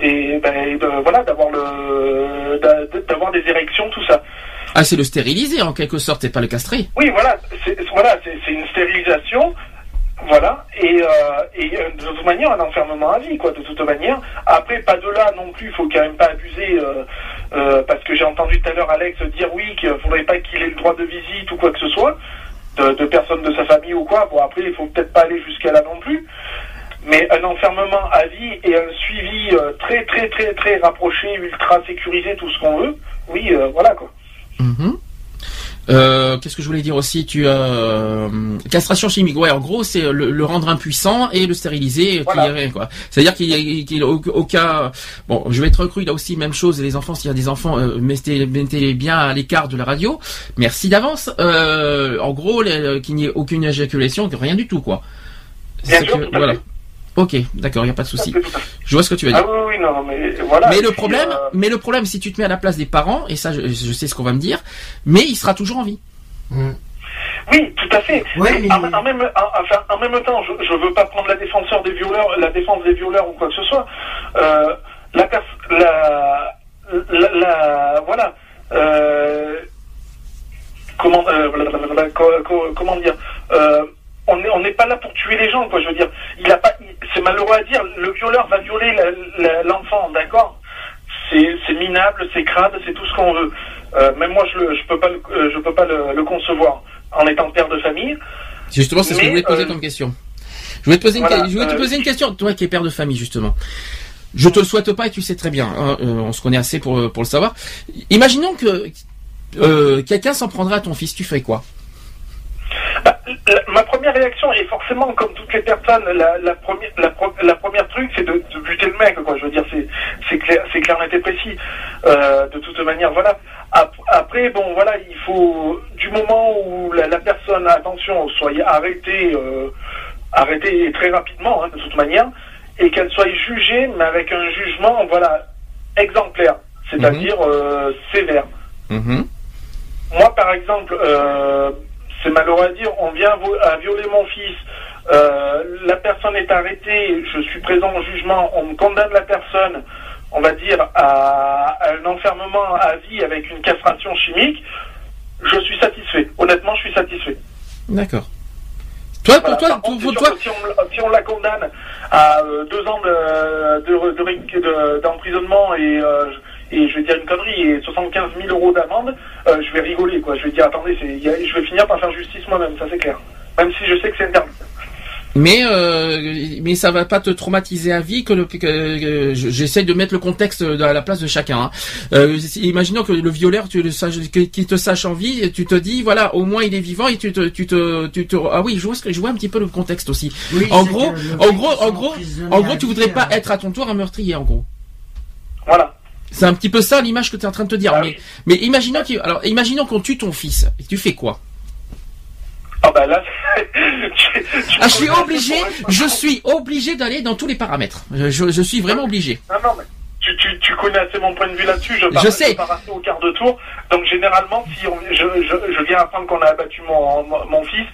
des ben, voilà d'avoir le d'avoir des érections tout ça. Ah c'est le stériliser en quelque sorte, c'est pas le castrer. Oui voilà, c'est voilà c'est une stérilisation voilà, et, euh, et euh, de toute manière, un enfermement à vie, quoi, de toute manière. Après, pas de là non plus, il faut quand même pas abuser, euh, euh, parce que j'ai entendu tout à l'heure Alex dire oui, qu'il faudrait pas qu'il ait le droit de visite ou quoi que ce soit, de, de personnes de sa famille ou quoi. Bon, après, il faut peut-être pas aller jusqu'à là non plus. Mais un enfermement à vie et un suivi très, très, très, très rapproché, ultra sécurisé, tout ce qu'on veut, oui, voilà, quoi. Mm-hmm. Euh, qu'est-ce que je voulais dire aussi? Tu euh, castration chimique. Ouais, en gros, c'est le, rendre impuissant et le stériliser. quoi. C'est-à-dire qu'il y a, au, cas. Bon, je vais être cru. Il a aussi même chose. Les enfants, s'il y a des enfants, euh, mettez, mettez bien à l'écart de la radio. Merci d'avance. Euh, en gros, qu'il n'y ait aucune éjaculation, rien du tout, quoi. voilà. Ok, d'accord, il n'y a pas de souci. Je vois ce que tu veux dire. Ah oui, oui, non, mais voilà. Mais le problème, euh, mais le problème, si tu te mets à la place des parents, et ça, je, sais ce qu'on va me dire, mais il sera toujours en vie. Hmm. Oui, tout à fait. en, même, enfin, en même temps, je ne veux pas prendre la défenseur des violeurs, la défense des violeurs ou quoi que ce soit. Euh, la, la, la, la, voilà. Euh, comment, euh, comment dire on n'est pas là pour tuer les gens, quoi. Je veux dire, il a pas, c'est malheureux à dire, le violeur va violer l'enfant, d'accord? C'est minable, c'est crade, c'est tout ce qu'on veut. Euh, même moi, je ne peux pas, le, euh, je peux pas le, concevoir en étant père de famille. Justement, c'est ce que je voulais te poser euh, comme question. Je voulais te poser, une, je te poser une question, toi qui es père de famille, justement. Je te le souhaite pas et tu sais très bien. Hein, on se connaît assez pour, pour le savoir. Imaginons que quelqu'un s'en prendra à ton fils, tu fais quoi? Bah, ma première réaction est forcément, comme toutes les personnes, la, première, la, première truc, c'est de, buter le mec. Quoi. Je veux dire, c'est clair, c'est clair, net et précis. Euh, de toute manière, voilà. Après, bon, voilà, il faut du moment où la, personne, attention, soit arrêtée, euh, arrêtée très rapidement, hein, de toute manière, et qu'elle soit jugée, mais avec un jugement, voilà, exemplaire, c'est-à-dire mhm. euh, sévère. Mhm. Moi, par exemple. Euh, c'est malheureux à dire, on vient à violer mon fils, euh, la personne est arrêtée, je suis présent au jugement, on me condamne la personne, on va dire, à, un enfermement à vie avec une castration chimique, je suis satisfait. Honnêtement, je suis satisfait. D'accord. Toi, pour toi, toi... Si, on, la condamne à euh, deux ans d'emprisonnement de, et euh, et je vais dire une connerie, et 75 000 euros d'amende, euh, je vais rigoler, quoi. Je vais dire, attendez, je vais finir par faire justice moi-même, ça c'est clair. Même si je sais que c'est interdit. Mais euh, mais ça va pas te traumatiser à vie que, le, que, j'essaie de mettre le contexte à la place de chacun. Hein. Euh, imaginons que le violeur, tu le saches, qui te sache en vie, tu te dis voilà, au moins il est vivant et tu te tu te tu te ah oui, je vois je vois un petit peu le contexte aussi. en, gros, en gros, en gros, en gros, tu voudrais pas être à ton tour un meurtrier, en gros. Voilà. C'est un petit peu ça l'image que tu es en train de te dire. Ah mais, mais imaginons alors, imaginons qu'on tue ton fils. Et tu fais quoi? Ah bah là, *laughs* ah, je suis obligé, je suis obligé d'aller dans tous les paramètres. Je, suis vraiment obligé. Non, non, mais tu, tu, tu, connais assez mon point de vue là-dessus. Je, je sais. Je au quart de tour. Donc généralement, si je, je, je, viens apprendre qu'on a abattu mon, mon, fils,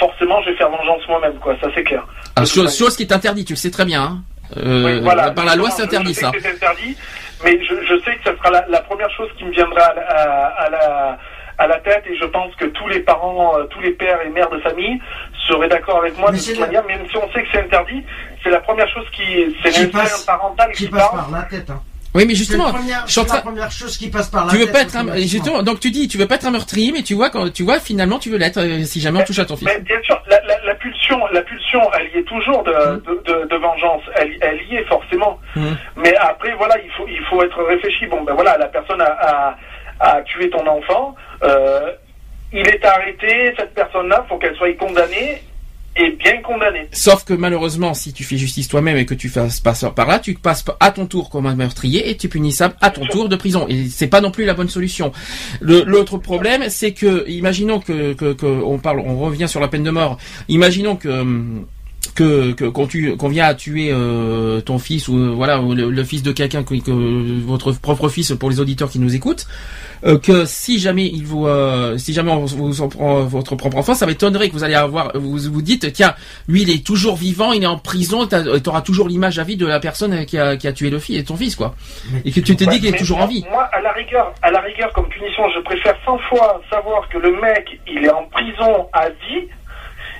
forcément, je vais faire vengeance moi-même, quoi. Ça c'est clair. Ah, chose, chose, qui est interdite, tu le sais très bien. Hein. Euh, voilà. Par la loi, c'est interdit ça. C'est interdit mais je, je, sais que ce sera la, la, première chose qui me viendra à, à, la, à la tête et je pense que tous les parents, euh, tous les pères et mères de famille seraient d'accord avec moi de toute manière, même si on sait que c'est interdit, c'est la première chose qui, c'est l'instinct parental qui, qui passe par la tête. Hein. Oui, mais justement, c'est la première chose qui passe par la tu veux pas être un, justement, donc tu dis, tu veux pas être un meurtrier, mais tu vois quand tu vois finalement tu veux l'être euh, si jamais on touche à ton fils. Mais bien sûr, la, la, la, pulsion, la pulsion, elle y est toujours de, mmh. de, de, de, vengeance, elle, elle y est forcément. Mmh. Mais après, voilà, il faut il faut être réfléchi. Bon, ben voilà, la personne a, a, a tué ton enfant, euh, il est arrêté, cette personne-là, faut qu'elle soit condamnée est bien condamné. Sauf que malheureusement, si tu fais justice toi-même et que tu fasses passer par là, tu passes à ton tour comme un meurtrier et tu es punissable à ton tour de prison. Et c'est pas non plus la bonne solution. L'autre problème, c'est que, imaginons que, que, que on parle, on revient sur la peine de mort. Imaginons que hum, que que- qu'on tue- qu'on vient à tuer euh, ton fils ou euh, voilà ou le, le fils de quelqu'un que, que votre propre fils pour les auditeurs qui nous écoutent euh, que si jamais il vous euh, si jamais on vous en prend votre propre enfant ça m'étonnerait que vous allez avoir vous vous dites tiens lui il est toujours vivant il est en prison tu auras toujours l'image à vie de la personne qui a, qui a tué le fils et ton fils quoi. Et que tu te Ouais, dis qu'il est toujours moi, en vie. Moi, à la rigueur, à la rigueur, comme punition, je préfère 100 fois savoir que le mec, il est en prison à vie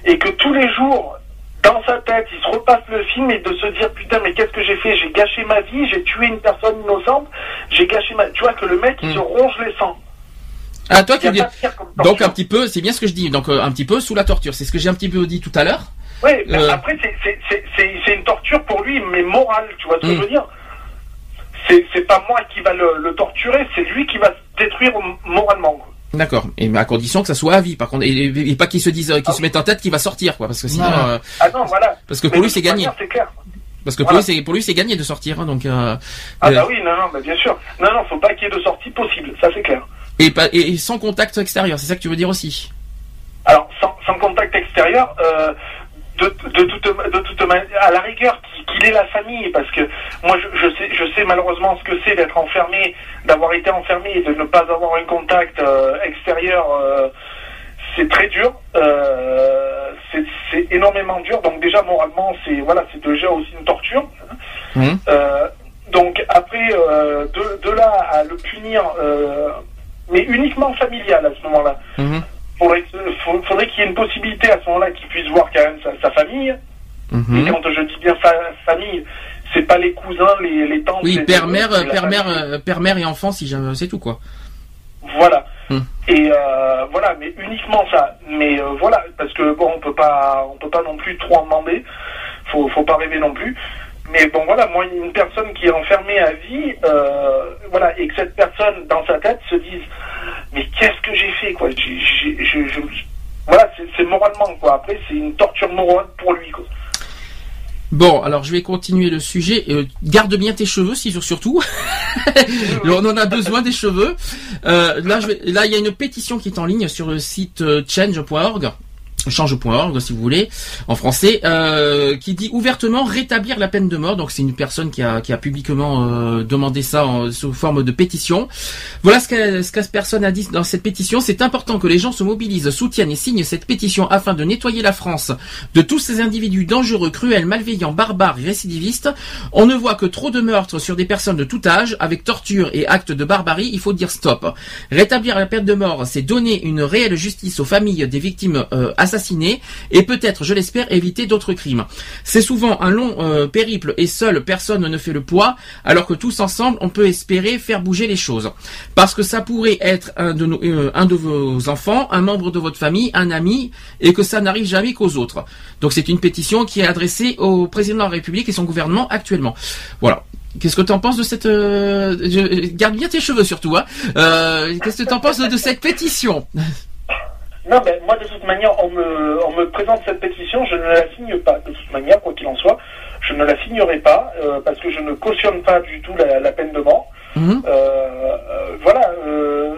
et que tous les jours, dans sa tête, il se repasse le film et de se dire putain, mais qu'est-ce que j'ai fait? J'ai gâché ma vie, j'ai tué une personne innocente, j'ai gâché ma. Tu vois que le mec, il Hmm. se ronge les sangs. ah toi tu dis donc un petit peu c'est bien ce que je dis donc euh, un petit peu sous la torture c'est ce que j'ai un petit peu dit tout à l'heure Oui, mais Euh. après, c'est- une torture pour lui, mais morale, tu vois ce que je veux dire? C'est c'est pas moi qui va le, le torturer, c'est lui qui va se détruire moralement. D'accord. Et mais à condition que ça soit à vie, par contre, et, et- pas qu'il se dise, euh, qu'il Ah se mette en tête qu'il va sortir, quoi, parce que sinon, Voilà. euh, Ah non, voilà. parce que Mais pour lui c'est gagné, manière, C'est clair. parce que pour Voilà. lui c'est pour lui c'est gagné de sortir, hein, donc. Euh, Ah euh, bah oui, non, non, bah bien sûr. Non, non, faut pas qu'il y ait de sortie possible, ça c'est clair. et, pas, et, et sans contact extérieur, c'est ça que tu veux dire aussi? Alors, sans, sans contact extérieur, euh, de, de toute, de toute manière, à la rigueur, qu'il ait la famille, parce que moi, je, je sais, je sais malheureusement ce que c'est d'être enfermé, d'avoir été enfermé et de ne pas avoir un contact euh, extérieur. euh, c'est très dur, euh, c'est énormément dur. Donc déjà moralement, c'est voilà, c'est déjà aussi une torture. Mhm. Euh, donc après, de, de là à le punir, mais uniquement familial à ce moment-là Mhm. Faudrait, faudrait qu'il y ait une possibilité à ce moment-là qu'il puisse voir quand même sa, sa famille. Mhm. Et quand je dis bien fa- famille, c'est pas les cousins, les, les tantes. Oui, les- père, les- mère, c'est la père, mère, famille. euh, père, mère et enfant, si jamais, c'est tout quoi. Voilà. Hmm. Et euh, voilà, mais uniquement ça. Mais euh, voilà, parce que bon, on peut pas, on peut pas non plus trop en demander. Faut, faut pas rêver non plus. Mais bon, voilà, moi, une personne qui est enfermée à vie, euh, voilà, et que cette personne dans sa tête se dise, mais qu'est-ce que j'ai fait, quoi? Je- je- Voilà, c'est- moralement, quoi. Après, c'est une torture morale pour lui, quoi. Bon, alors je vais continuer le sujet. Euh, garde bien tes cheveux, si surtout. *laughs* on en a besoin des cheveux. Euh, là, je vais, là, il y a une pétition qui est en ligne sur le site change.org change.org si vous voulez en français euh, qui dit ouvertement rétablir la peine de mort. Donc c'est une personne qui a, qui a publiquement euh, demandé ça en, sous forme de pétition. Voilà ce que, ce que cette personne a dit dans cette pétition. C'est important que les gens se mobilisent soutiennent et signent cette pétition afin de nettoyer la France de tous ces individus dangereux cruels malveillants barbares récidivistes. On ne voit que trop de meurtres sur des personnes de tout âge avec torture et actes de barbarie. Il faut dire stop. Rétablir la peine de mort c'est donner une réelle justice aux familles des victimes euh, assassinées et peut-être, je l'espère, éviter d'autres crimes. C'est souvent un long euh, périple et seule personne ne fait le poids, alors que tous ensemble, on peut espérer faire bouger les choses. Parce que ça pourrait être un de, nos, euh, vos enfants, un membre de votre famille, un ami, et que ça n'arrive jamais qu'aux autres. Donc c'est une pétition qui est adressée au président de la République et son gouvernement actuellement. Voilà. Qu'est-ce que tu en penses de cette... euh, garde bien tes cheveux surtout. Hein. Qu'est-ce que tu en penses de cette pétition? *laughs* Non, mais moi, de toute manière, on me, on me présente cette pétition, je ne la signe pas. De toute manière, quoi qu'il en soit, je ne la signerai pas, euh, parce que je ne cautionne pas du tout la, la peine de mort. Mhm. Euh, euh, voilà, euh,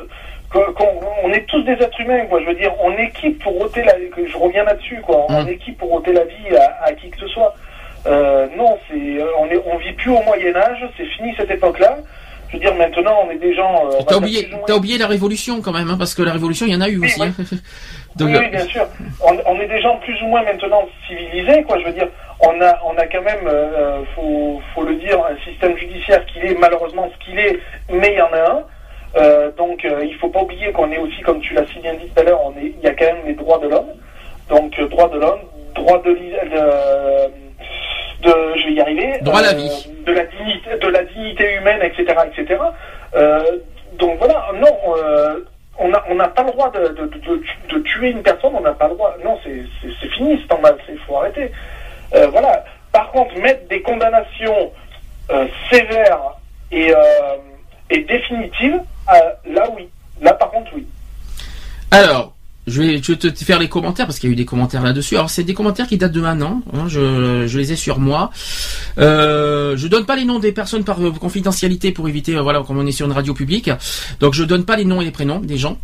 on est tous des êtres humains, quoi. Je veux dire, on équipe pour ôter la, je reviens là-dessus, quoi. On Mm. équipe pour ôter la vie à, à qui que ce soit. Euh, non, c'est, on est, on vit plus au Moyen Âge, c'est fini cette époque-là. Je veux dire, maintenant, on est des gens. euh, T'as oublié, oublié la révolution quand même, hein, parce que la révolution, il y en a eu Oui, aussi. *laughs* oui. hein. Donc, oui, euh, oui, bien sûr. On, on est des gens plus ou moins maintenant civilisés, quoi. Je veux dire, on a, on a quand même, euh, faut, faut le dire, un système judiciaire qui est malheureusement ce qu'il est, mais il y en a un. Euh, donc, euh, il faut pas oublier qu'on est aussi, comme tu l'as si bien dit tout à l'heure, on est, il y a quand même les droits de l'homme. Donc, droits de l'homme, droit de, de, de, je vais y arriver. Droit à la euh, vie. De la dignité, de la dignité humaine, etc., etc. Euh, donc voilà, non. euh, on n'a on n'a pas le droit de, de, de- de tuer une personne, on n'a pas le droit. Non, c'est fini, c'est en bas, il faut arrêter. Euh, voilà. Par contre, mettre des condamnations euh, sévères et, euh, et définitives, là oui. Là par contre, oui. Alors, je vais, te faire les commentaires parce qu'il y a eu des commentaires là-dessus. Alors c'est des commentaires qui datent de maintenant. Hein, je, les ai sur moi. Euh, je donne pas les noms des personnes par euh, confidentialité pour éviter, euh, voilà, comme on est sur une radio publique. Donc je donne pas les noms et les prénoms des gens.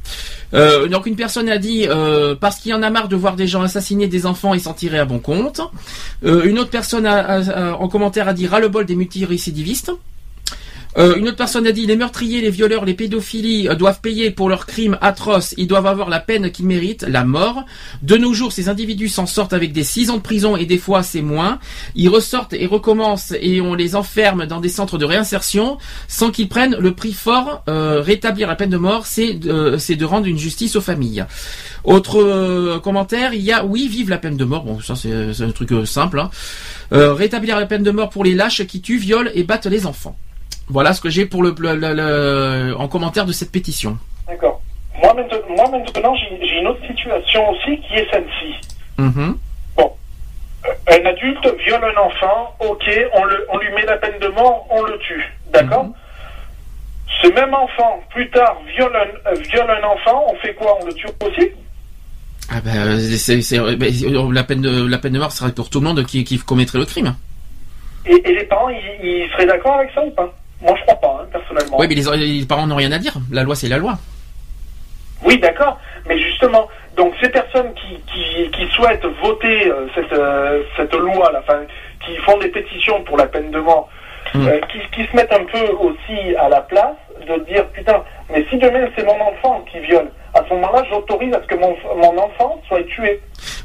Euh, donc une personne a dit euh, parce qu'il y en a marre de voir des gens assassiner des enfants, ils s'en tiraient à bon compte. Une autre personne en commentaire a dit ras le bol des multirécidivistes. Euh, une autre personne a dit les meurtriers, les violeurs, les pédophilies euh, doivent payer pour leurs crimes atroces. Ils doivent avoir la peine qu'ils méritent, la mort. De nos jours, ces individus s'en sortent avec des six ans de prison et des fois c'est moins. Ils ressortent et recommencent et on les enferme dans des centres de réinsertion sans qu'ils prennent le prix fort. Euh, rétablir la peine de mort, c'est de, de rendre une justice aux familles. Autre commentaire, il y a oui, vive la peine de mort. Bon, ça c'est un truc simple. hein. Rétablir la peine de mort pour les lâches qui tuent, violent et battent les enfants. Voilà ce que j'ai pour le, le- le- le- en commentaire de cette pétition. D'accord. Moi, maintenant, moi, maintenant j'ai une autre situation aussi qui est celle-ci. Mhm. Un adulte viole un enfant, ok, on, le, on lui met la peine de mort, on le tue. D'accord Ce même enfant, plus tard, viole un, euh, viole un enfant, on fait quoi? On le tue aussi? Ah ben, euh, euh, ben, euh, la peine de la peine de mort serait pour tout le monde qui, qui commettrait le crime. et, et les parents, ils, ils seraient d'accord avec ça ou pas? Moi, je crois pas, hein, personnellement. Oui, mais les, les parents n'ont rien à dire. La loi, c'est la loi. Oui, d'accord. Mais justement, donc ces personnes qui, qui, qui souhaitent voter euh, cette, euh, cette loi, là, enfin, qui font des pétitions pour la peine de mort, Mm. euh, qui, qui se mettent un peu aussi à la place de dire putain, mais si demain c'est mon enfant qui viole, à ce moment-là, j'autorise à ce que mon, mon enfant soit tué.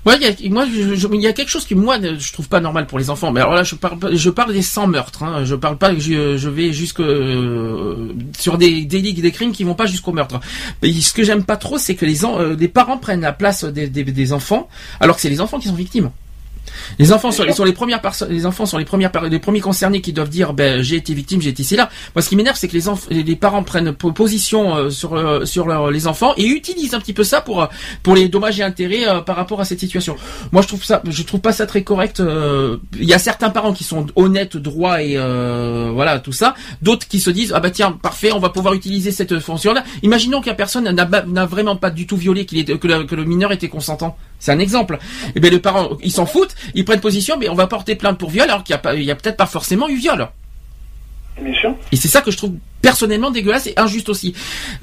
Ouais, moi, il y a quelque chose qui moi je trouve pas normal pour les enfants. Mais alors là, je parle, je parle des sans meurtres. Hein. Je parle pas, je, je vais jusque euh, sur des délits, des crimes qui vont pas jusqu'au meurtre. Ce que j'aime pas trop, c'est que les, en- euh, les parents prennent la place des, des enfants, alors que c'est les enfants qui sont victimes. Les enfants sont, les premières personnes, les enfants sont les premières, les premiers concernés qui doivent dire, ben j'ai été victime, j'ai été là. Moi, ce qui m'énerve, c'est que les, les parents prennent po- position euh, sur euh, sur les enfants et utilisent un petit peu ça pour euh, pour les dommages et intérêts euh, par rapport à cette situation. Moi, je trouve ça, je trouve pas ça très correct. euh, Il y a certains parents qui sont honnêtes, droits et euh, voilà tout ça. D'autres qui se disent, ah bah tiens, parfait, on va pouvoir utiliser cette fonction-là. Imaginons qu'un personne n'a vraiment pas du tout violé, qu'il que que le mineur était consentant. C'est un exemple. Et bien les parents, ils s'en foutent, ils prennent position, mais on va porter plainte pour viol alors qu'il y a peut-être pas forcément eu viol. Bien sûr. Et c'est ça que je trouve personnellement dégueulasse et injuste aussi.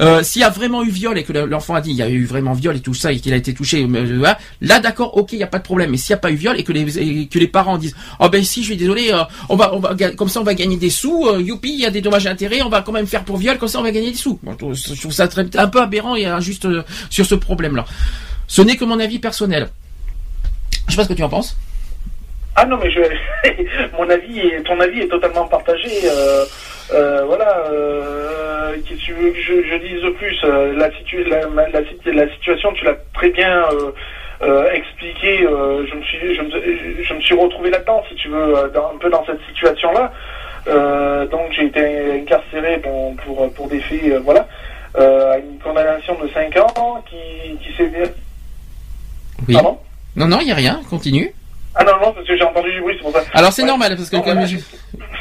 Euh, S'il y a vraiment eu viol et que le- l'enfant a dit il y a eu vraiment viol et tout ça et qu'il a été touché, euh, voilà, là d'accord, ok, il y a pas de problème. Mais s'il y a pas eu viol et que les et que les parents disent oh ben si je suis désolé, euh, on va on va ga- comme ça on va gagner des sous, euh, youpi, il y a des dommages et intérêts, on va quand même faire pour viol, comme ça on va gagner des sous. Bon, je trouve- ça très, un peu aberrant et injuste euh, sur ce problème-là. Ce n'est que mon avis personnel. Je sais pas ce que tu en penses. Ah non, mais *laughs* mon avis, ton avis est totalement partagé. euh, euh, voilà, euh, que tu veux que je, je dise de plus Euh, la, situation, tu l'as très bien euh, euh, expliqué. je, me suis, retrouvé là-dedans, si tu veux, un peu dans cette situation-là. Donc j'ai été incarcéré pour, des faits, voilà, à une condamnation de 5 ans qui, qui s'est... Oui. Pardon Non non, il y a rien. Continue. Ah non, non, parce que j'ai entendu du bruit, c'est pour ça. Alors c'est Ouais. normal parce que Non, comme je-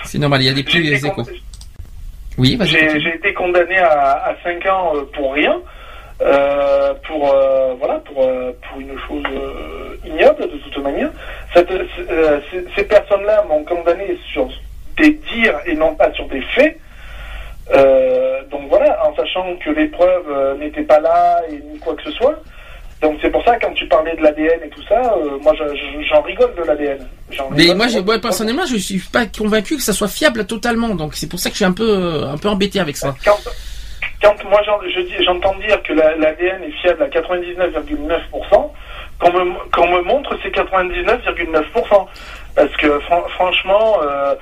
c'est normal, il y a des petits échos. Oui, vas-y. J'ai été condamné à, à 5 ans euh, pour rien, euh, pour euh, voilà, pour, euh, pour une chose ignoble de toute manière. Cette- ces- personnes-là m'ont condamné sur des dires et non pas sur des faits. Donc voilà, en sachant que les preuves n'étaient pas là et ni quoi que ce soit. Donc c'est pour ça quand tu parlais de l'ADN et tout ça, euh, moi je- je- j'en rigole de l'ADN. Mais moi, moi, personnellement, je suis pas convaincu que ça soit fiable totalement. Donc c'est pour ça que je suis un peu, euh, un peu embêté avec ça. Quand, quand moi je j'entends dire que la- l'ADN est fiable à 99,9%, qu'on me, me montre c'est 99,9%. Parce que fran- franchement, euh,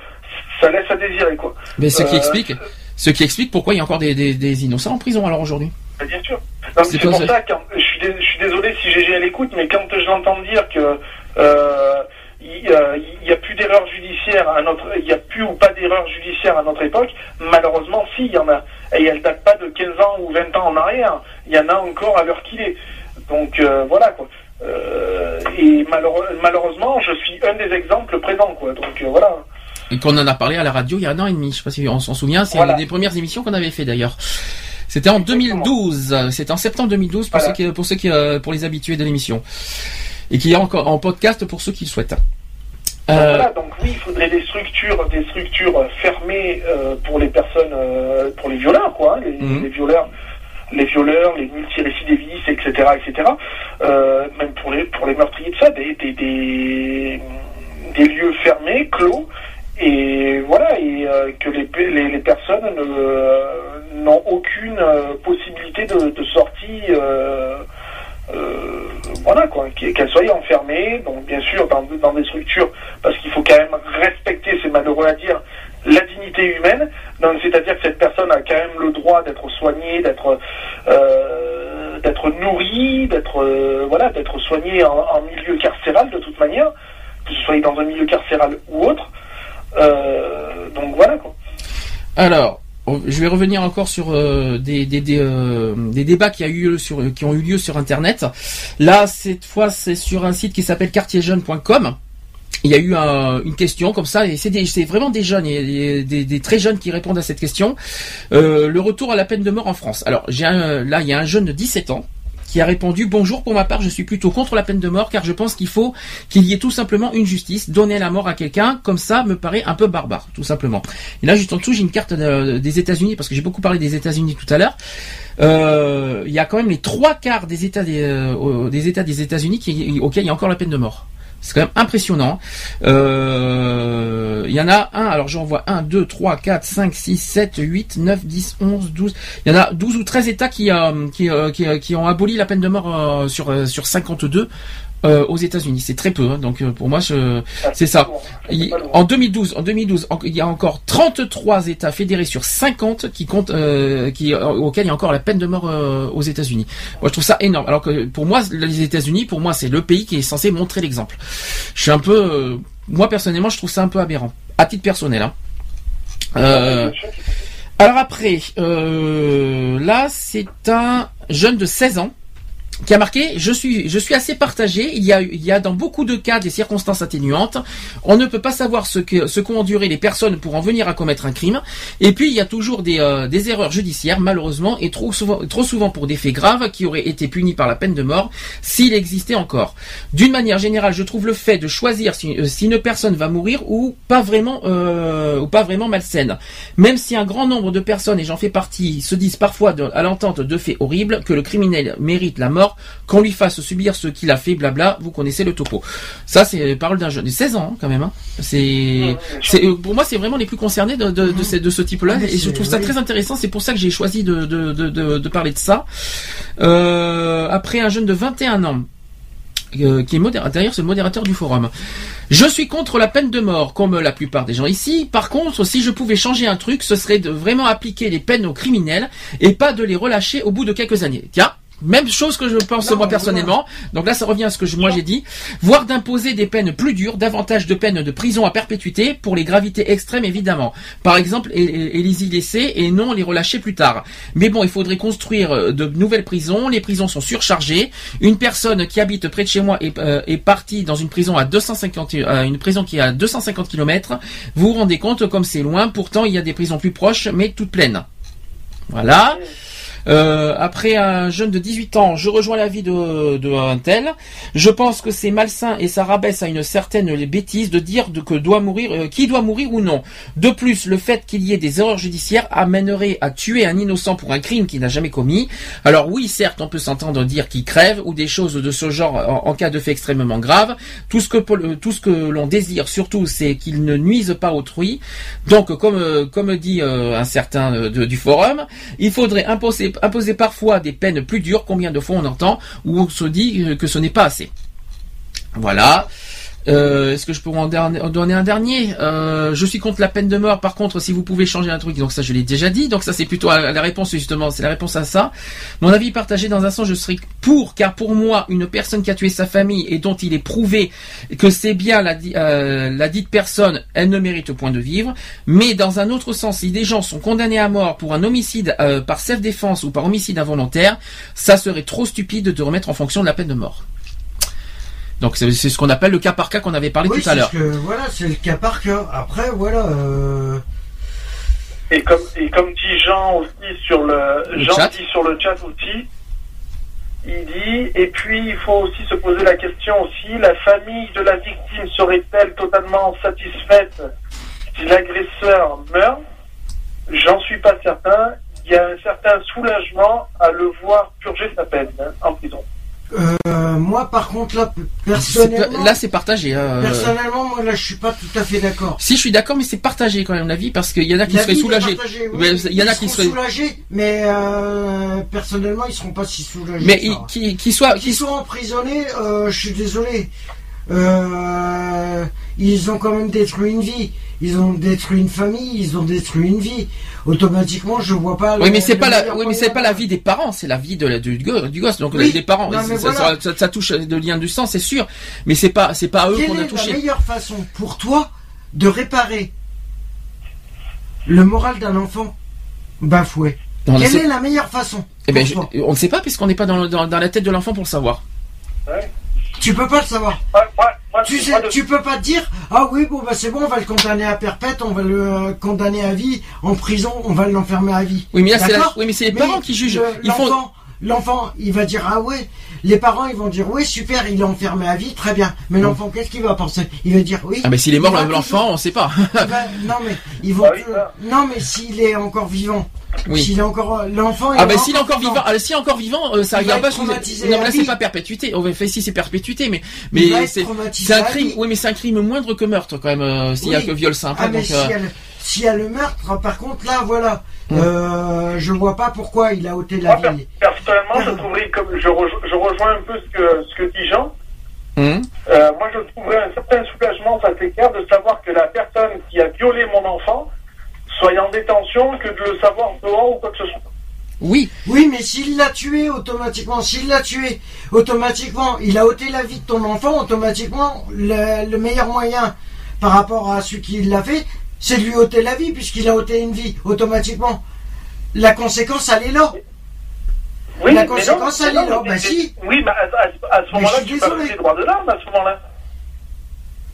ça laisse à désirer quoi. Mais ce qui explique, ce qui explique pourquoi il y a encore des, des, des innocents en prison alors aujourd'hui. Mais Bien sûr. C'est pour ça. ça que je suis, dé- je suis désolé si GG elle écoute, mais quand j'entends dire que euh, il n'y a plus d'erreur judiciaire à notre, il n'y a plus ou pas d'erreur judiciaire à notre époque, malheureusement, si, il y en a. Et elle date pas de 15 ans ou 20 ans en arrière. Il y en a encore à l'heure qu'il est. Donc euh, voilà quoi. Euh, et malheureusement, je suis un des exemples présents quoi. Donc euh, voilà. Et qu'on en a parlé à la radio il y a un an et demi. Je sais pas si on s'en souvient. C'est Voilà. une des premières émissions qu'on avait fait d'ailleurs. C'était en Exactement. 2012. C'était en septembre 2012 pour Voilà. ceux qui, pour ceux qui, euh, pour les habitués de l'émission. Et qui est encore en podcast pour ceux qui le souhaitent. Donc Euh, voilà, donc oui, il faudrait des structures, des structures euh, fermées euh, pour les personnes, euh, pour les violeurs, quoi, hein, les, Mhm. les violeurs, les violeurs, les multirécidivistes, etc., etc. Même pour les pour les meurtriers de ça, des des, des, des lieux fermés, clos, et voilà, et euh, que les, les, personnes ne- n'ont aucune euh, possibilité de, sortie. euh, voilà quoi, qu'e- qu'elles soient enfermées, donc bien sûr dans, dans des structures, parce qu'il faut quand même respecter, c'est malheureux à dire, la dignité humaine. Donc c'est-à-dire que cette personne a quand même le droit d'être soignée, d'être d'être nourrie, d'être voilà, d'être soignée en milieu carcéral de toute manière, que ce soit dans un milieu carcéral ou autre. Euh, donc voilà quoi. Alors, je vais revenir encore sur euh, des, des, euh, des débats qui, a eu sur, qui ont eu lieu sur Internet. Là, cette fois, c'est sur un site qui s'appelle quartierjeune.com. Il y a eu un- une question comme ça, et c'est vraiment des jeunes, et des, très jeunes qui répondent à cette question. Le retour à la peine de mort en France. Alors, là, il y a un jeune de 17 ans qui a répondu Bonjour, pour ma part, je suis plutôt contre la peine de mort car je pense qu'il faut qu'il y ait tout simplement une justice. Donner la mort à quelqu'un comme ça me paraît un peu barbare, tout simplement. Et là, juste en dessous, j'ai une carte de- des États-Unis parce que j'ai beaucoup parlé des États-Unis tout à l'heure. Euh, Il y a quand même les trois quarts des États des, euh, des États des États-Unis auxquels il y a encore la peine de mort. C'est quand même impressionnant. Euh, Il y en a un, alors j'en vois 1, 2, 3, 4, 5, 6, 7, 8, 9, 10, 11, 12. Il y en a 12 ou 13 États qui, euh, euh, ont aboli la peine de mort euh, sur, euh, sur 52 euh, aux États-Unis. C'est très peu, hein. donc euh, pour moi, je- c'est ça. Il- en 2012, en 2012, en- il y a encore 33 États fédérés sur 50 qui comptent, euh, qui, euh, auxquels il y a encore la peine de mort euh, aux États-Unis. Moi, je trouve ça énorme. Alors que pour moi, les États-Unis, pour moi, c'est le pays qui est censé montrer l'exemple. Je suis un peu, euh, moi personnellement, je trouve ça un peu aberrant, à titre personnel. Hein. Euh, alors après, euh, là, c'est un jeune de 16 ans qui a marqué je suis je suis assez partagé. Il y a il y a dans beaucoup de cas des circonstances atténuantes. On ne peut pas savoir ce que ce qu'ont enduré les personnes pour en venir à commettre un crime. Et puis il y a toujours des euh, des erreurs judiciaires malheureusement et trop souvent trop souvent pour des faits graves qui auraient été punis par la peine de mort s'il existait encore. D'une manière générale je trouve le fait de choisir si, euh, une personne va mourir ou pas vraiment euh, ou pas vraiment malsaine. Même si un grand nombre de personnes et j'en fais partie se disent parfois à l'entente de faits horribles que le criminel mérite la mort qu'on lui fasse subir ce qu'il a fait, blabla, vous connaissez le topo. Ça, c'est les paroles d'un jeune de 16 ans, hein, quand même. hein. C'est, euh, pour moi, c'est vraiment les plus concernés de, de, de, ce, de ce type-là, Ah, et je trouve ça oui. très intéressant. C'est pour ça que j'ai choisi de, parler de ça. Euh, après, un jeune de 21 ans. euh, qui est modérateur, d'ailleurs c'est le modérateur du forum. Je suis contre la peine de mort, comme la plupart des gens ici. Par contre, si je pouvais changer un truc, ce serait de vraiment appliquer les peines aux criminels et pas de les relâcher au bout de quelques années. Tiens, même chose que je pense Non, moi personnellement. Donc là, ça revient à ce que je- moi j'ai dit. Voire d'imposer des peines plus dures, davantage de peines de prison à perpétuité pour les gravités extrêmes évidemment. Par exemple, et, et- et les y laisser et non les relâcher plus tard. Mais bon, il faudrait construire euh, de nouvelles prisons. Les prisons sont surchargées. Une personne qui habite près de chez moi est, euh, est partie dans une prison à 250, euh, une prison qui est à 250 km. Vous vous rendez compte comme c'est loin. Pourtant, il y a des prisons plus proches, mais toutes pleines. Voilà. Euh, après un jeune de 18 ans, je rejoins l'avis de, de un tel. Je pense que c'est malsain et ça rabaisse à une certaine bêtise de dire de, que doit mourir, euh, qui doit mourir ou non. De plus, le fait qu'il y ait des erreurs judiciaires amènerait à tuer un innocent pour un crime qu'il n'a jamais commis. Alors oui, certes, on peut s'entendre dire qu'il crève ou des choses de ce genre en, cas de fait extrêmement grave. Tout ce que tout ce que l'on désire surtout, c'est qu'il ne nuise pas autrui. Donc, comme euh, comme dit euh, un certain euh, du forum, il faudrait imposer, imposer parfois des peines plus dures. Combien de fois on entend où on se dit euh, que ce n'est pas assez. Voilà. Euh, Est-ce que je peux en, donner un dernier? Euh, Je suis contre la peine de mort. Par contre, si vous pouvez changer un truc, donc ça je l'ai déjà dit. Donc ça c'est plutôt la réponse justement, c'est la réponse à ça. Mon avis partagé dans un sens, je serais pour, car pour moi, une personne qui a tué sa famille et dont il est prouvé que c'est bien la, euh, la dite personne, elle ne mérite point de vivre. Mais dans un autre sens, si des gens sont condamnés à mort pour un homicide euh, par self-défense ou par homicide involontaire, ça serait trop stupide de remettre en fonction de la peine de mort. Donc c'est ce qu'on appelle le cas par cas qu'on avait parlé Oui, tout à l'heure. voilà, c'est le cas par cas. Après, voilà. euh, Et comme, et comme dit Jean aussi sur le, Le Jean chat. dit sur le chat aussi, il dit, et puis il faut aussi se poser la question aussi, la famille de la victime serait-elle totalement satisfaite si l'agresseur meurt? J'en suis pas certain. Il y a un certain soulagement à le voir purger sa peine hein, en prison. Euh, moi, par contre, là, personnellement, Là, c'est partagé. hein. personnellement, moi, là, je suis pas tout à fait d'accord. Si je suis d'accord, mais c'est partagé quand même l'avis parce qu'il y en a qui La seraient vie soulagés. oui. Il y en a Ils qui seraient, soulagés, mais euh, personnellement, ils seront pas si soulagés. mais ils- qui, qui soient, Qu'ils soient emprisonnés, euh, je suis désolé. Euh, ils ont quand même détruit une vie. Ils ont détruit une famille. Ils ont détruit une vie. Automatiquement, je vois pas. Oui, le- mais c'est le pas la, oui, mais c'est pas la vie des parents, c'est la vie de la, du, go- du gosse. Donc Oui. les parents, Non, mais ça, voilà. ça- ça- ça touche de lien du sang, c'est sûr. Mais c'est pas, c'est pas à eux Quelle qu'on a est la touché. meilleure façon pour toi de réparer le moral d'un enfant bafoué? Quelle est la meilleure façon Eh ben, pour je- toi? on ne sait pas puisqu'on n'est pas dans, dans, dans la tête de l'enfant pour le savoir. Tu peux pas le savoir. Ouais, ouais, moi, Tu sais, moi, de- tu peux pas te dire ah oui bon bah c'est bon on va le condamner à perpète on va le euh, condamner à vie en prison on va l'enfermer à vie. Oui, mais là, c'est la- D'accord oui, mais c'est les Mais parents qui jugent. le- Ils font- L'enfant, l'enfant, il va dire ah ouais. Les parents, ils vont dire oui super, il est enfermé à vie, très bien. Mais l'enfant, qu'est-ce qu'il va penser? Il va dire oui. Mm. Ah, mais s'il est mort, l'enfant, on sait pas. toujours- *laughs* il va- non mais ils vont. Ah oui. Non mais s'il est encore vivant. Oui. S'il est encore l'enfant. il Ah est ben s'il est encore vivant, ah, s'il est encore vivant, euh, ça regarde pas. sous- Non, mais là c'est pas perpétuité. On va faire si c'est perpétuité, mais mais c'est traumatisé c'est un crime. Oui, mais c'est un crime moindre que meurtre quand même. euh, S'il y a que viol simple. Ah mais s'il euh, y, a le- s'il y a le meurtre, par contre là voilà, Mm. euh, je vois pas pourquoi il a ôté la moi, vie. per- personnellement, je trouverais comme je, rejo- je rejoins un peu ce que ce que dit Jean. hum. Euh, moi, je trouverais un certain soulagement, ça c'est clair, de savoir que la personne qui a violé mon enfant soit en détention que de le savoir dehors ou quoi que ce soit. Oui, Oui, mais s'il l'a tué automatiquement, s'il l'a tué automatiquement, il a ôté la vie de ton enfant, automatiquement, le, le meilleur moyen par rapport à celui qui l'a fait, c'est de lui ôter la vie, puisqu'il a ôté une vie, automatiquement. La conséquence, elle est là. Oui, La mais conséquence, non, elle est là. Bah mais- si. Oui, mais à, ce moment-là, tu désolé. des droits de l'homme à ce moment-là.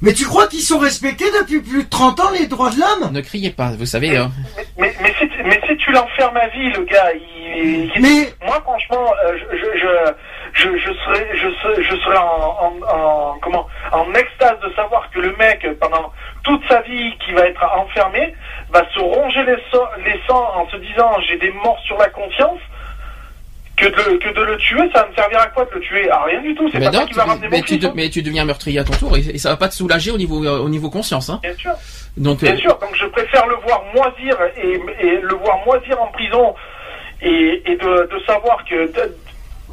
Mais tu crois qu'ils sont respectés depuis plus de 30 ans, les droits de l'homme? Ne criez pas, vous savez. hein. Mais, mais, si, tu- mais si tu l'enfermes à vie, le gars, il, il- Mais moi franchement, euh, je, je, je, je, je serais, je serais, je serais en, en, en- comment, en extase de savoir que le mec, pendant toute sa vie, qui va être enfermé, va se ronger les, so- les sangs en se disant j'ai des morts sur la conscience. Que de, que de le tuer, ça va me servir à quoi de le tuer? À rien du tout, c'est pas non, ça qui va ramener mais, mon tu de- hein. mais tu deviens meurtrier à ton tour et, et ça va pas te soulager au niveau euh, au niveau conscience. Hein. Bien sûr. Donc Bien euh, sûr, donc je préfère le voir moisir et, et le voir moisir en prison et, et de, de savoir que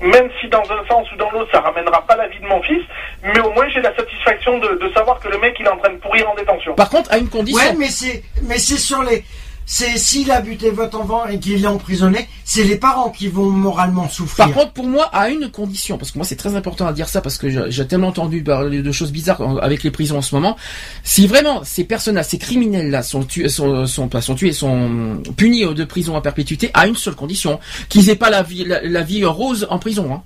même si dans un sens ou dans l'autre ça ramènera pas la vie de mon fils, mais au moins j'ai la satisfaction de, de savoir que le mec il est en train de pourrir en détention. par contre, à une condition. Ouais, mais c'est, mais c'est sur les, c'est s'il a buté votre enfant et qu'il est emprisonné, c'est les parents qui vont moralement souffrir. Par contre, pour moi, à une condition, parce que moi c'est très important à dire ça, parce que j'ai tellement entendu parler de choses bizarres avec les prisons en ce moment. Si vraiment ces personnes-là, ces criminels-là, sont tués, sont, sont tués, sont punis de prison à perpétuité, à une seule condition, qu'ils aient pas la vie, la, la vie rose en prison. Hein.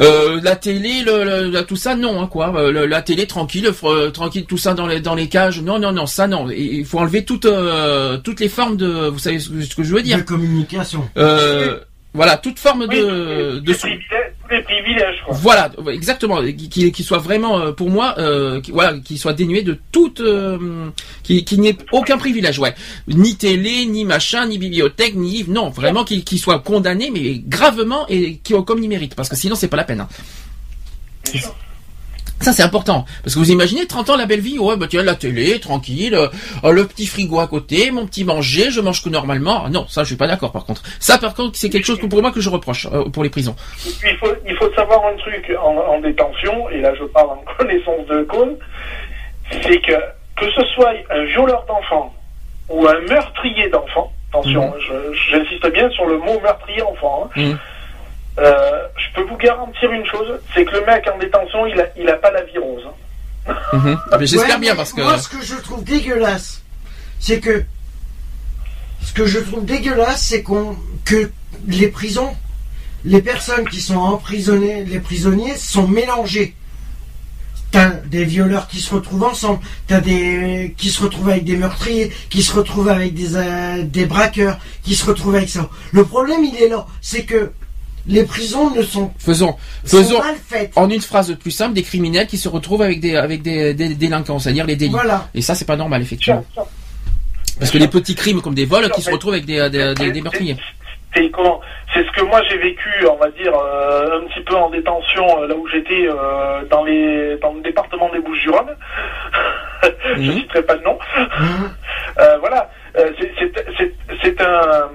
Euh, la télé, le, le- la- tout ça, non, hein, quoi. Euh, le- la télé, tranquille, euh, tranquille, tout ça dans les dans les cages. Non, non, non, ça, non. Il faut enlever toutes euh, toutes les formes de, vous savez ce que, ce que je veux dire. de communication. Euh, voilà, toute forme Oui, de, tous de tous les privilèges quoi. voilà, exactement, qui, soit vraiment euh, pour moi, euh, qui, voilà, qui soit dénué de toute, euh, qui, qui n'ait aucun privilège, ouais, ni télé, ni machin, ni bibliothèque, ni livre, non, vraiment qu'il qu'il soit condamné, mais gravement et qui comme il mérite, parce que sinon c'est pas la peine. hein. Ça c'est important, parce que vous imaginez 30 ans la belle vie, ouais bah tiens la télé, tranquille, euh, le petit frigo à côté, mon petit manger, je mange que normalement. Ah, Non, ça je suis pas d'accord par contre. Ça par contre c'est quelque chose que pour moi que je reproche euh, pour les prisons. Il faut, il faut savoir un truc en, en détention, et là je parle en *laughs* connaissance de cause, c'est que que ce soit un violeur d'enfants ou un meurtrier d'enfants, attention, je- j'insiste bien sur le mot meurtrier enfant, hein, Mhm. Euh, je peux vous garantir une chose, c'est que le mec en détention, il a, il a pas la vie rose. hein. Mhm. Mais J'espère Ouais, bien parce que Moi, ce que je trouve dégueulasse, c'est que. Ce que je trouve dégueulasse, c'est qu'on que les prisons, les personnes qui sont emprisonnées, les prisonniers, sont mélangés. T'as des violeurs qui se retrouvent ensemble, t'as des qui se retrouvent avec des meurtriers, qui se retrouvent avec des euh, des braqueurs, qui se retrouvent avec ça. Le problème il est là, c'est que les prisons ne sont, Faisons, sont faisons mal faites. en une phrase plus simple des criminels qui se retrouvent avec des avec des, des délinquants, c'est-à-dire les délits. Voilà. Et ça, c'est pas normal, effectivement. Parce que les petits crimes comme des vols qui se retrouvent avec des, des, des- des meurtriers. C'est comment? C'est ce que moi j'ai vécu, on va dire, euh, un petit peu en détention euh, là où j'étais euh, dans les dans le département des Bouches-du-Rhône. *laughs* Je Mhm. citerai pas de nom. Hein Euh, voilà, Euh, c'est- c'est c'est- c'est un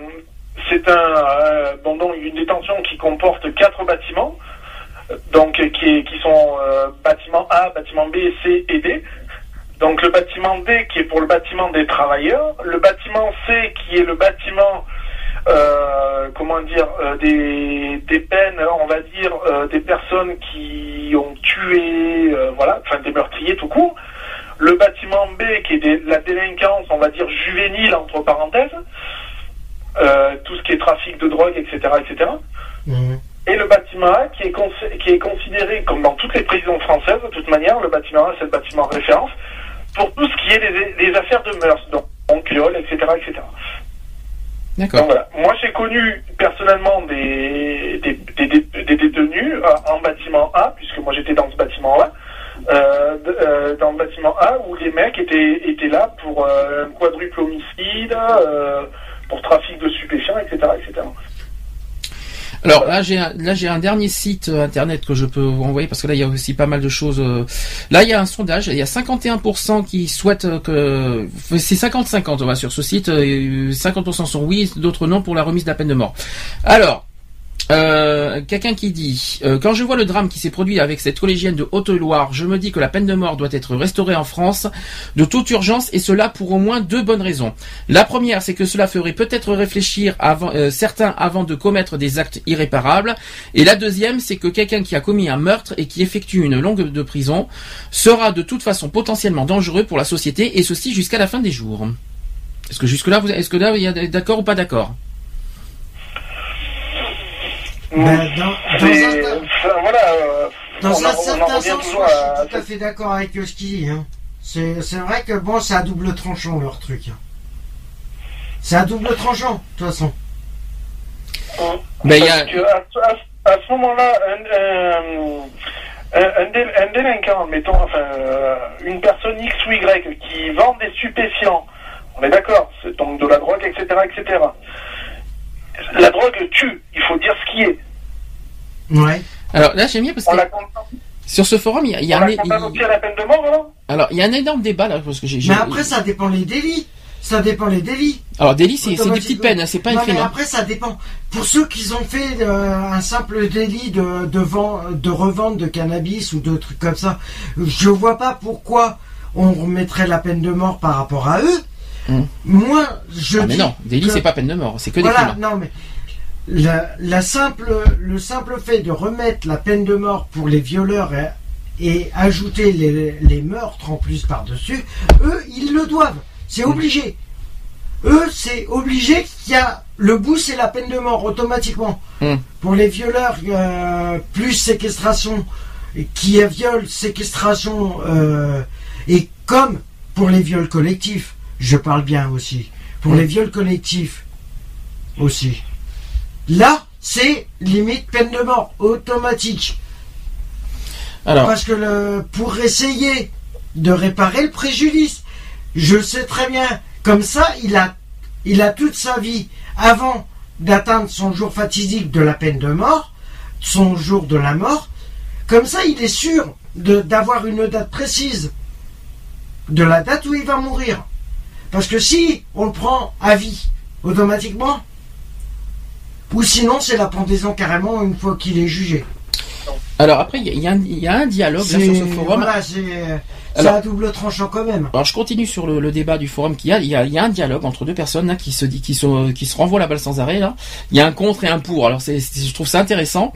c'est un euh, une détention qui comporte quatre bâtiments, donc qui sont euh, bâtiment A, bâtiment B, C et D. Donc le bâtiment D qui est pour le bâtiment des travailleurs, le bâtiment C qui est le bâtiment euh, comment dire des, peines, on va dire des personnes qui ont tué, voilà, enfin des meurtriers tout court. Le bâtiment B qui est la délinquance, on va dire juvénile entre parenthèses, euh, tout ce qui est trafic de drogue, etc., etc. Mhm. Et le bâtiment A qui est, qui est considéré comme dans toutes les prisons françaises, de toute manière, le bâtiment A c'est le bâtiment de référence pour tout ce qui est des, des affaires de mœurs, donc, viol, etc., etc. Donc D'accord. voilà. Moi, j'ai connu personnellement des, des, des, des- des détenus euh, en bâtiment A, puisque moi j'étais dans ce bâtiment A, euh, de- euh, dans le bâtiment A où les mecs étaient, étaient là pour euh, un quadruple homicide, euh, pour trafic de stupéfiants, etc., etc. Alors là, j'ai un, là j'ai un dernier site euh, internet que je peux vous envoyer parce que là il y a aussi pas mal de choses. euh. Là il y a un sondage, il y a 51% qui souhaitent euh, que c'est 50-50 on va sur ce site, euh, 50% sont oui, d'autres non pour la remise de la peine de mort. Alors. Euh, quelqu'un qui dit euh, quand je vois le drame qui s'est produit avec cette collégienne de Haute-Loire, je me dis que la peine de mort doit être restaurée en France de toute urgence et cela pour au moins deux bonnes raisons. La première, c'est que cela ferait peut-être réfléchir euh, certains avant de commettre des actes irréparables. Et la deuxième, c'est que quelqu'un qui a commis un meurtre et qui effectue une longue de prison sera de toute façon potentiellement dangereux pour la société et ceci jusqu'à la fin des jours. Est-ce que jusque là, vous, est-ce que là, il d'accord ou pas d'accord? Ben, dans, un, enfin, voilà, euh, dans on, un en- on en certain sens, moi, à... je suis tout à fait d'accord avec ce qu'il dit. Hein. C'est vrai que bon, c'est à double tranchant leur truc. hein. C'est à double tranchant, de toute façon. Ben, il y a- que à, à- à ce moment-là, un, un, un, un dé- un délinquant, mettons, enfin, euh, une personne X ou Y qui vend des stupéfiants, on est d'accord, c'est donc de la drogue, etc., etc. La drogue tue, il faut dire ce qui est. Ouais. Alors là, j'aime bien parce On que sur ce forum, il y a, il y a on un, il- à la peine de mort, alors? Alors il y a un énorme débat là parce que j'ai. Mais après, ça dépend les délits. Ça dépend les délits. Alors délit, c'est des petites peines, hein, c'est pas un Non, crime. mais hein. après, ça dépend. Pour ceux qui ont fait euh, un simple délit de, de, de revente de cannabis ou de trucs comme ça, je vois pas pourquoi on remettrait la peine de mort par rapport à eux. Hmm. Moi, je Ah, mais dis non, délit que- c'est pas peine de mort, c'est que des voilà, crimes. non mais la, la simple, le simple fait de remettre la peine de mort pour les violeurs et, et ajouter les, les meurtres en plus par-dessus, eux, ils le doivent. C'est obligé. Eux, c'est obligé qu'il y a le bout, c'est la peine de mort automatiquement. Hmm. Pour les violeurs, euh, plus séquestration, qui est viol, séquestration, euh, et comme pour les viols collectifs, je parle bien aussi. Pour les viols collectifs aussi. Là, c'est limite peine de mort automatique. Alors, Parce que le, pour essayer de réparer le préjudice, je sais très bien, comme ça, il a, il a toute sa vie avant d'atteindre son jour fatidique de la peine de mort, son jour de la mort, comme ça, il est sûr d'avoir une date précise de la date où il va mourir. Parce que si on le prend à vie, automatiquement, ou sinon c'est la pendaison carrément une fois qu'il est jugé. alors après, il y, a- y un- il y a un dialogue là sur ce forum. Voilà, c'est à double tranchant quand même. Alors je continue sur le, le débat du forum qu'il y a. Il y a, il y a un dialogue entre deux personnes là, qui se dit, qui se, qui se renvoient la balle sans arrêt là. Il y a un contre et un pour. Alors c'est, je trouve ça intéressant.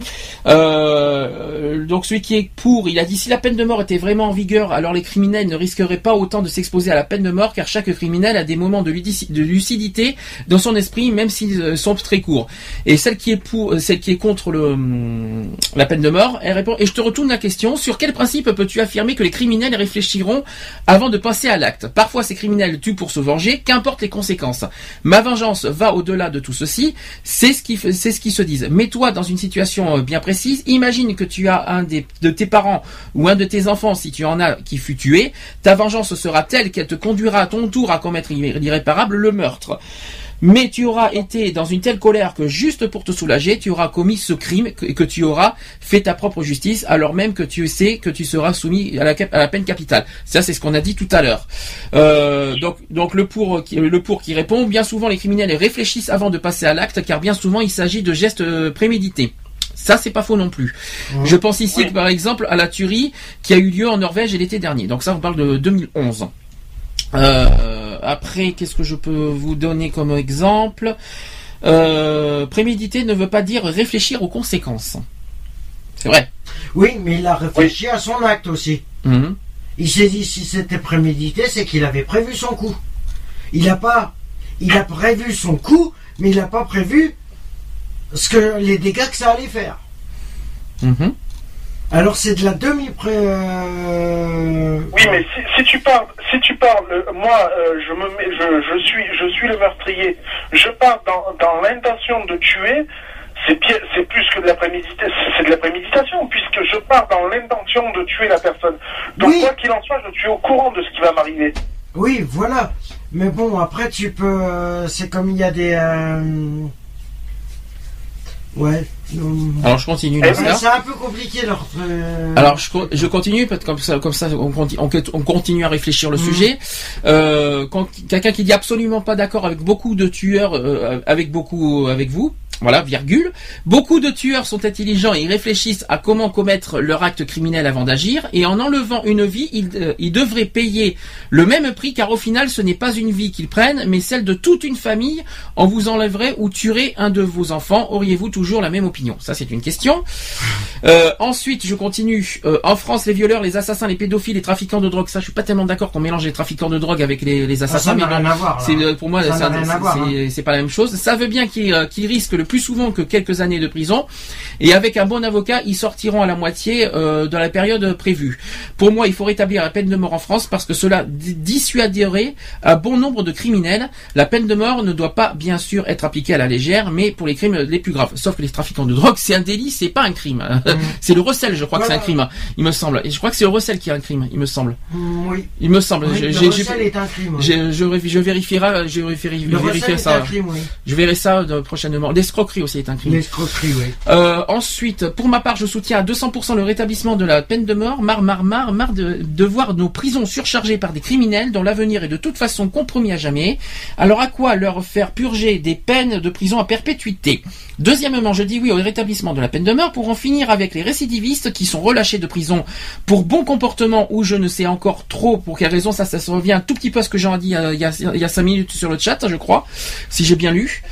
Euh, donc celui qui est pour, il a dit si la peine de mort était vraiment en vigueur, alors les criminels ne risqueraient pas autant de s'exposer à la peine de mort, car chaque criminel a des moments de, lucidité dans son esprit, même s'ils euh, sont très courts. Et celle qui est pour, euh, celle qui est contre le, hum, la peine de mort, elle répond. Et je te retourne la question sur quel principe peux-tu affirmer que les criminels avant de passer à l'acte Parfois, ces criminels tuent pour se venger, qu'importe les conséquences. Ma vengeance va au-delà de tout ceci. C'est ce qui, ce qu'ils se disent. Mets-toi dans une situation euh, bien précise. Imagine que tu as un des, de tes parents ou un de tes enfants, si tu en as, qui fut tué. Ta vengeance sera telle qu'elle te conduira à ton tour à commettre irré- l'irréparable, le meurtre. Mais tu auras été dans une telle colère que juste pour te soulager, tu auras commis ce crime que, que tu auras fait ta propre justice, alors même que tu sais que tu seras soumis à la, cap- à la peine capitale. Ça, c'est ce qu'on a dit tout à l'heure. Euh, donc, donc le pour, qui- le pour qui répond, bien souvent les criminels réfléchissent avant de passer à l'acte, car bien souvent il s'agit de gestes euh, prémédités. Ça, c'est pas faux non plus. Je pense ici, par exemple, à la tuerie qui a eu lieu en Norvège l'été dernier. Donc ça, on parle de 2011. Euh, après, qu'est-ce que je peux vous donner comme exemple euh, Préméditer ne veut pas dire réfléchir aux conséquences. C'est vrai. Oui, mais il a réfléchi à son acte aussi. Mhm. Il s'est dit si c'était prémédité, c'est qu'il avait prévu son coup. Il a pas, il a prévu son coup, mais il n'a pas prévu ce que les dégâts que ça allait faire. Mhm. Alors c'est de la demi pré. euh, Oui, mais si, si tu parles, si tu parles, euh, moi, euh, je me mets, je, je suis, je suis le meurtrier. Je pars dans, dans l'intention de tuer. C'est plus que de la préméditation, c'est de la préméditation puisque je pars dans l'intention de tuer la personne. Donc Oui. quoi qu'il en soit, je suis au courant de ce qui va m'arriver. Oui, voilà. Mais bon, après tu peux. c'est comme il y a des. euh, Ouais. non. Alors je continue Eh dans ben, c'est un peu compliqué leur. euh, Alors je, co- je continue parce que comme ça, comme ça on, conti- on, on continue à réfléchir le Mhm. sujet. Euh, quand quelqu'un qui dit absolument pas d'accord avec beaucoup de tueurs, euh, avec beaucoup avec vous. Voilà, virgule. Beaucoup de tueurs sont intelligents et ils réfléchissent à comment commettre leur acte criminel avant d'agir. Et en enlevant une vie, ils, euh, ils devraient payer le même prix car au final, ce n'est pas une vie qu'ils prennent, mais celle de toute une famille. En vous enlèverait ou tuerait un de vos enfants, auriez-vous toujours la même opinion? Ça, c'est une question. Euh, ensuite, je continue. Euh, en France, les violeurs, les assassins, les pédophiles, les trafiquants de drogue. Ça, je suis pas tellement d'accord qu'on mélange les trafiquants de drogue avec les, les ah, ça assassins. n'a mais rien à voir. c'est euh, pour moi, Ça c'est n'a hein. pas la même chose. Ça veut bien qu'ils euh, qu'ils risquent le plus souvent que quelques années de prison. Et avec un bon avocat, ils sortiront à la moitié euh, de la période prévue. Pour moi, il faut rétablir la peine de mort en France parce que cela di- dissuaderait un bon nombre de criminels. La peine de mort ne doit pas, bien sûr, être appliquée à la légère, mais pour les crimes les plus graves. Sauf que les trafiquants de drogue, c'est un délit, c'est pas un crime. *laughs* c'est le recel, je crois que c'est un Mm. Crime. Il me semble. Et je crois que c'est le recel qui est un crime. Il me semble. Mm, Oui. Il me semble. Oui, le recel est un crime. oui. je, je vérifierai, je vérifierai, Le ça. un crime, oui. Je verrai ça euh, prochainement. L'escroquerie aussi est un crime. L'escroquerie, oui. Euh, ensuite, pour ma part, je soutiens à 200% le rétablissement de la peine de mort. Marre, marre, marre, marre de, de voir nos prisons surchargées par des criminels dont l'avenir est de toute façon compromis à jamais. Alors à quoi leur faire purger des peines de prison à perpétuité? Deuxièmement, je dis oui au rétablissement de la peine de mort pour en finir avec les récidivistes qui sont relâchés de prison pour bon comportement ou je ne sais encore trop pour quelle raison. Ça, ça se revient un tout petit peu à ce que j'en ai dit euh, il y, a, il y a cinq minutes sur le chat, je crois, si j'ai bien lu.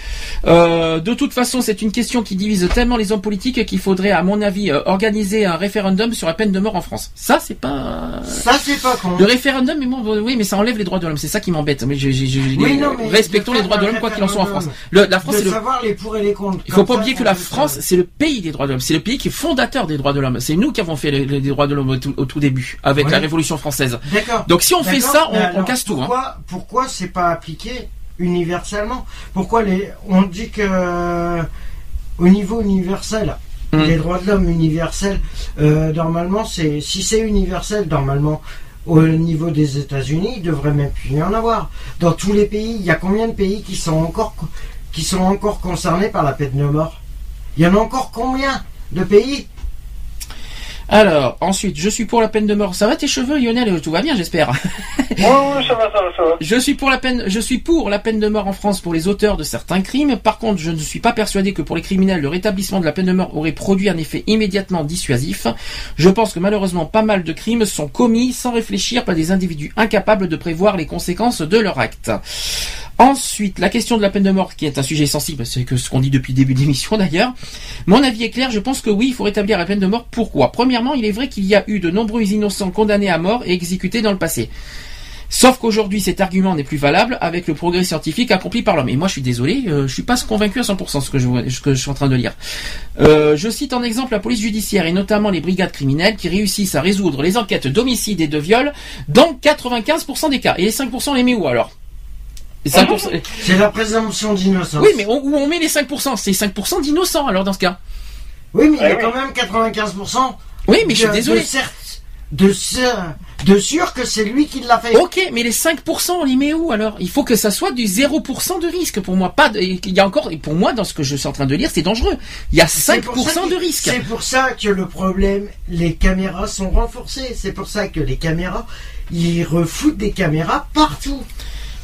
Euh, de toute façon, c'est une question qui divise tellement les hommes politiques qu'il faudrait, à mon avis, euh, organiser un référendum sur la peine de mort en France. Ça, c'est pas Ça, c'est pas con. le référendum, mais bon, oui, mais ça enlève les droits de l'homme. C'est ça qui m'embête. Mais je, je- je- Oui, les- non, mais respectons les droits de l'homme quoi qu'il en soit en France. Le- la France, de c'est le savoir les pour et les contre. il faut pas ça, oublier que la France, c'est le pays des droits de l'homme. C'est le pays qui est fondateur des droits de l'homme. C'est nous qui avons fait les, les droits de l'homme au, tout- au tout début, avec la Révolution française. D'accord. Donc si on fait ça, on, casse tout. Hein. Pourquoi c'est pas appliqué universellement Pourquoi les, on dit que euh, au niveau universel, Hmm. les droits de l'homme universels, euh, normalement, c'est si c'est universel, normalement, au niveau des États-Unis, il devrait même plus y en avoir. Dans tous les pays, il y a combien de pays qui sont encore co- qui sont encore concernés par la peine de mort? Il y en a encore combien de pays? Alors, ensuite, je suis pour la peine de mort. Ça va tes cheveux, Lionel Tout va bien, j'espère. *laughs* Oui, oui, ça va, ça va, ça va. Je suis pour la peine, je suis pour la peine de mort en France pour les auteurs de certains crimes. Par contre, je ne suis pas persuadé que pour les criminels, le rétablissement de la peine de mort aurait produit un effet immédiatement dissuasif. Je pense que malheureusement, pas mal de crimes sont commis sans réfléchir par des individus incapables de prévoir les conséquences de leur acte. Ensuite, la question de la peine de mort, qui est un sujet sensible, c'est que ce qu'on dit depuis le début d'émission d'ailleurs. Mon avis est clair, je pense que oui, il faut rétablir la peine de mort. Pourquoi? Premièrement, il est vrai qu'il y a eu de nombreux innocents condamnés à mort et exécutés dans le passé. Sauf qu'aujourd'hui, cet argument n'est plus valable avec le progrès scientifique accompli par l'homme. Et moi, je suis désolé, euh, je suis pas convaincu à 100% ce que je, ce que je suis en train de lire. Euh, je cite en exemple la police judiciaire et notamment les brigades criminelles qui réussissent à résoudre les enquêtes d'homicide et de viol dans 95% des cas. Et les 5% on les met où alors? 5%, C'est la présomption d'innocence. oui, mais on- où on met les 5% C'est 5% d'innocents alors dans ce cas. Oui, mais il y a oui. quand même 95%. Oui, mais je suis de- désolé. De, certes, de, sûr- de sûr que c'est lui qui l'a fait. Ok, mais les 5%, on les met où alors? Il faut que ça soit du 0% de risque pour moi. Pas de- il y a encore, pour moi, dans ce que je suis en train de lire, c'est dangereux. Il y a C'est pour ça 5% de que- risque. C'est pour ça que le problème, les caméras sont renforcées. C'est pour ça que les caméras, ils refoutent des caméras partout.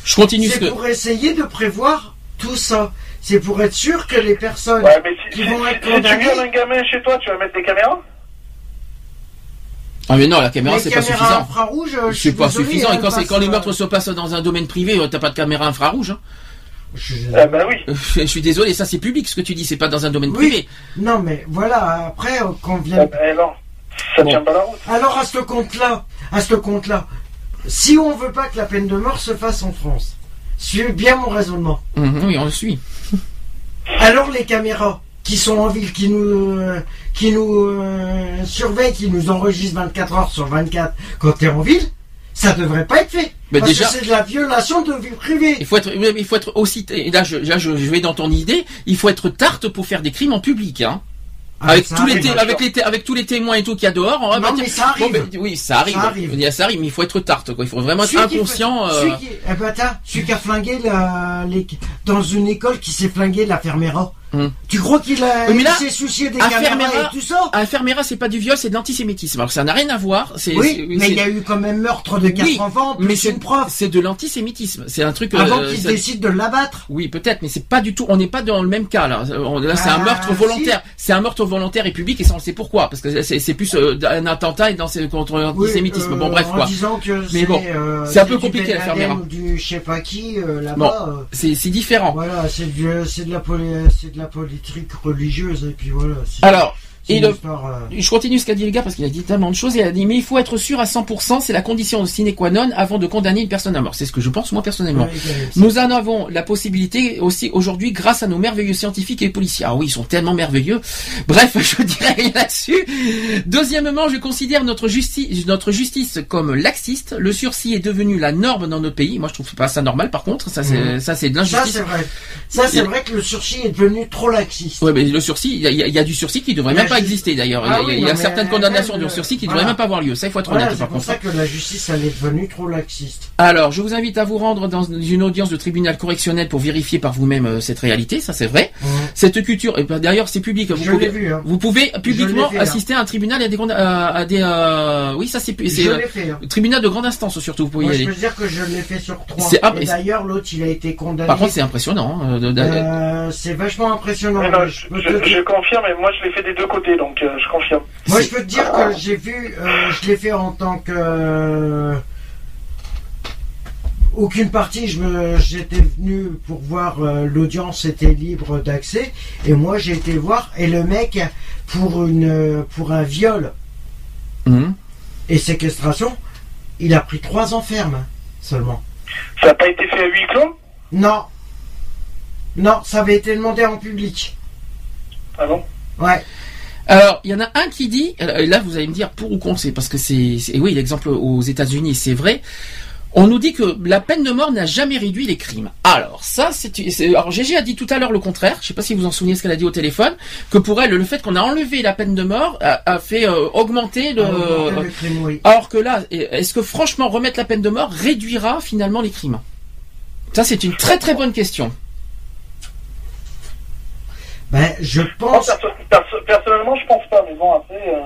Je continue ce C'est que. pour essayer de prévoir tout ça. C'est pour être sûr que les personnes Ouais, mais si, qui si- vont si- être si tu violes un gamin chez toi, tu vas mettre des caméras? Ah mais non, la caméra c'est pas suffisant. infrarouges, euh, je C'est suis pas désolé, suffisant. hein, Et quand, c'est- parce quand les meurtres se passent dans un domaine privé, euh, t'as pas de caméra infrarouge. Hein. Je- Ah bah oui. Euh, Je suis désolé, ça c'est public ce que tu dis, c'est pas dans un domaine Oui. privé. Non, mais voilà, après, euh, qu'on Ah vienne bah non. Ça Bon. tient pas la route. Alors à ce compte-là, à ce compte-là, si on veut pas que la peine de mort se fasse en France, suivez bien mon raisonnement. Mhm, oui, on le suit. Alors les caméras qui sont en ville, qui nous, euh, qui nous euh, surveillent, qui nous enregistrent 24 heures sur 24 quand t'es en ville, ça devrait pas être fait. Mais parce déjà- que c'est de la violation de vie privée. Il faut être, oui, mais il faut être aussi. Et là, je, là, je vais dans ton idée. Il faut être tarte pour faire des crimes en public, hein. Ah, avec ça tous les, arrive. té- avec les, avec tous les témoins et tout qu'il y a dehors. On va Non, mais ça arrive. Bon, ben, oui, ça arrive. Ça arrive. Il y a- ça arrive, mais il faut être tarte, quoi. Il faut vraiment être qui inconscient. fait- euh, Celui qui, eh ben, celui qui a flingué la, les- dans une école qui s'est flingué la fermera. Hum. Tu crois qu'il a, Oui, mais il là, s'est soucié des caméras et tout ça fermera, c'est pas du viol, c'est de l'antisémitisme. Alors ça n'a rien à voir. C'est, Oui, mais il y a eu quand même meurtre de quatre Oui, enfants, plus mais c'est une prof. c'est de l'antisémitisme. C'est un truc. Avant euh, qu'il ça- décide de l'abattre. Oui, peut-être, mais c'est pas du tout. On n'est pas dans le même cas là. Là, c'est un Ah, meurtre volontaire. C'est un meurtre volontaire et public, et ça on le sait pourquoi. Parce que c'est, plus euh, un attentat et dans c'est contre l'antisémitisme. Oui, bon, euh, bref, en quoi. disant que Mais c'est, bon, euh, c'est un peu compliqué, la fermière. Laden ou du je sais pas qui euh, là-bas. Euh, C'est, différent. voilà, c'est de la poli- c'est la politique religieuse et puis voilà. Alors, et le- euh, Je continue ce qu'a dit le gars parce qu'il a dit tellement de choses. Il a dit mais il faut être sûr à 100%, c'est la condition sine qua non avant de condamner une personne à mort. C'est ce que je pense moi personnellement. Nous en avons la possibilité aussi aujourd'hui grâce à nos merveilleux scientifiques et policiers. Ah oui, ils sont tellement merveilleux. Bref, *laughs* je dirais là-dessus. Deuxièmement, je considère notre justice, notre justice comme laxiste. Le sursis est devenu la norme dans notre pays. Moi, je trouve pas ça normal. Par contre, ça c'est Mhm. ça c'est de Ça l'injustice. c'est vrai. Ça c'est vrai que le sursis est devenu trop laxiste. Ouais, mais le sursis, il y y y a du sursis qui devrait même pas exister d'ailleurs. Ah il y a, oui, il y a non, mais certaines condamnations de euh, sursis qui voilà. devraient même pas avoir lieu. Ça, il faut être Voilà, honnête c'est pour contre. ça que la justice elle est devenue trop laxiste. Alors, je vous invite à vous rendre dans une audience de tribunal correctionnel pour vérifier par vous-même euh, cette réalité, ça c'est vrai. Cette culture, et ben, d'ailleurs c'est public, vous Je pouvez, l'ai vu. Hein. vous pouvez publiquement l'ai fait, hein. assister à un tribunal et à des, grandes- à, à des euh, oui ça c'est c'est Je euh, l'ai fait. Hein. tribunal de grande instance surtout, vous pouvez Moi, y je aller. peux dire que je l'ai fait sur trois. C'est imp- Et d'ailleurs, l'autre, il a été condamné. Par contre c'est impressionnant. hein, de- de- c'est vachement impressionnant. Non, je, je je- je confirme, et moi je l'ai fait des deux côtés, donc euh, je confirme. Moi, je peux te dire que j'ai vu, euh, je l'ai fait en tant que. euh, aucune partie, je me, j'étais venu pour voir euh, l'audience était libre d'accès et moi j'ai été voir et le mec pour une pour un viol Mhm. et séquestration, il a pris trois ans ferme seulement. Ça n'a pas été fait à huis clos? Non, non, ça avait été demandé en public. Ah bon? Ouais. Alors, il y en a un qui dit, euh, et là vous allez me dire pour ou contre, c'est parce que c'est, c'est- oui, l'exemple aux États-Unis, c'est vrai. On nous dit que la peine de mort n'a jamais réduit les crimes. Alors ça, c'est, c'est- alors Gégé a dit tout à l'heure le contraire. Je sais pas si vous vous en souvenez ce qu'elle a dit au téléphone, que pour elle, le fait qu'on a enlevé la peine de mort a, a fait euh, augmenter le. Le crime, oui. Alors que là, est-ce que franchement remettre la peine de mort réduira finalement les crimes? Ça, c'est une très très bonne question. Ben, je pense. perso- perso- personnellement, je pense pas, mais bon, après. euh,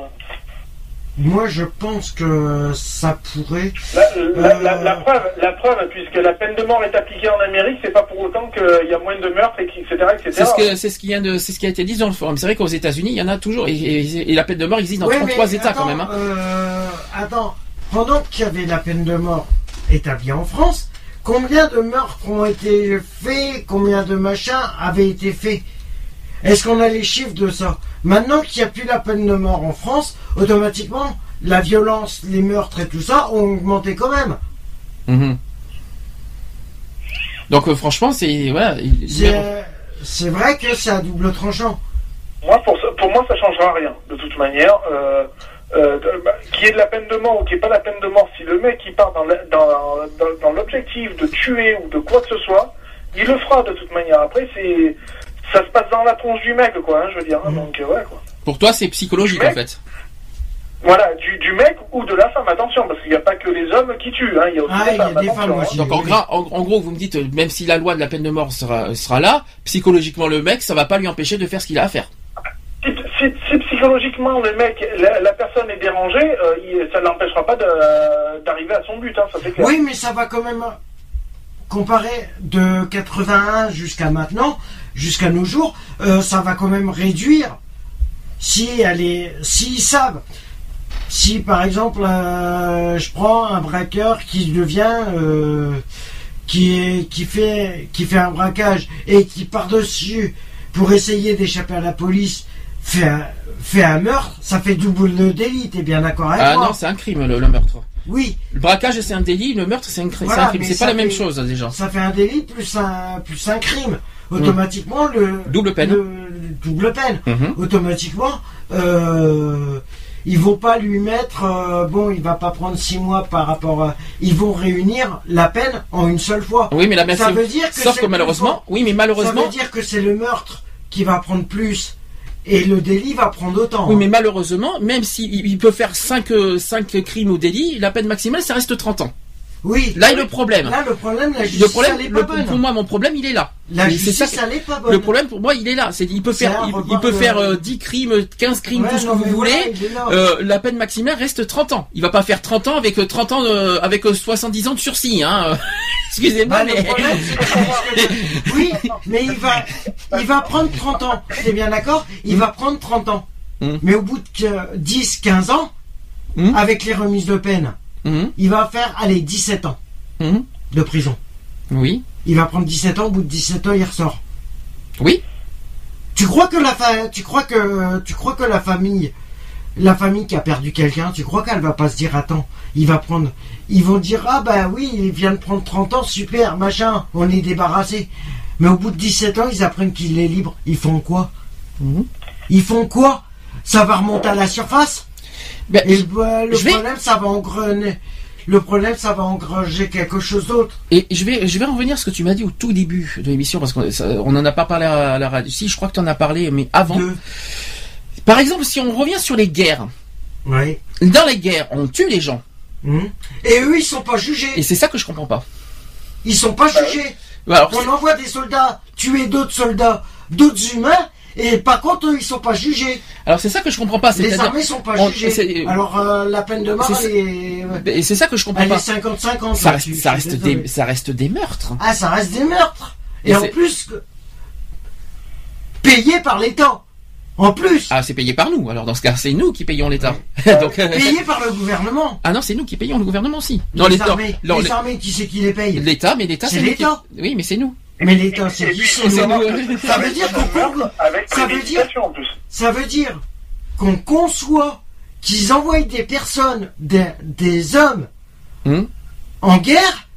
moi je pense que ça pourrait. La, la- la- Euh. la preuve, la preuve, puisque la peine de mort est appliquée en Amérique, c'est pas pour autant qu'il y a moins de meurtres, etc.. C'est ce que ce qui vient de c'est ce qui a été dit dans le forum. C'est vrai qu'aux États-Unis, il y en a toujours et, et- et la peine de mort existe dans Ouais, 33 mais États attends, quand même. hein. euh, attends, pendant qu'il y avait la peine de mort établie en France, combien de meurtres ont été faits, combien de machins avaient été faits? Est-ce qu'on a les chiffres de ça Maintenant qu'il n'y a plus la peine de mort en France, automatiquement, la violence, les meurtres et tout ça ont augmenté quand même. Mhm. Donc euh, franchement, c'est voilà. C'est vrai que c'est à double tranchant. Moi, pour, moi, ça changera rien, de toute manière. Euh, euh, de- bah, qu'il y ait de la peine de mort ou qu'il n'y ait pas la peine de mort, si le mec il part dans la- dans, dans, dans l'objectif de tuer ou de quoi que ce soit, il le fera de toute manière. Après, c'est ça se passe dans la tronche du mec, quoi, hein, je veux dire. hein, donc, euh, ouais, quoi. Pour toi, c'est psychologique en fait. Voilà, du, du mec ou de la femme, attention, parce qu'il n'y a pas que les hommes qui tuent, hein, il y a aussi Ah, des il y a femmes, des femmes hein. aussi. Donc en, gras- en, en gros, vous me dites, euh, même si la loi de la peine de mort sera, sera là, psychologiquement le mec, ça va pas lui empêcher de faire ce qu'il a à faire. Si, si- si psychologiquement le mec, la, la personne est dérangée, euh, il- ça ne l'empêchera pas d'arriver à son but, hein, ça clair. Oui, mais ça va quand même comparer de 81 jusqu'à maintenant, jusqu'à nos jours, euh, ça va quand même réduire. Si elle est, s'ils savent, si par exemple, euh, je prends un braqueur qui devient, euh, qui est, qui fait, qui fait un braquage et qui par dessus pour essayer d'échapper à la police fait un, fait un meurtre, ça fait double délit. T'es bien d'accord avec Ah moi non, c'est un crime le, le meurtre. Oui, Le braquage c'est un délit, le meurtre c'est un, Voilà, crime. C'est pas la même chose déjà. ça fait un délit plus un plus un crime. Automatiquement le Double peine. le- le double peine. Mhm. Automatiquement, euh, ils vont pas lui mettre euh, bon, il va pas prendre six mois par rapport. à... Ils vont réunir la peine en une seule fois. Oui, mais la Ça veut dire que Sauf que malheureusement, oui, mais Ça malheureusement, veut dire que c'est le meurtre qui va prendre plus et le délit va prendre autant. oui, mais malheureusement, même s'il il peut faire 5 cinq crimes ou délits, la peine maximale ça reste 30 ans. oui. Là est le problème. Là, le problème, la Le justice, problème, elle est le- pas bonne. pour moi, mon problème, il est là. La ça justice, est pas bonne. Le problème pour moi, il est là. C'est il peut faire, il, il peut faire euh, 10 crimes, 15 crimes, Ouais, tout ce que vous voulez. voilà, là. Euh, la peine maximale reste 30 ans. Il va pas faire 30 ans avec euh, 30 ans, euh, avec euh, 70 ans de sursis. Hein. *laughs* Excusez-moi, Bah, mais problème, que- *laughs* oui, mais il va, il va prendre 30 ans. T'es bien d'accord? Il va prendre 30 ans. Mm. Mais au bout de que- 10, 15 ans, Mm. avec les remises de peine, Mhm, il va faire, allez, 17 ans mhm. de prison. Oui, Il va prendre 17 ans, au bout de 17 ans, il ressort. oui. Tu crois que la fa- tu crois que, tu crois que la famille, la famille qui a perdu quelqu'un, tu crois qu'elle va pas se dire, attends, il va prendre, ils vont dire, ah bah oui, il vient de prendre 30 ans, super, machin, on est débarrassé. Mais au bout de 17 ans, ils apprennent qu'il est libre. Ils font quoi? Mhm. Ils font quoi? Ça va remonter à la surface? Ben, Et le, le je vais- problème, ça va engrener. Le problème, ça va engranger quelque chose d'autre. Et je vais, je vais revenir à ce que tu m'as dit au tout début de l'émission parce qu'on ça- on en a pas parlé à la radio. Si, je crois que tu en as parlé, mais avant. De... Par exemple, si on revient sur les guerres, Oui. dans les guerres, on tue les gens. Mhm. Et eux, ils sont pas jugés. Et c'est ça que je comprends pas. Ils sont pas jugés. Alors, On envoie des soldats tuer d'autres soldats, d'autres humains, et par contre, eux, ils sont pas jugés. alors c'est ça que je comprends pas. Les armées sont pas jugées. Alors, euh, la peine de mort, C'est- elle est, et c'est ça que je comprends elle est pas. 50-50. Ça là-dessus, reste, ça je reste des, ça reste des meurtres. Ah, ça reste des meurtres. Et, Et en plus, que- payés par l'État. En plus, Ah, c'est payé par nous. Alors dans ce cas, c'est nous qui payons l'État. *laughs* Donc, euh, payés par le gouvernement. ah non, c'est nous qui payons le gouvernement aussi. Non, les, l'État, armées, non, les armées, qui c'est qui les paye l'État, mais l'État, C'est l'État. qui- Oui, mais c'est nous. Mais l'État, c'est Et qui puis, C'est que Ça veut dire qu'on ça veut dire- préméditation, en plus. Ça veut dire qu'on conçoit qu'ils envoient des personnes, des, des hommes, Hum. en guerre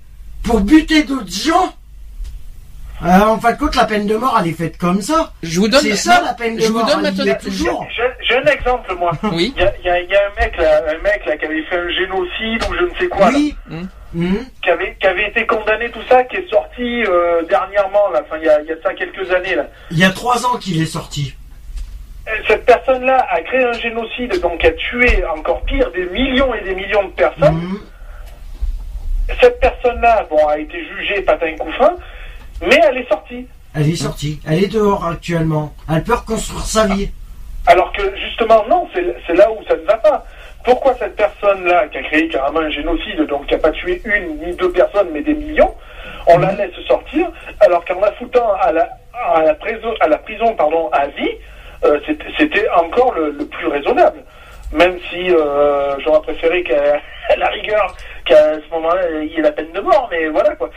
pour buter d'autres gens. Euh, en fin de compte, la peine de mort, elle est faite comme ça. Je vous donne. C'est ça la peine de je vous mort. donne elle maintenant. est toujours. J'ai un exemple, moi. Oui. Il y a, il y a- il y a un mec là, un mec là qui avait fait un génocide ou je ne sais quoi, là, Oui. Hum. qui avait qui avait été condamné tout ça, qui est sorti euh, dernièrement là, enfin il y a, il y a ça quelques années là. Il y a trois ans qu'il est sorti. Euh, Cette personne-là a créé un génocide, donc a tué encore pire des millions et des millions de personnes. Hum. Cette personne-là, bon, a été jugée patin coup fin, mais elle est sortie. Elle est sortie. Elle est dehors actuellement. Elle peut reconstruire sa vie. Alors que justement, non, c'est là où ça ne va pas. Pourquoi cette personne-là, qui a créé carrément un génocide, donc qui n'a pas tué une ni deux personnes, mais des millions, on la laisse sortir, alors qu'en la foutant à la, prison, à la vie, euh, c'était- encore le, plus raisonnable. Même si euh, j'aurais préféré qu'à *laughs* la rigueur, qu'à ce moment-là, il y ait la peine de mort, mais voilà quoi.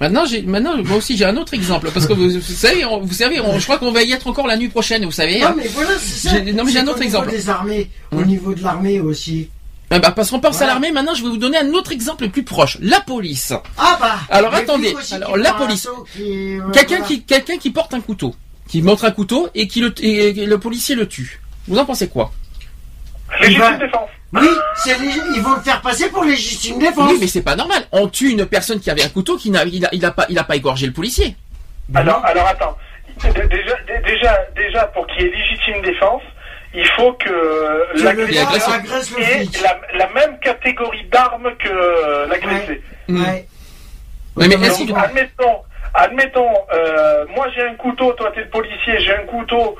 Maintenant, j'ai, maintenant, moi aussi, j'ai un autre exemple. Parce que vous, vous savez, on- vous savez, on- je crois qu'on va y être encore la nuit prochaine, vous savez. Non hein. mais voilà, c'est ça. J'ai- non, mais j'ai un au autre niveau exemple. des armées, au Hum. niveau de l'armée aussi. Ah bah, parce qu'on pense à l'armée, maintenant, je vais vous donner un autre exemple plus proche. La police. Ah bah. Alors, attendez. Alors, la police. qui- euh, Quelqu'un voilà. qui, quelqu'un qui porte un couteau. Qui montre un couteau et qui le, et, et le policier le tue. Vous en pensez quoi? Défense. Oui, ils vont le faire passer pour légitime défense. Oui, mais c'est pas normal. On tue une personne qui avait un couteau qui n'a, il a, il a pas, il a pas égorgé le policier. Mais Alors, alors attends. Dé- Déjà, dé- déjà, déjà, pour qu'il y ait légitime défense, il faut que l'agresseur ait la, la même catégorie d'armes que l'agressé. Hmm. Ouais. Oui, mais Donc, admettons, admettons euh, moi j'ai un couteau, toi t'es le policier, j'ai un couteau,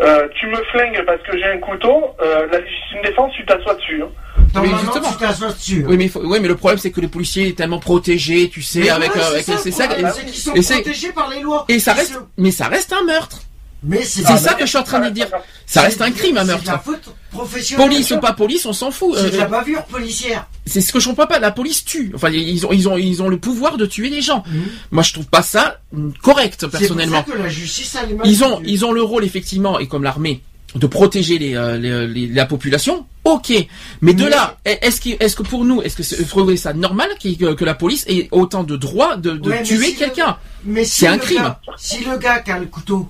euh, tu me flingues parce que j'ai un couteau, euh, la légitime défense, tu t'assois dessus. hein. Normalement, justement. tu t'assois dessus. Oui, mais, faut- oui, mais le problème, c'est que le policier est tellement protégé, tu sais, Mais avec, voilà, euh, avec, c'est ça, et- sont protégés par les lois. et ça reste, se- mais ça reste un meurtre. Mais c'est ça que je suis en train de dire. Ça reste un crime, un C'est de la meurtre. faute professionnelle. Police ou pas police, on s'en fout. C'est de Euh, la bavure policière. C'est ce que je comprends pas. La police tue. Enfin, ils ont, ils ont, ils ont le pouvoir de tuer des gens. Mhm. Moi, je trouve pas ça correct, personnellement. pour ça que la justice les Ils ont, ils ont le rôle effectivement, et comme l'armée, de protéger les, euh, les- les- la population. Ok, mais de là, est-ce que, est-ce que pour nous, est-ce que c'est- ça normal que, que la police ait autant de droits de, de Ouais, tuer si le- quelqu'un? Mais si C'est un le crime. gars- si le gars qui a le couteau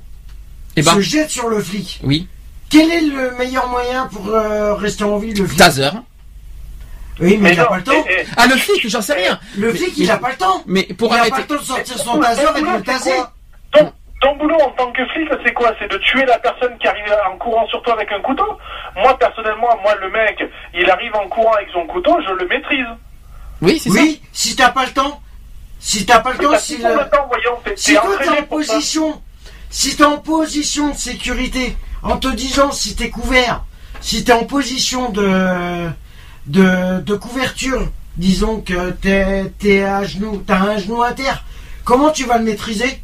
Eh ben, se jette sur le flic, oui, quel est le meilleur moyen pour euh, rester en vie le flic? Taser. Oui, mais il n'a pas le temps. Ah, le flic, j'en sais rien. Le Mais- flic, il n'a pas le temps. Mais pour il n'a arrêter. pas le temps de sortir son taser ton et de boulot, le taser. ton, ton boulot en tant que flic, c'est quoi? C'est de tuer la personne qui arrive en courant sur toi avec un couteau? Moi, personnellement, moi, le mec, il arrive en courant avec son couteau, je le maîtrise. Oui, c'est Oui, si t'as pas le temps. Si t'as pas le temps, si le... temps, voyons, Si toi t'es en ça. position, si t'es en position de sécurité, en te disant si t'es couvert, si t'es en position de, de, de couverture, disons que t'es, t'es à genoux, t'as un genou à terre, comment tu vas le maîtriser?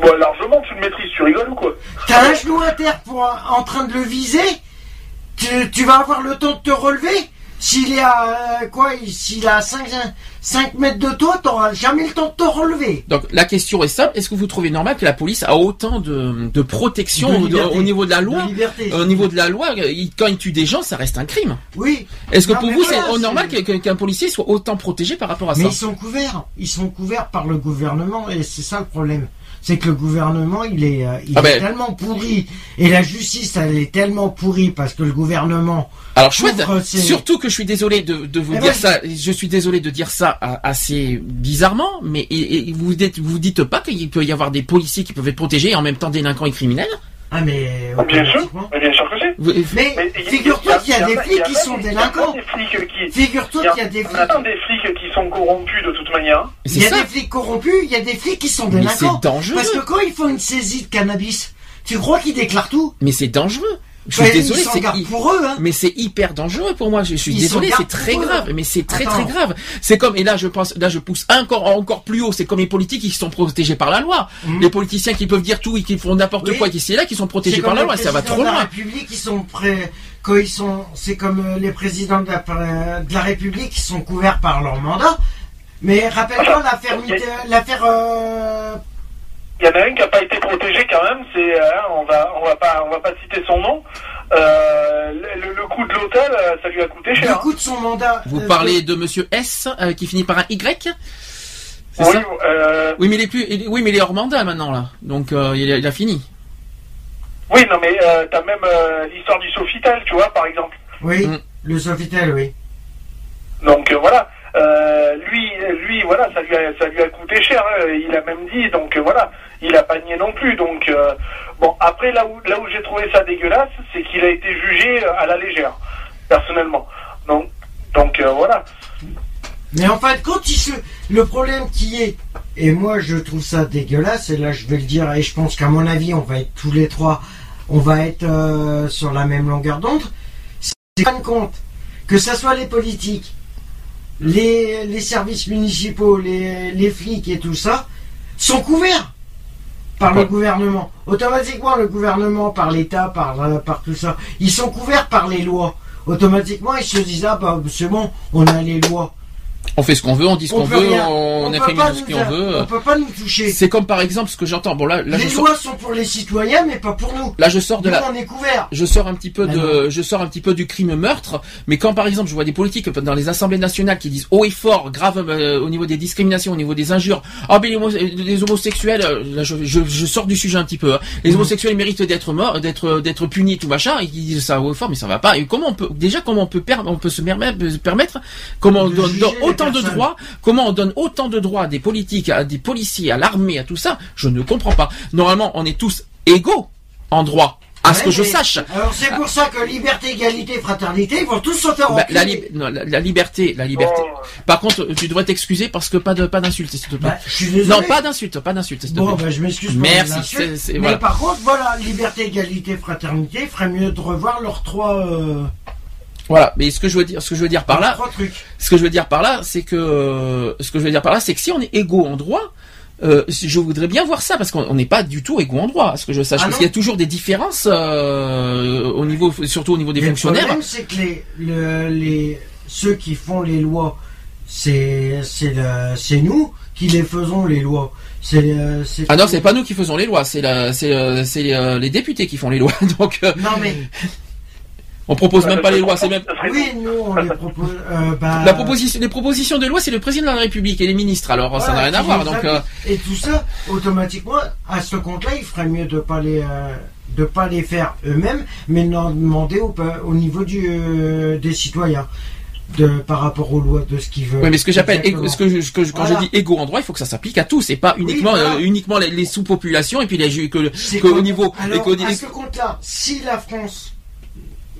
Bon, largement, tu le maîtrises, tu rigoles ou quoi? T'as un genou à terre pour, en train de le viser, tu, tu vas avoir le temps de te relever? S'il est à euh, quoi il- S'il à 5, 5 mètres de toi, t'auras jamais le temps de te relever. Donc la question est simple est-ce que vous trouvez normal que la police a autant de, de protection De au- liberté. au niveau de la De loi liberté. Au niveau de la loi, il- quand il tue des gens, ça reste un crime. Oui. Est-ce que Non, pour mais vous voilà, c'est normal qu'un policier soit autant protégé par rapport à Mais ça ils sont couverts. Ils sont couverts par le gouvernement et c'est ça le problème. C'est que le gouvernement, il est, euh, il Ah est ben. tellement pourri et la justice, elle est tellement pourrie parce que le gouvernement. Alors chouette, Couvre ses- surtout que je suis désolé de, de vous Eh dire ben, ça, je suis désolé de dire ça euh, assez bizarrement, mais et, et vous dites, vous dites pas qu'il peut y avoir des policiers qui peuvent être protégés et en même temps délinquants et criminels? Ah mais Bien sûr, mais bien sûr que c'est. Mais Mais il y a- figure-toi qu'il y a des flics qui il y a sont y a délinquants. même des flics qui. Figure-toi il y a- qu'il y a des on flics. attend des flics qui sont corrompus de toute manière. Il y a ça. des flics corrompus, il y a des flics qui sont Mais délinquants. c'est dangereux. Parce que quand ils font une saisie de cannabis, tu crois qu'ils déclarent tout? Mais c'est dangereux. Je suis désolé, ils s'en c'est pour eux, hein. mais c'est hyper dangereux pour moi. Je, suis Ils désolé, c'est très eux. grave, mais c'est très Attends. très grave. C'est comme et là je pense, là je pousse encore encore plus haut. C'est comme les politiques qui sont protégés par la loi. Mhm. Les politiciens qui peuvent dire tout et qui font n'importe Oui. quoi, qui c'est là, qui sont protégés par la loi. Ça va trop la loin. République, ils sont prêts quand ils sont, c'est comme euh, les présidents de la, euh, de la République qui sont couverts par leur mandat. Mais rappelle-toi l'affaire. Mitte- l'affaire, euh, Il y en a un qui n'a pas été protégé quand même, c'est euh, on va on va pas on va pas citer son nom. Euh, le, le coût de l'hôtel, euh, ça lui a coûté le cher. coup de son mandat. Vous euh, parlez de Monsieur S euh, qui finit par un Y? Oui, ça? euh, Oui, mais il est plus. il- Oui, mais il est hors mandat maintenant là. Donc euh, il, a, il a fini. oui, non mais euh, t'as même euh, l'histoire du Sofitel, tu vois, par exemple. Oui, Mm. le Sofitel, oui. Donc euh, voilà, Euh, lui, lui, voilà, ça lui a, ça coûté cher. hein, il a même dit, donc euh, voilà, il a pas nié non plus. Donc euh, bon, après là où j'ai trouvé ça dégueulasse, c'est qu'il a été jugé à la légère, personnellement. Donc donc voilà. Mais en fin de compte, le problème qui est, et moi je trouve ça dégueulasse, et là je vais le dire, et je pense qu'à mon avis, on va être tous les trois, on va être sur la même longueur d'onde, se rendent compte que ce soit les politiques, les, les services municipaux, les, les flics et tout ça, sont couverts par le gouvernement. Automatiquement, le gouvernement, par l'État, par, euh, par tout ça, ils sont couverts par les lois. Automatiquement, ils se disent, ah bah c'est bon, on a les lois. On fait ce qu'on veut, on dit ce qu'on veut, rien- on, tout ce qu'on veut. On peut pas nous toucher. C'est comme par exemple ce que j'entends. Bon là, là je les sors, lois sont pour les citoyens, mais pas pour nous. là je sors de Nous, la, on est couverts. je sors un petit peu Ah de, je sors un petit peu du crime meurtre, mais quand par exemple je vois des politiques dans les assemblées nationales qui disent haut et fort, grave euh, au niveau des discriminations, au niveau des injures, ah ben les, homo- les homosexuels, euh, là je, je, je sors du sujet un petit peu, hein. les Mhm. homosexuels méritent d'être morts, d'être d'être punis tout machin, et ils disent ça haut et fort, mais ça va pas. Et comment on peut déjà comment on peut per- on peut se permettre, comment on les autant de droits, comment on donne autant de droits à des politiques, à des policiers, à l'armée, à tout ça, je ne comprends pas. Normalement on est tous égaux en droit. À ce que je sache. Alors c'est pour ça que liberté, égalité, fraternité, ils vont tous se faire Bah, la, enculer. lib- non, la, la liberté, la liberté. Bon, Par contre, tu devrais t'excuser parce que pas de pas d'insultes, s'il te plaît. Bah, je suis désolé. non, pas d'insultes, pas d'insultes, s'il te Bon, plaît. bah, je m'excuse Merci, Mais par contre, voilà, liberté, égalité, fraternité, il ferait mieux de revoir leurs trois, euh, Voilà. Mais ce que je veux dire, ce que je veux dire par là, ce que je veux dire par là, c'est que ce que je veux dire par là, c'est que si on est égaux en droit. Euh, je voudrais bien voir ça parce qu'on on n'est pas du tout égaux en droit, à ce que je sache, Ah parce qu'il y a toujours des différences euh, au niveau, surtout au niveau des Et fonctionnaires. Le problème, c'est que les, le- les, ceux qui font les lois, c'est, nous qui les faisons les lois. Euh, Ah non, c'est pas nous qui faisons les lois, c'est les députés qui font les lois. *laughs* Donc, euh, Non mais on propose même pas les lois, c'est même. oui, nous on les propose. euh, bah, La proposition, les propositions de loi, c'est le président de la République et les ministres. Alors ça n'a rien à voir. Donc euh, Et tout ça, automatiquement, à ce compte-là, il ferait mieux de pas les, euh, de pas les faire eux-mêmes, mais d'en demander au, au niveau du, euh, des citoyens, de, par rapport aux lois de ce qu'ils veulent. oui, mais ce que j'appelle, ce que, je- ce que je- quand Voilà. je dis égaux en droit, il faut que ça s'applique à tous, et pas uniquement, voilà. euh, uniquement les, les sous-populations et puis les que, C'est que au niveau. Alors, et à ce compte-là, si la France,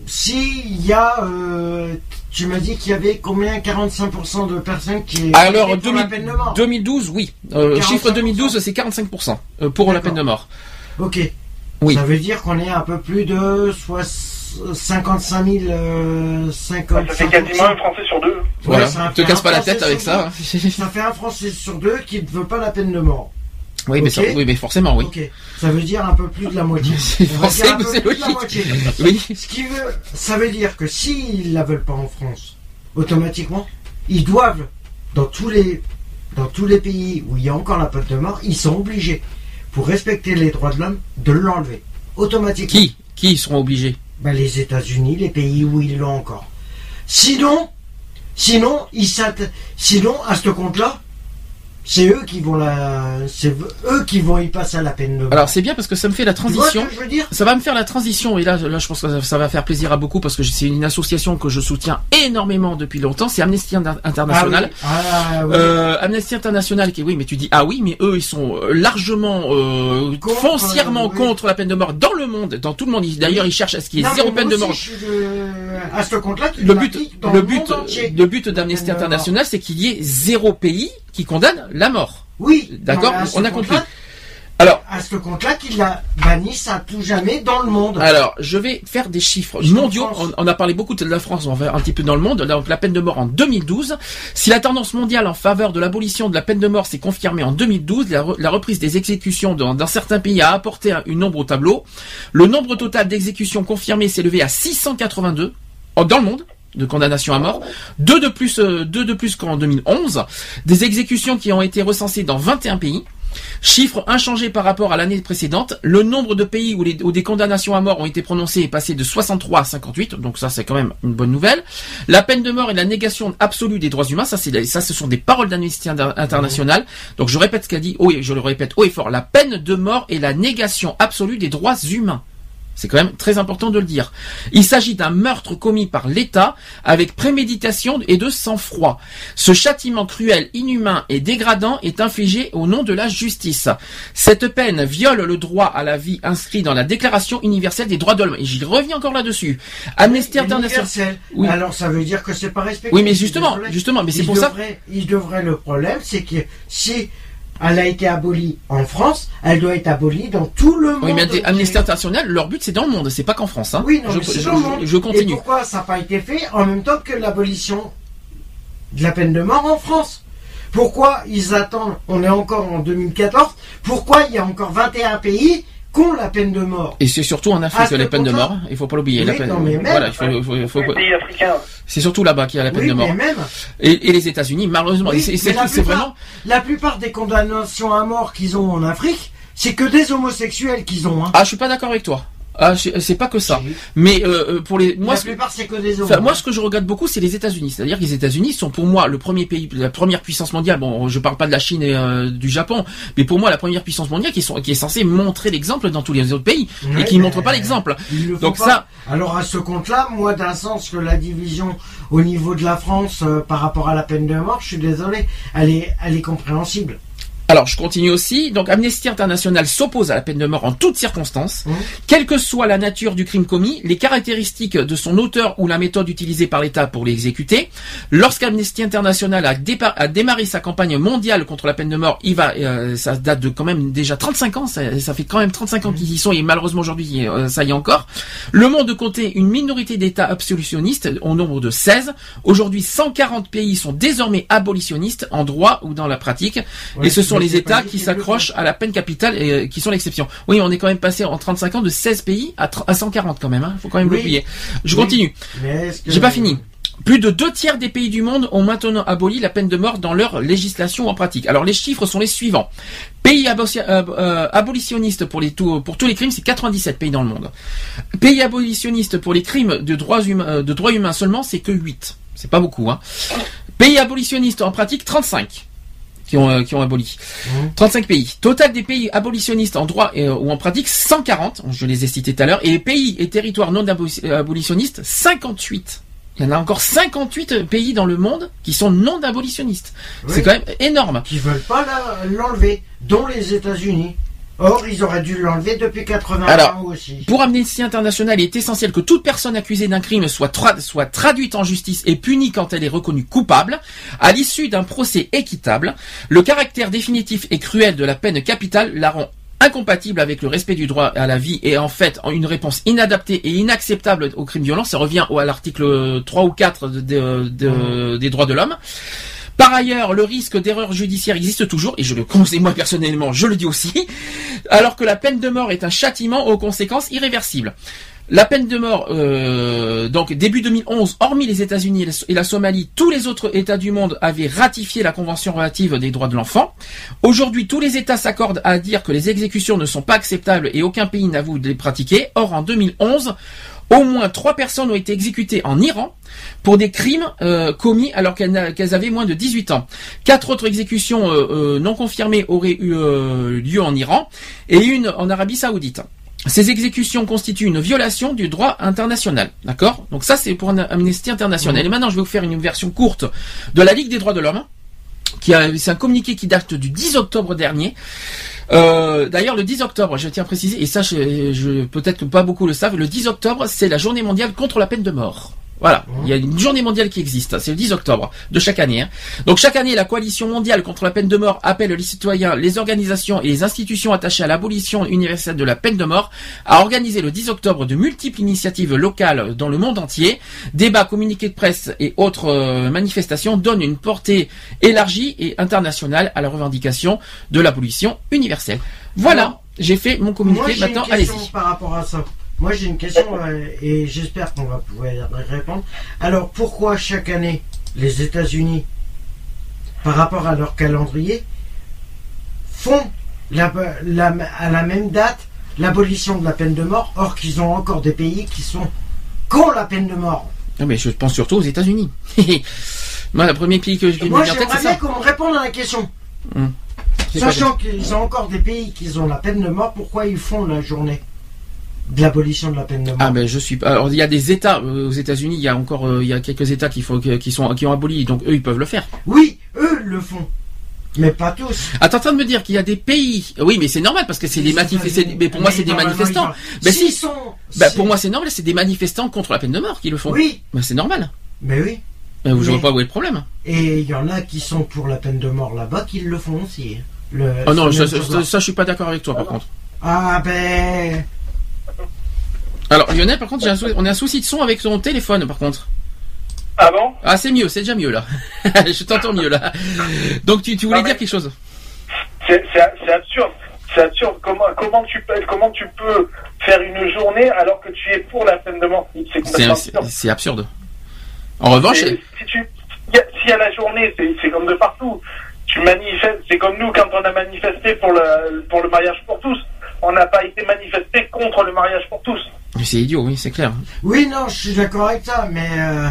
s'il y a, euh, tu m'as dit qu'il y avait combien 45% de personnes qui Alors la 2000 peine de mort. 2012, oui. Euh, 45%. chiffre 2012, c'est 45% euh, pour la peine de mort. Ok. Oui. Ça veut dire qu'on est à un peu plus de soix- 55 000, euh, 50 ça fait quasiment un Français sur deux. Voilà. ça Te casse pas la tête avec ça. Ça fait un Français sur deux qui ne veut pas la peine de mort. Oui, mais ça- Ok. oui, mais forcément, oui. Ça veut dire un peu plus de la moitié. *laughs* C'est un peu plus de la logique. moitié. Oui. Ce qui veut, ça veut dire que s'ils la veulent pas en France, automatiquement, ils doivent, dans tous les, dans tous les pays où il y a encore la peine de mort, ils sont obligés, pour respecter les droits de l'homme, de l'enlever. Automatiquement. Qui, qui seront obligés? Ben, les États-Unis, les pays où ils l'ont encore. Sinon, sinon, ils sinon, à ce compte-là, c'est eux qui vont la, c'est eux qui vont y passer à la peine de mort. Alors c'est bien parce que ça me fait la transition. que je veux dire? Ça va me faire la transition et là, là je pense que ça, va faire plaisir à beaucoup parce que c'est une association que je soutiens énormément depuis longtemps. C'est Amnesty Inter- International. Ah oui. Ah, oui. Euh, Amnesty International qui oui mais tu dis ah oui mais eux ils sont euh, largement euh, Contre, foncièrement euh, oui. contre la peine de mort dans le monde dans tout le monde d'ailleurs ils cherchent à ce qu'il y ait Non, zéro peine de mort de- À ce compte-là, le but dans le but le but d'Amnesty. International c'est qu'il y ait zéro pays qui condamne la mort Oui. D'accord, on a compris. alors À ce compte-là, qu'ils la bannissent à tout jamais dans le monde. Alors, je vais faire des chiffres mondiaux. On, on a parlé beaucoup de la France, on va un petit peu dans le monde. Donc, la peine de mort en 2012. Si la tendance mondiale en faveur de l'abolition de la peine de mort s'est confirmée en 2012, la, la reprise des exécutions dans, dans certains pays a apporté un, une nombre au tableau. Le nombre total d'exécutions confirmées s'est élevé à 682 en- dans le monde de condamnation à mort, deux de plus, euh, deux de plus qu'en 2011, des exécutions qui ont été recensées dans 21 pays. Chiffre inchangé par rapport à l'année précédente, le nombre de pays où, des condamnations à mort ont été prononcées est passé de 63 à 58, donc ça c'est quand même une bonne nouvelle. La peine de mort et la négation absolue des droits humains, ça ça ce sont des paroles d'Amnesty Inter- International. Donc je répète ce qu'a dit, et je le répète haut et fort, la peine de mort et la négation absolue des droits humains. C'est quand même très important de le dire. Il s'agit d'un meurtre commis par l'État avec préméditation et de sang-froid. Ce châtiment cruel, inhumain et dégradant est infligé au nom de la justice. Cette peine viole le droit à la vie inscrit dans la Déclaration universelle des droits de l'homme. Et j'y reviens encore là-dessus. Amnesty International. Oui. Alors ça veut dire que c'est pas respecté. Oui, mais justement, justement, mais c'est pour ça. Il devrait, le problème, c'est que si elle a été abolie en France, elle doit être abolie dans tout le monde. Oui, mais. Amnesty International, leur but c'est dans le monde, c'est pas qu'en France. Hein. Oui, non, je, mais c'est je- dans le monde. je- je Et continue. pourquoi ça n'a pas été fait en même temps que l'abolition de la peine de mort en France? Pourquoi ils attendent On est encore en 2014. Pourquoi il y a encore 21 pays qui ont la peine de mort Et c'est surtout en Afrique c'est les peines de mort. Il faut pas l'oublier. la Oui, peine- voilà, c'est surtout là-bas qu'il y a la peine Oui, de mort. mais même. Et, et les États-Unis, malheureusement, Oui, c'est vraiment. La plupart des condamnations à mort qu'ils ont en Afrique, c'est que des homosexuels qu'ils ont. Hein. Ah, je suis pas d'accord avec toi. Ah, je- c'est pas que ça. Mais euh, euh, pour les, moi, la plupart, c'est que des homos. Enfin, moi, ce que je regarde beaucoup, c'est les États-Unis. C'est-à-dire que les États-Unis sont pour moi le premier pays, la première puissance mondiale. Bon, je parle pas de la Chine et euh, du Japon, mais pour moi, la première puissance mondiale qui, sont, qui est censée montrer l'exemple dans tous les autres pays et qui ne montre pas l'exemple. le Donc pas. ça, Alors à ce compte-là, moi d'un sens que la division au niveau de la France euh, par rapport à la peine de mort, je suis désolé, elle est, elle est compréhensible. Alors, je continue aussi. Donc, Amnesty International s'oppose à la peine de mort en toutes circonstances, Mhm. quelle que soit la nature du crime commis, les caractéristiques de son auteur ou la méthode utilisée par l'État pour l'exécuter. Lorsqu'Amnesty International a, démarré sa campagne mondiale contre la peine de mort, il va, euh, ça date de quand même déjà 35 ans, ça, ça fait quand même 35 ans qu'ils y sont et malheureusement aujourd'hui, euh, ça y est encore. Le monde comptait une minorité d'États absolutionnistes au nombre de 16. Aujourd'hui, 140 pays sont désormais abolitionnistes en droit ou dans la pratique. Ouais, et ce sont les États qui s'accrochent à la peine capitale et euh, qui sont l'exception. Oui, on est quand même passé en 35 ans de 16 pays à, tr- à 140 quand même. Hein. Faut quand même Oui. l'oublier. Je Oui. continue. J'ai pas fini. Plus de deux tiers des pays du monde ont maintenant aboli la peine de mort dans leur législation en pratique. Alors les chiffres sont les suivants. Pays aboli- euh, euh, abolitionnistes pour, les tout- pour tous les crimes, c'est 97 pays dans le monde. Pays abolitionnistes pour les crimes de droits humains, de droits humains seulement, c'est que 8. C'est pas beaucoup. Hein. Pays abolitionnistes en pratique, 35 qui ont, euh, qui ont aboli. Mhm. 35 pays. Total des pays abolitionnistes en droit euh, ou en pratique, 140. Je les ai cités tout à l'heure. Et pays et territoires non euh, abolitionnistes, 58. Il y en a encore 58 pays dans le monde qui sont non abolitionnistes. Oui. C'est quand même énorme. Qui veulent pas l'enlever, dont les États-Unis. Or, ils auraient dû l'enlever depuis 80 Alors, ans aussi. Pour Amnesty International, il est essentiel que toute personne accusée d'un crime soit, tra- soit traduite en justice et punie quand elle est reconnue coupable, à l'issue d'un procès équitable. Le caractère définitif et cruel de la peine capitale la rend incompatible avec le respect du droit à la vie et en fait une réponse inadaptée et inacceptable aux crimes violents. Ça revient à l'article 3 ou 4 de- de- de- des droits de l'homme. Par ailleurs, le risque d'erreur judiciaire existe toujours, et je le conseille moi personnellement, je le dis aussi, *laughs* alors que la peine de mort est un châtiment aux conséquences irréversibles. La peine de mort, euh, donc début 2011, hormis les États-Unis et la- Somalie, tous les autres États du monde avaient ratifié la Convention relative des droits de l'enfant. Aujourd'hui, tous les États s'accordent à dire que les exécutions ne sont pas acceptables et aucun pays n'avoue de les pratiquer. Or, en 2011, au moins trois personnes ont été exécutées en Iran pour des crimes euh, commis alors qu'elles avaient moins de 18 ans. Quatre autres exécutions euh, euh, non confirmées auraient eu lieu en Iran et une en Arabie Saoudite. Ces exécutions constituent une violation du droit international. D'accord? Donc ça, c'est pour un Amnesty International. Et maintenant, je vais vous faire une version courte de la Ligue des droits de l'homme. C'est un communiqué qui date du 10 octobre dernier. Euh, D'ailleurs, le 10 octobre, je tiens à préciser, et ça, je, je- peut-être que pas beaucoup le savent, le 10 octobre, c'est la journée mondiale contre la peine de mort. Voilà, il y a une journée mondiale qui existe, c'est le 10 octobre de chaque année. hein. Donc chaque année, la coalition mondiale contre la peine de mort appelle les citoyens, les organisations et les institutions attachées à l'abolition universelle de la peine de mort à organiser le 10 octobre de multiples initiatives locales dans le monde entier. Débats, communiqués de presse et autres euh, manifestations donnent une portée élargie et internationale à la revendication de l'abolition universelle. Voilà, j'ai fait mon communiqué. Moi, Maintenant, allez-y. par rapport à ça. Moi, j'ai une question euh, et j'espère qu'on va pouvoir y répondre. Alors, pourquoi chaque année, les États-Unis, par rapport à leur calendrier, font la- la- à la même date l'abolition de la peine de mort, or qu'ils ont encore des pays qui sont contre la peine de mort? Non, mais je pense surtout aux États-Unis. *laughs* Moi, le premier pays que je Moi, j'aimerais bien qu'on me réponde à la question. Quoi, Sachant qu'ils ont encore des pays qui ont la peine de mort, pourquoi ils font la journée? De l'abolition de la peine de mort Ah ben je suis pas. Alors il y a des États euh, aux États-Unis, il y a encore euh, il y a quelques États qui font qui sont qui ont aboli, donc eux ils peuvent le faire. Oui, eux le font. Mais pas tous. Ah, t'es en train de me dire qu'il y a des pays. Oui, mais c'est normal parce que c'est des manifestants. Mais pour moi Mais c'est des manifestants. ils Ben S'ils si. sont. Si- pour moi c'est normal, c'est des manifestants contre la peine de mort qui le font. Oui, Ben, c'est normal. mais oui. Ben, Mais- vois pas où est le problème. Et il y en a qui sont pour la peine de mort là-bas qui le font aussi. Le, Oh non, ça, ça, ça, je suis pas d'accord avec toi par contre. Ah ben. Alors Lionel, par contre, j'ai un sou- on a un souci de son avec ton téléphone, par contre. Ah bon? Ah, c'est mieux, c'est déjà mieux là. *laughs* je t'entends mieux là. Donc tu, tu voulais dire quelque chose? C'est absurde. C'est absurde. Comment, comment, tu peux, comment tu peux faire une journée alors que tu es pour la peine de mort? C'est absurde. c'est absurde. En revanche, si tu, y a la journée, c'est c'est comme de partout. Tu manifestes, c'est comme nous quand on a manifesté pour le, pour le mariage pour tous. On n'a pas été manifesté contre le mariage pour tous. c'est idiot, oui, c'est clair. Oui, non, je suis d'accord avec ça, mais. euh,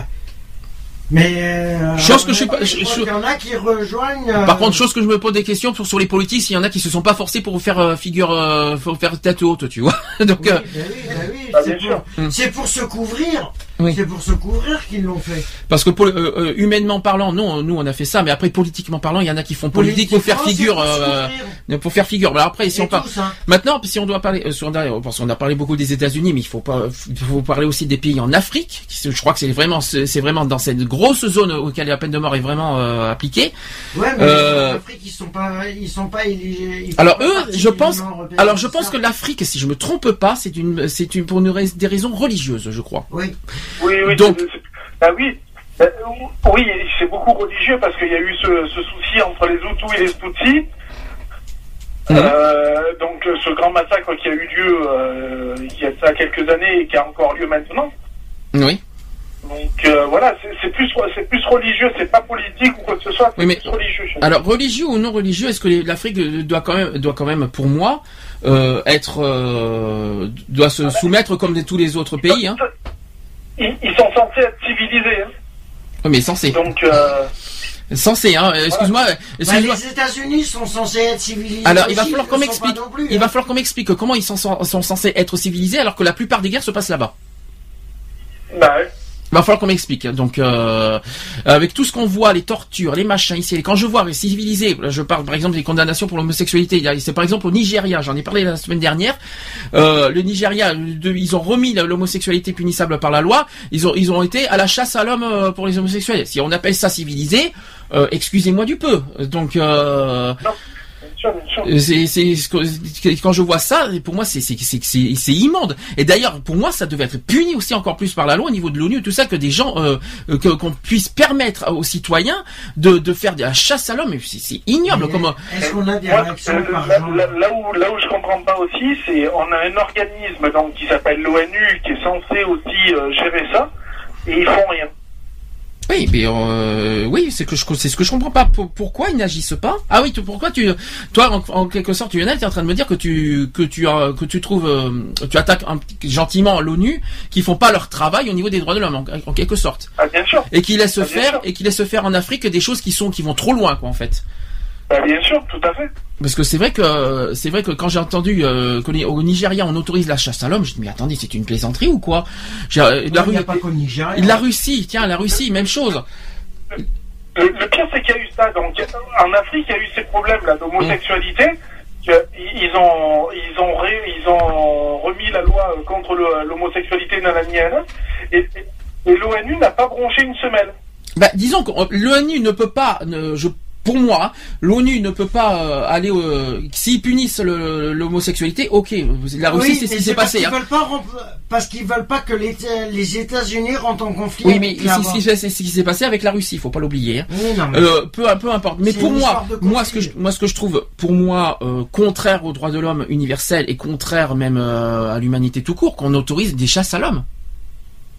Mais. euh, Chose que je suis pas- je- je- y en a qui rejoignent. euh, Par contre, chose que je me pose des questions sur, sur les politiques, s'il y en a qui se sont pas forcés pour faire figure, pour faire tête haute, tu vois. *laughs* Donc, Oui, ben oui, ben oui, Ah, c'est bien pour, sûr. c'est pour se couvrir. Oui. C'est pour se couvrir qu'ils l'ont fait. parce que pour, euh, euh, humainement parlant, non, nous on a fait ça, mais après politiquement parlant, il y en a qui font politique pour faire figure, pour euh, pour faire figure. Mais après, si Et on parle. Maintenant, si on doit parler, sur- parce qu'on a parlé beaucoup des États-Unis, mais il faut pas, faut parler aussi des pays en Afrique. Je crois que c'est vraiment, c'est vraiment dans cette grosse zone auquel la peine de mort est vraiment euh, appliquée. Ouais, mais en Afrique, ils sont pas, ils sont pas ils Alors pas eux, je pense, alors je pense que l'Afrique, si je me trompe pas, c'est une, c'est une pour une des raisons religieuses, je crois. Oui. Oui, oui. Donc- bah oui. Bah, oui, c'est beaucoup religieux parce qu'il y a eu ce, ce souci entre les Hutus et les Tutsis. Mhm. Euh, donc euh, ce grand massacre qui a eu lieu euh, il y a ça quelques années et qui a encore lieu maintenant. Oui. Donc euh, voilà, c'est plus c'est plus religieux, c'est pas politique ou quoi que ce soit, c'est Oui, mais- plus religieux. Alors religieux ou non religieux, est-ce que l'Afrique doit quand même, doit quand même, pour moi, euh, être, euh, doit se soumettre comme de tous les autres pays, hein? Ils, ils sont censés être civilisés. hein. Oui, mais censé, Donc euh, censé, hein. Excuse-moi, Bah, excuse-moi. les États-Unis sont censés être civilisés. Alors, il va falloir qu'on m'explique. pas non plus, Il va hein. falloir qu'on m'explique comment ils sont, sont censés être civilisés alors que la plupart des guerres se passent là-bas. bah. Il va falloir qu'on m'explique. Donc, euh, avec tout ce qu'on voit, les tortures, les machins ici, quand je vois les civilisés, je parle par exemple des condamnations pour l'homosexualité. C'est par exemple au Nigeria, j'en ai parlé la semaine dernière. Euh, le Nigeria, ils ont remis l'homosexualité punissable par la loi. Ils ont, ils ont été à la chasse à l'homme euh, pour les homosexuels. Si on appelle ça civilisé, euh, excusez-moi du peu. Donc, euh, C'est, c'est, ce que- quand je vois ça, pour moi, c'est, c'est, c'est, c'est, c'est immonde. Et d'ailleurs, pour moi, ça devait être puni aussi encore plus par la loi au niveau de l'ONU, tout ça, que des gens, euh, que, qu'on puisse permettre aux citoyens de, de faire de la chasse à l'homme. C'est, ignoble. Comme, Est-ce qu'on a des Moi, réactions euh, par là, exemple là- là où, là où je comprends pas aussi, c'est on a un organisme donc qui s'appelle l'ONU qui est censé aussi euh, gérer ça et ils font rien. Oui, mais euh, oui, c'est que je, c'est ce que je comprends pas. Pour- pourquoi ils n'agissent pas? Ah oui, tu- pourquoi tu, toi, en, en quelque sorte, Lionel, tu es en train de me dire que tu, que tu, que tu trouves, euh, tu attaques un petit- gentiment l'ONU, qui font pas leur travail au niveau des droits de l'homme, en, en quelque sorte. Ah bien sûr, et qui laisse Ah, faire sûr. et qui laisse faire en Afrique des choses qui sont qui vont trop loin quoi en fait bah, bien sûr, tout à fait. parce que c'est vrai que c'est vrai que quand j'ai entendu euh, qu'au Ni- au Nigeria on autorise la chasse à l'homme je dis mais attendez c'est une plaisanterie ou quoi? Euh, la, Il n'y a Ru- pas qu'au Nigeria. la Russie tiens la Russie même chose Le, le pire c'est qu'il y a eu ça. Donc en Afrique, il y a eu ces problèmes là d'homosexualité. Ils ont ils ont ré- ils ont remis la loi euh, contre l'homosexualité nanani, nanana, et, et, et l'ONU n'a pas bronché une semelle. bah disons que euh, l'ONU ne peut pas ne- je pour moi, l'ONU ne peut pas euh, aller euh, s'ils punissent l'homosexualité. Ok, la Russie Oui, c'est ce qui s'est passé. hein. veulent pas rem- parce qu'ils veulent pas que les, les États-Unis rentrent en conflit. Oui, mais avec c'est la- ce qui s'est- passé avec la Russie. Faut pas l'oublier. hein. Oui, Euh, peu, peu importe. Mais pour moi, moi ce que je, moi ce que je trouve, pour moi, euh, contraire aux droits de l'homme universel et contraire même à l'humanité tout court, qu'on autorise des chasses à l'homme.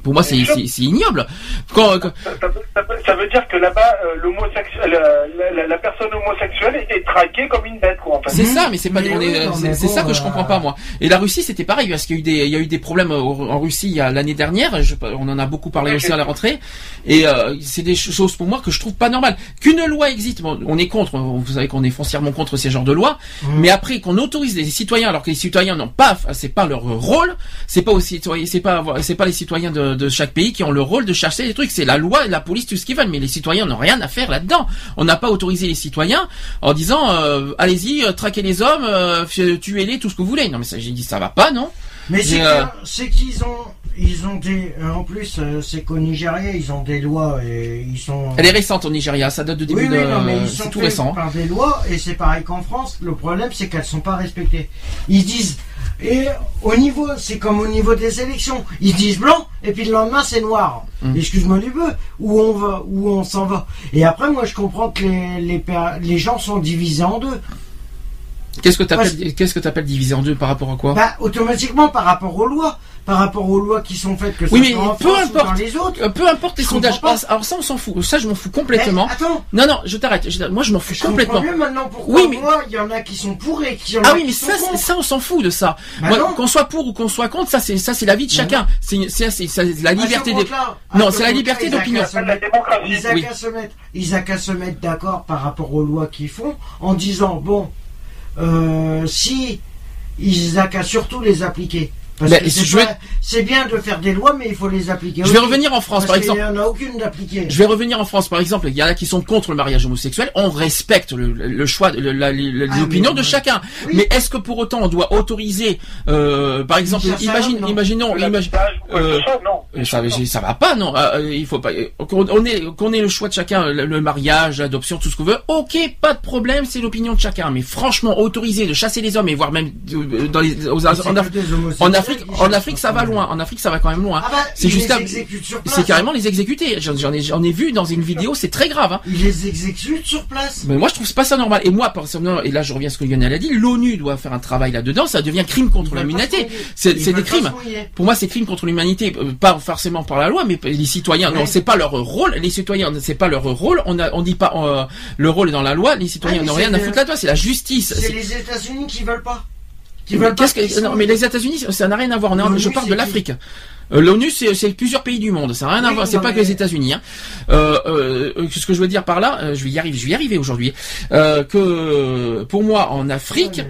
Pour moi, c'est ignoble. Quand, quand- Ça, ça- ça- ça veut dire que là-bas, euh, l'homosexuel, la, la- la personne homosexuelle est, traquée comme une bête, quoi, en fait. c'est ça, mais c'est pas, oui, c'est ça que je euh, comprends pas moi. Et la Russie, c'était pareil parce qu'il y a eu des, il y a eu des problèmes en Russie l'année dernière. Je- on en a beaucoup parlé aussi à la rentrée. Et euh, c'est des choses pour moi que je trouve pas normales. Qu'une loi existe, bon, on est contre. Vous savez qu'on est foncièrement contre ces genres de lois. Mais après qu'on autorise les citoyens alors que les citoyens n'ont pas, c'est pas leur rôle, c'est pas aussi, c'est pas, c'est pas les citoyens de, de chaque pays qui ont le rôle de chasser les trucs. C'est la loi, la police, tout ce qu'ils veulent. Mais les citoyens n'ont rien à faire là-dedans. On n'a pas autorisé les citoyens en disant, euh, allez-y, euh, traquez les hommes, euh, tuez-les, tout ce que vous voulez. Non mais ça, j'ai dit, ça va pas, non Mais c'est euh, qu'ils ont ils ont des. En plus, c'est qu'au Nigeria, ils ont des lois et ils sont. Elle est récente au Nigeria, ça date de début Oui, oui, de. non, mais ils sont tout récent. par des lois et c'est pareil qu'en France. Le problème, c'est qu'elles sont pas respectées. Ils disent et au niveau, c'est comme au niveau des élections. Ils disent blanc et puis le lendemain c'est noir. Mm. Excuse-moi du peu. Où on va, où on s'en va. Et après, moi, je comprends que les les, gens sont divisés en deux. Qu'est-ce que t'appelles, qu'est-ce que t'appelles divisé en deux par rapport à quoi? Bah, automatiquement par rapport aux lois, par rapport aux lois qui sont faites que Oui, ce mais soit en peu France ou importe. dans les autres. Euh, Peu importe les sondages. Ah, Alors ça, on s'en fout. Ça, je m'en fous complètement. Mais attends, Non, non, je t'arrête. Moi, je m'en fous je complètement. mieux maintenant pourquoi Oui, mais- moi, il y en a qui sont pour et qui en Ah oui, qui mais sont ça, ça, on s'en fout de ça. Bah qu'on soit pour ou qu'on soit contre, ça, c'est, ça, c'est la vie de Bah chacun. C'est, la liberté des. Non, ce c'est la liberté d'opinion. Ils Oui. qu'à se mettre, ils a qu'à se mettre d'accord par rapport aux lois qu'ils font en disant bon, euh, si ils a qu'à surtout les appliquer. Parce Ben, que c'est je pas- vais- c'est bien de faire des lois, mais il faut les appliquer. Je vais aussi. revenir en France, Parce par exemple. n'y en a aucune d'appliquée. Je vais revenir en France, par exemple. Il y en a qui sont contre le mariage homosexuel. On respecte le, le choix, le- la- la- Ah, mais- de chacun. Oui. Mais est-ce que pour autant on doit autoriser, euh, par exemple, Ça, ça, imagine, non. imaginons, imagine, euh, non. ça, va pas, non. Euh, euh, il faut pas. euh, Qu'on on ait, qu'on ait le choix de chacun, le, le mariage, l'adoption, tout ce qu'on veut. Ok, pas de problème, c'est l'opinion de chacun. Mais franchement, autoriser de chasser les hommes et voire même euh, dans les, aux- en, en Afrique, en Afrique, ça va loin. En Afrique, ça va quand même loin. Ah bah, c'est juste, c'est carrément les exécuter. J'en ai, j'en ai vu dans une vidéo, c'est très grave. Hein. Ils les exécutent sur place. Mais moi, je trouve pas ça normal. Et moi, personnellement, et là, je reviens à ce que Lionel a dit, l'ONU doit faire un travail là-dedans. Ça devient crime contre l'humanité. C'est des crimes. Pour moi, c'est crime contre l'humanité, euh, pas forcément par la loi, mais les citoyens. Non, c'est pas leur rôle. Les citoyens, c'est pas leur rôle. On a, on dit pas euh, le rôle est dans la loi. Les citoyens Ah, n'ont rien à foutre là-dedans. C'est la justice. C'est- les États-Unis qui veulent pas. Qui pas. Qu'ils que non, mais les États-Unis, ça n'a rien à voir. On est je parle de l'Afrique. Euh, L'ONU, c'est plusieurs pays du monde. Ça n'a rien à voir. C'est pas mais- que les États-Unis. Hein. Euh, euh, ce que je veux dire par là, euh, je vais y arriver. Je vais y arriver aujourd'hui. Euh, que pour moi, en Afrique,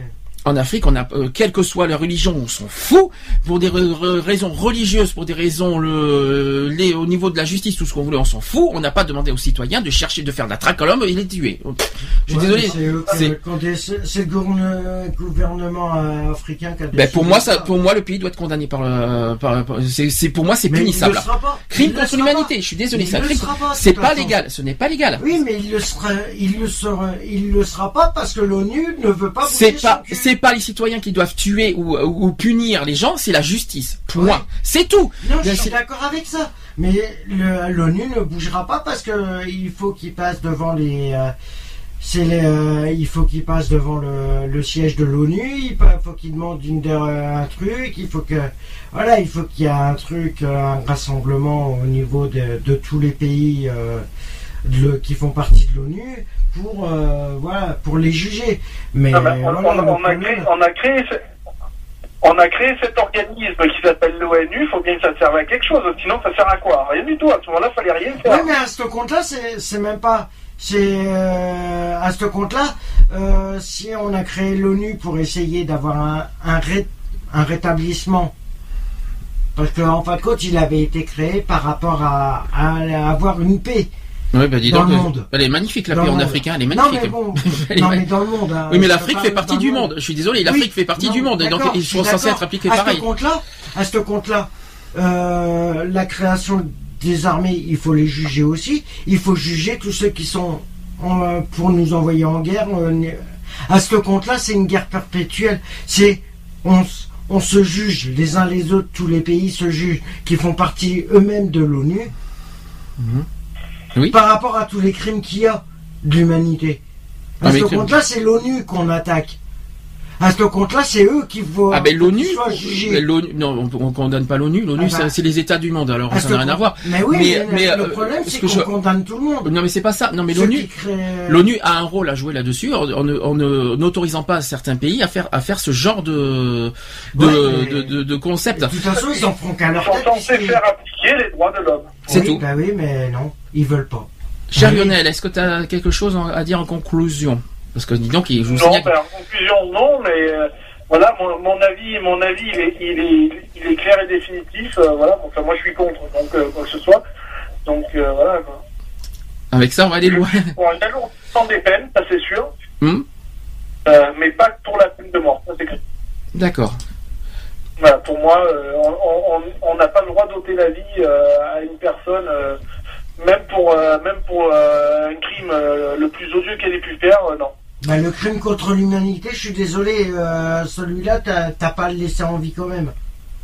en Afrique, on a, euh, quelle que soit la religion, on s'en fout. Pour des ra- ra- raisons religieuses, pour des raisons le, les, au niveau de la justice, tout ce qu'on voulait, on s'en fout. On n'a pas demandé aux citoyens de chercher de faire de la traque à l'homme et les tuer. Je suis Ouais, désolé. C'est C'est- c'est c'est le gourne- gouvernement euh, africain qui a Ben, pour moi, ça, pour moi, le pays doit être condamné par, le- par, par- c'est, c'est pour moi, c'est punissable. Crime contre l'humanité. Je suis désolé, Il c'est pas, C'est légal. Ce n'est pas légal. Oui, mais il le sera, il le sera, il le sera pas parce que l'ONU ne veut pas. C'est pas, son pas les citoyens qui doivent tuer ou, ou punir les gens, c'est la justice. Point. Ouais. C'est tout. Non, je suis d'accord avec ça. Mais l'ONU ne bougera pas parce que euh, il faut qu'il passe devant les. euh, les, euh, il faut qu'il passe devant le, le siège de l'ONU. Il faut qu'il demande une, un truc. Il faut que, voilà, il faut qu'il y ait un truc, un rassemblement au niveau de, de tous les pays euh, de- qui font partie de l'ONU pour, euh, voilà, pour les juger. Mais Non, mais on, voilà, on- le on a créé, on a créé ce- on a créé cet organisme qui s'appelle l'ONU, il faut bien que ça serve à quelque chose, sinon ça sert à quoi? Rien du tout, à ce moment-là, il fallait rien faire. Ouais, mais à ce compte-là, c'est c'est même pas. C'est euh, à ce compte-là, euh, si on a créé l'ONU pour essayer d'avoir un, un, ré- un rétablissement, parce qu'en fin de compte, il avait été créé par rapport à, à avoir une paix. Ouais, bah dis Dans donc, le euh, monde. Elle est magnifique la Dans paix en africain, elle est Non, magnifique. mais bon, *laughs* Elle est non, mais dans le monde. hein, Oui, mais l'Afrique fait partie du monde. Je suis désolé, l'Afrique Oui, fait partie non, du monde, donc ils sont censés être appliqués à pareil. Ce compte-là, à ce compte-là, euh, la création des armées, il faut les juger aussi. Il faut juger tous ceux qui sont en- pour nous envoyer en guerre. euh, à ce compte-là, c'est une guerre perpétuelle. C'est on, se juge les uns les autres, tous les pays se jugent, qui font partie eux-mêmes de l'ONU. Oui. Par rapport à tous les crimes qu'il y a de l'humanité. Ah, À ce compte-là, c'est l'ONU qu'on attaque. À ce compte-là, c'est eux qui vont Ah ben l'ONU, l'ONU, non, on, on condamne pas l'ONU. L'ONU, Ah c'est- bah. c'est les États du monde. Alors À ça n'a rien à voir. Mais oui, Mais- mais, mais, le euh, problème, ce c'est que qu'on je- condamne tout le monde. Non mais c'est pas ça. Non mais l'ONU, l'ONU a un rôle à jouer là-dessus en, ne- ne- n'autorisant pas certains pays à faire à faire ce genre de de, Ouais, mais- de, de- de concept. De toute façon, ils en feront qu'à Ils leur sont tête. censés faire appliquer les droits de l'homme. C'est oui, tout. Bah oui, mais non, ils veulent pas. Cher Oui. Lionel, est-ce que tu as quelque chose à dire en conclusion? Parce que dis donc, je vous Non, signale. ben, en conclusion, non, mais euh, voilà, mon, mon avis, mon avis, il est, il est, il est clair et définitif. euh, voilà, enfin, moi, je suis contre, donc euh, quoi que ce soit. Donc euh, voilà. Quoi. Avec ça, on va aller loin. Pour un alourdissement des peines, ça c'est sûr, Hmm? Euh, mais pas pour la peine de mort, ça c'est clair. D'accord. Voilà, pour moi, euh, on- on on n'a pas le droit d'ôter la vie euh, à une personne, euh, même pour euh, même pour euh, un crime euh, le plus odieux qu'elle ait pu faire, euh, non. Bah, le crime contre l'humanité, je suis désolé, euh, celui-là, t'as pas à le laisser en vie quand même.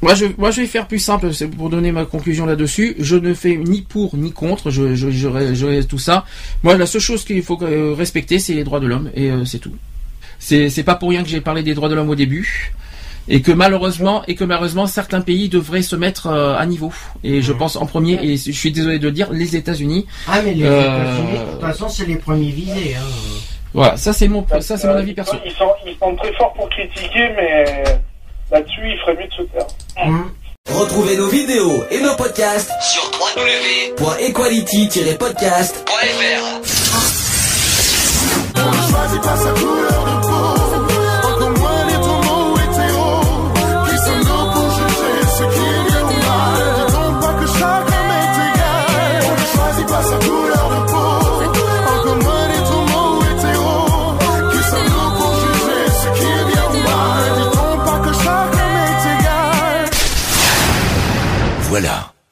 Moi je, moi, je vais faire plus simple, c'est pour donner ma conclusion là-dessus. Je ne fais ni pour ni contre, je, je, je, je- tout ça. Moi, la seule chose qu'il faut euh, respecter, c'est les droits de l'homme, et euh, c'est tout. C'est, c'est pas pour rien que j'ai parlé des droits de l'homme au début, et que malheureusement, et que malheureusement, certains pays devraient se mettre euh, à niveau. Et je pense en premier, et je suis désolé de le dire, les États-Unis. Ah, mais les Euh, États-Unis, de toute façon, c'est les premiers visés. Hein. Voilà, ça c'est mon, ça c'est mon Euh, avis perso. Ils sont, ils sont très forts pour critiquer, mais là-dessus, il ferait mieux de se taire. Hum. Retrouvez nos vidéos et nos podcasts sur www.equality-podcast.fr.